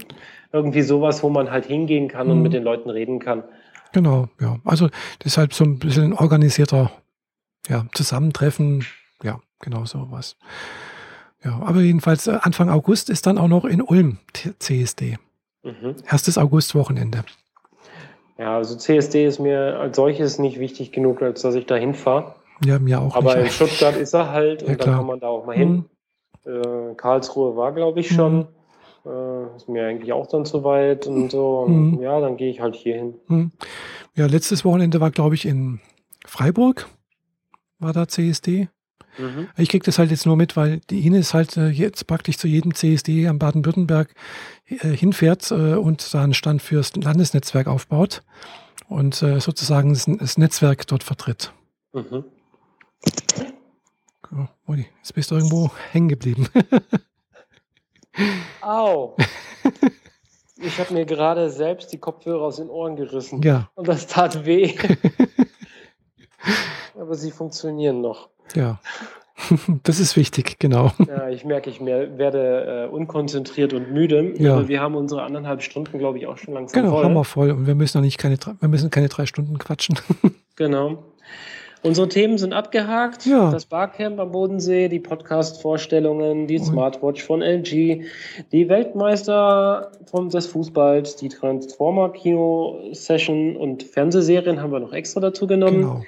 irgendwie sowas, wo man halt hingehen kann und Mhm. mit den Leuten reden kann. genau, ja. Also deshalb so ein bisschen ein organisierter ja, Zusammentreffen. Ja, genau sowas. Ja, aber jedenfalls äh, Anfang August ist dann auch noch in Ulm CSD. Mhm. Erstes Augustwochenende. Ja, also CSD ist mir als solches nicht wichtig genug, als dass ich da hinfahre. Ja, mir auch Aber in nicht. Stuttgart ist er halt Ja, und dann klar. kann man da auch mal hin. Mhm. Äh, Karlsruhe war, glaube ich, schon. Äh, ist mir eigentlich auch dann zu weit und so. Mhm. Ja, dann gehe ich halt hier hin. Hm. Ja, letztes Wochenende war, glaube ich, in Freiburg. War da CSD. Mhm. Ich kriege das halt jetzt nur mit, weil die Ines halt äh, jetzt praktisch zu jedem CSD am Baden-Württemberg äh, hinfährt äh, und da einen Stand fürs Landesnetzwerk aufbaut und sozusagen das, Netzwerk dort vertritt. Mhm. Oh, jetzt bist du irgendwo hängen geblieben. Au! ich habe mir gerade selbst die Kopfhörer aus den Ohren gerissen. ja, Und das tat weh. Aber sie funktionieren noch. Ja. das ist wichtig, genau. Ja, ich merke, ich mehr, werde äh, unkonzentriert und müde. Ja. Aber wir haben unsere anderthalb Stunden, glaube ich, auch schon langsam Genau, voll. haben wir voll. Und wir müssen noch nicht keine, drei- wir müssen keine drei Stunden quatschen. Genau. Unsere Themen sind abgehakt. Ja. Das Barcamp am Bodensee, die Podcast-Vorstellungen, die Und- Smartwatch von LG, die Weltmeister vom, des Fußballs, die Transformer-Kino-Session und Fernsehserien haben wir noch extra dazu genommen. genau.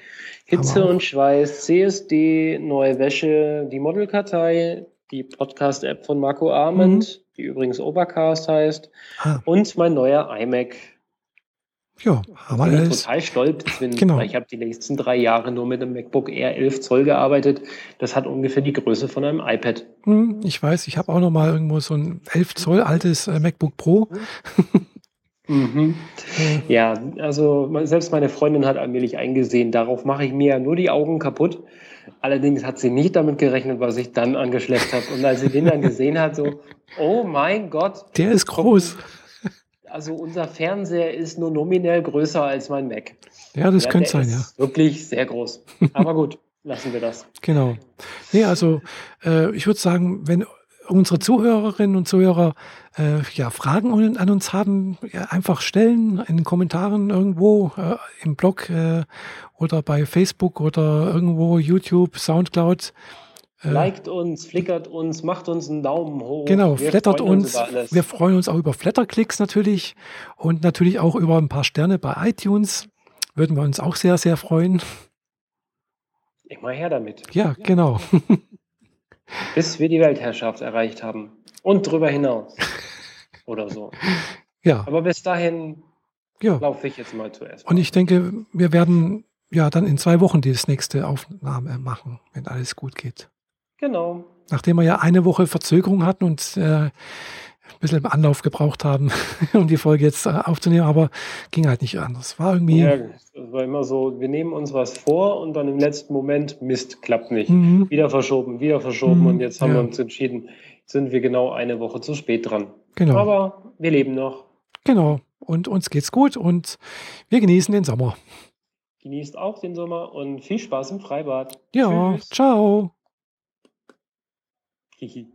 Hitze Aber und Schweiß, CSD, neue Wäsche, die Modelkartei, die Podcast-App von Marco Arment, die übrigens Overcast heißt, Ah, und mein neuer iMac. ja, haben wir Ich bin total stolz, bin, Genau. weil ich habe die letzten drei Jahre nur mit einem MacBook Air 11 Zoll gearbeitet. Das hat ungefähr die Größe von einem iPad. Hm, Ich weiß, ich habe auch noch mal irgendwo so ein 11 Zoll altes äh, MacBook Pro. Mhm. Äh, Ja, also selbst meine Freundin hat allmählich eingesehen, darauf mache ich mir ja nur die Augen kaputt. Allerdings hat sie nicht damit gerechnet, was ich dann angeschleppt habe. Und als sie den dann gesehen hat, so, oh mein Gott, der ist groß. also unser Fernseher ist nur nominell größer als mein Mac. Ja, das Ja, könnte sein, ja. Wirklich sehr groß. Aber gut, lassen wir das. Genau. Nee, also äh, ich würde sagen, wenn unsere Zuhörerinnen und Zuhörer äh, ja, Fragen an uns haben, ja, einfach stellen in den Kommentaren irgendwo äh, im Blog äh, oder bei Facebook oder irgendwo YouTube, Soundcloud. Äh, Liked uns, flickert uns, macht uns einen Daumen hoch. Genau, Wir flattert uns. alles. Wir freuen uns auch über Flatterklicks natürlich und natürlich auch über ein paar Sterne bei iTunes. Würden wir uns auch sehr, sehr freuen. Immer her damit, Ja, genau. bis wir die Weltherrschaft erreicht haben. Und drüber hinaus. Oder so. Ja, Aber bis dahin ja. laufe ich jetzt mal zuerst. Und ich denke, wir werden ja dann in zwei Wochen die das nächste Aufnahme machen, wenn alles gut geht. Genau. Nachdem wir ja eine Woche Verzögerung hatten und äh, ein bisschen Anlauf gebraucht haben, um die Folge jetzt äh, aufzunehmen, aber ging halt nicht anders. War irgendwie. Ja, das war immer so, wir nehmen uns was vor und dann im letzten Moment, Mist, klappt nicht. Mhm, Wieder verschoben, wieder verschoben Mhm, und jetzt haben ja. wir uns entschieden, sind wir genau eine Woche zu spät dran. genau, Aber wir leben noch. genau. Und uns geht's gut und wir genießen den Sommer. Genießt auch den Sommer und viel Spaß im Freibad. Ja, Tschüss. ciao. Hihi.